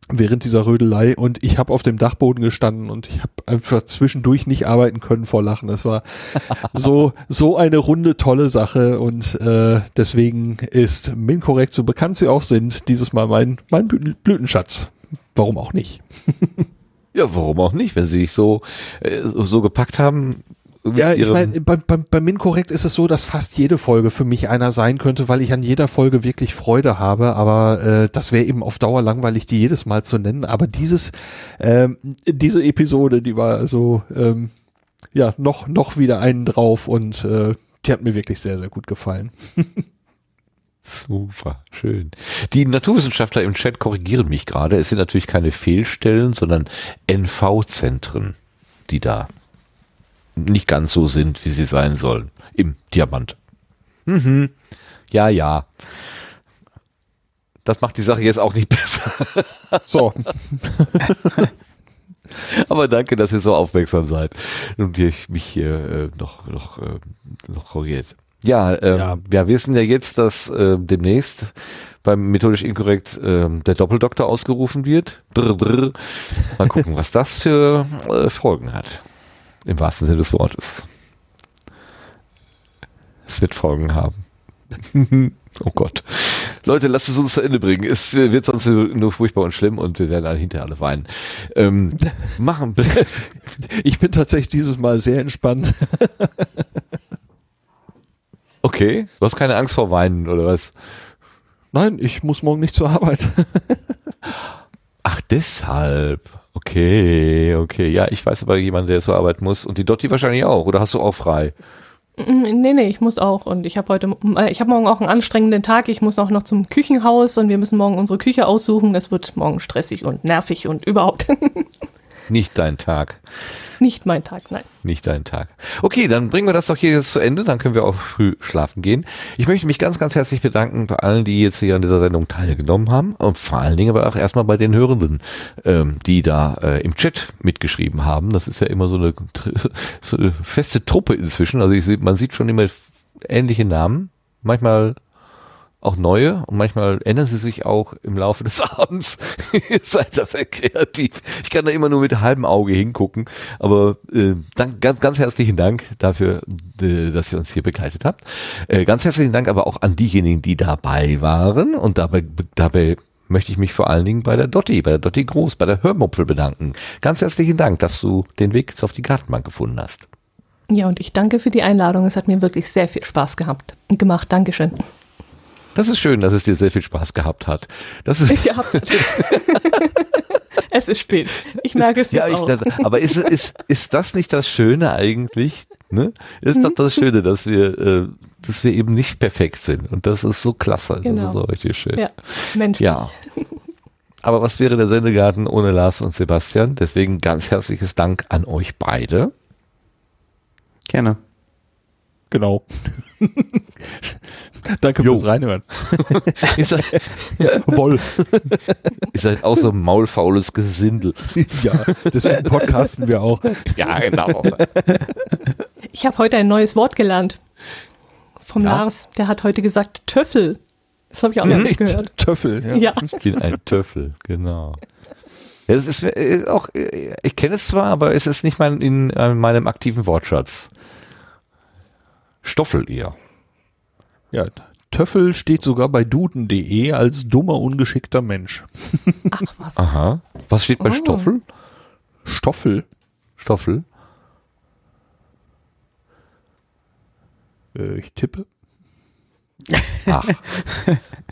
während dieser Rödelei und ich habe auf dem Dachboden gestanden und ich habe einfach zwischendurch nicht arbeiten können vor Lachen. Das war [LAUGHS] so so eine runde tolle Sache und äh, deswegen ist Minkorrekt, so bekannt sie auch sind, dieses Mal mein mein Blütenschatz. Warum auch nicht? [LAUGHS] ja, warum auch nicht, wenn sie sich so äh, so gepackt haben, ja, ich meine, bei, bei, bei Minkorrekt ist es so, dass fast jede Folge für mich einer sein könnte, weil ich an jeder Folge wirklich Freude habe, aber äh, das wäre eben auf Dauer langweilig, die jedes Mal zu nennen. Aber dieses, ähm, diese Episode, die war so, ähm, ja, noch, noch wieder einen drauf und äh, die hat mir wirklich sehr, sehr gut gefallen. [LAUGHS] Super, schön. Die Naturwissenschaftler im Chat korrigieren mich gerade. Es sind natürlich keine Fehlstellen, sondern NV-Zentren, die da nicht ganz so sind, wie sie sein sollen. Im Diamant. Mhm. Ja, ja. Das macht die Sache jetzt auch nicht [LAUGHS] besser. So. [LAUGHS] Aber danke, dass ihr so aufmerksam seid und ihr mich hier äh, noch, noch, äh, noch korrigiert. Ja, ähm, ja. wir wissen ja jetzt, dass äh, demnächst beim methodisch inkorrekt äh, der Doppeldoktor ausgerufen wird. Brr, brr. Mal gucken, was das für äh, Folgen hat. Im wahrsten Sinne des Wortes. Es wird Folgen haben. [LAUGHS] oh Gott. Leute, lasst es uns zu Ende bringen. Es wird sonst nur furchtbar und schlimm und wir werden alle hinterher alle weinen. Ähm, [LAUGHS] machen. Ich bin tatsächlich dieses Mal sehr entspannt. [LAUGHS] okay. Du hast keine Angst vor Weinen oder was? Nein, ich muss morgen nicht zur Arbeit. Ach, deshalb. Okay, okay. Ja, ich weiß aber jemanden, der zur Arbeit muss. Und die Dotti wahrscheinlich auch. Oder hast du auch frei? Mm, nee, nee, ich muss auch. Und ich habe heute, äh, ich habe morgen auch einen anstrengenden Tag. Ich muss auch noch zum Küchenhaus und wir müssen morgen unsere Küche aussuchen. Es wird morgen stressig und nervig und überhaupt. [LAUGHS] Nicht dein Tag. Nicht mein Tag, nein. Nicht dein Tag. Okay, dann bringen wir das doch hier jetzt zu Ende, dann können wir auch früh schlafen gehen. Ich möchte mich ganz, ganz herzlich bedanken bei allen, die jetzt hier an dieser Sendung teilgenommen haben und vor allen Dingen aber auch erstmal bei den Hörenden, ähm, die da äh, im Chat mitgeschrieben haben. Das ist ja immer so eine, [LAUGHS] so eine feste Truppe inzwischen. Also ich, man sieht schon immer ähnliche Namen. Manchmal auch neue und manchmal ändern sie sich auch im Laufe des [LAUGHS] Abends. Seid das sehr kreativ. Ich kann da immer nur mit halbem Auge hingucken, aber äh, dank, ganz, ganz herzlichen Dank dafür, dass ihr uns hier begleitet habt. Äh, ganz herzlichen Dank aber auch an diejenigen, die dabei waren und dabei, dabei möchte ich mich vor allen Dingen bei der Dotti, bei der Dotti Groß, bei der Hörmupfel bedanken. Ganz herzlichen Dank, dass du den Weg auf die Gartenbank gefunden hast. Ja, und ich danke für die Einladung. Es hat mir wirklich sehr viel Spaß gehabt, gemacht. Dankeschön. Das ist schön, dass es dir sehr viel Spaß gehabt hat. Das ist [LAUGHS] gehabt es ist spät. Ich merke es ja, ich, auch. Das, aber ist, ist, ist das nicht das Schöne eigentlich? Ne? Ist doch das Schöne, dass wir, äh, dass wir eben nicht perfekt sind. Und das ist so klasse. Genau. Das ist so richtig schön. Ja, menschlich. Ja. Aber was wäre der Sendegarten ohne Lars und Sebastian? Deswegen ganz herzliches Dank an euch beide. Gerne. Genau. Danke Jo. fürs Reinhören. [LAUGHS] Ihr seid, Woll. ihr seid auch so ein maulfaules Gesindel. Ja, deswegen podcasten wir auch. Ja, genau. Ich habe heute ein neues Wort gelernt. Vom Ja? Lars. Der hat heute gesagt Töffel. Das habe ich auch noch nicht gehört. Töffel, ja. Ja. Ich bin ein Töffel, genau. Ja, Das ist, äh, auch, äh, ich kenne es zwar, aber es ist nicht mein, in äh, meinem aktiven Wortschatz. Stoffel eher. Ja, Töffel steht sogar bei duden.de als dummer, ungeschickter Mensch. Ach was. Aha. Was steht bei Oh. Stoffel? Stoffel. Stoffel? Äh, ich tippe. [LAUGHS] Ach,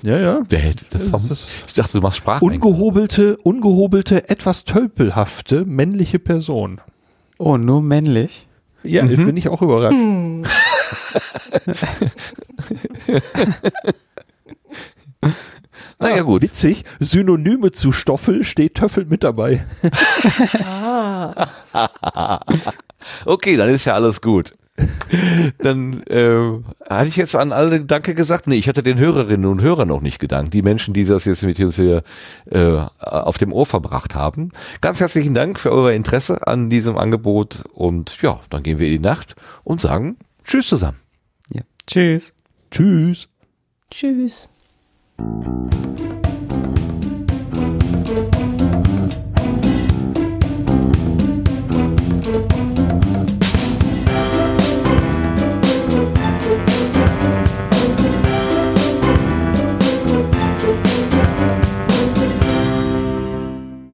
Ja, ja. das? Warum? Ich dachte, du machst Sprachen. Ungehobelte, ungehobelte, etwas tölpelhafte männliche Person. Oh, nur männlich? Ja, Mhm. jetzt bin ich auch überrascht. Hm. [LAUGHS] Naja, gut. Witzig, Synonyme zu Stoffel steht Töffel mit dabei. Ah. [LAUGHS] Okay, dann ist ja alles gut. Dann äh, hatte ich jetzt an alle Danke gesagt. Nee, ich hatte den Hörerinnen und Hörern noch nicht gedankt. Die Menschen, die das jetzt mit uns hier äh, auf dem Ohr verbracht haben. Ganz herzlichen Dank für euer Interesse an diesem Angebot. Und ja, dann gehen wir in die Nacht und sagen Tschüss zusammen. Ja. Tschüss. Tschüss. Tschüss.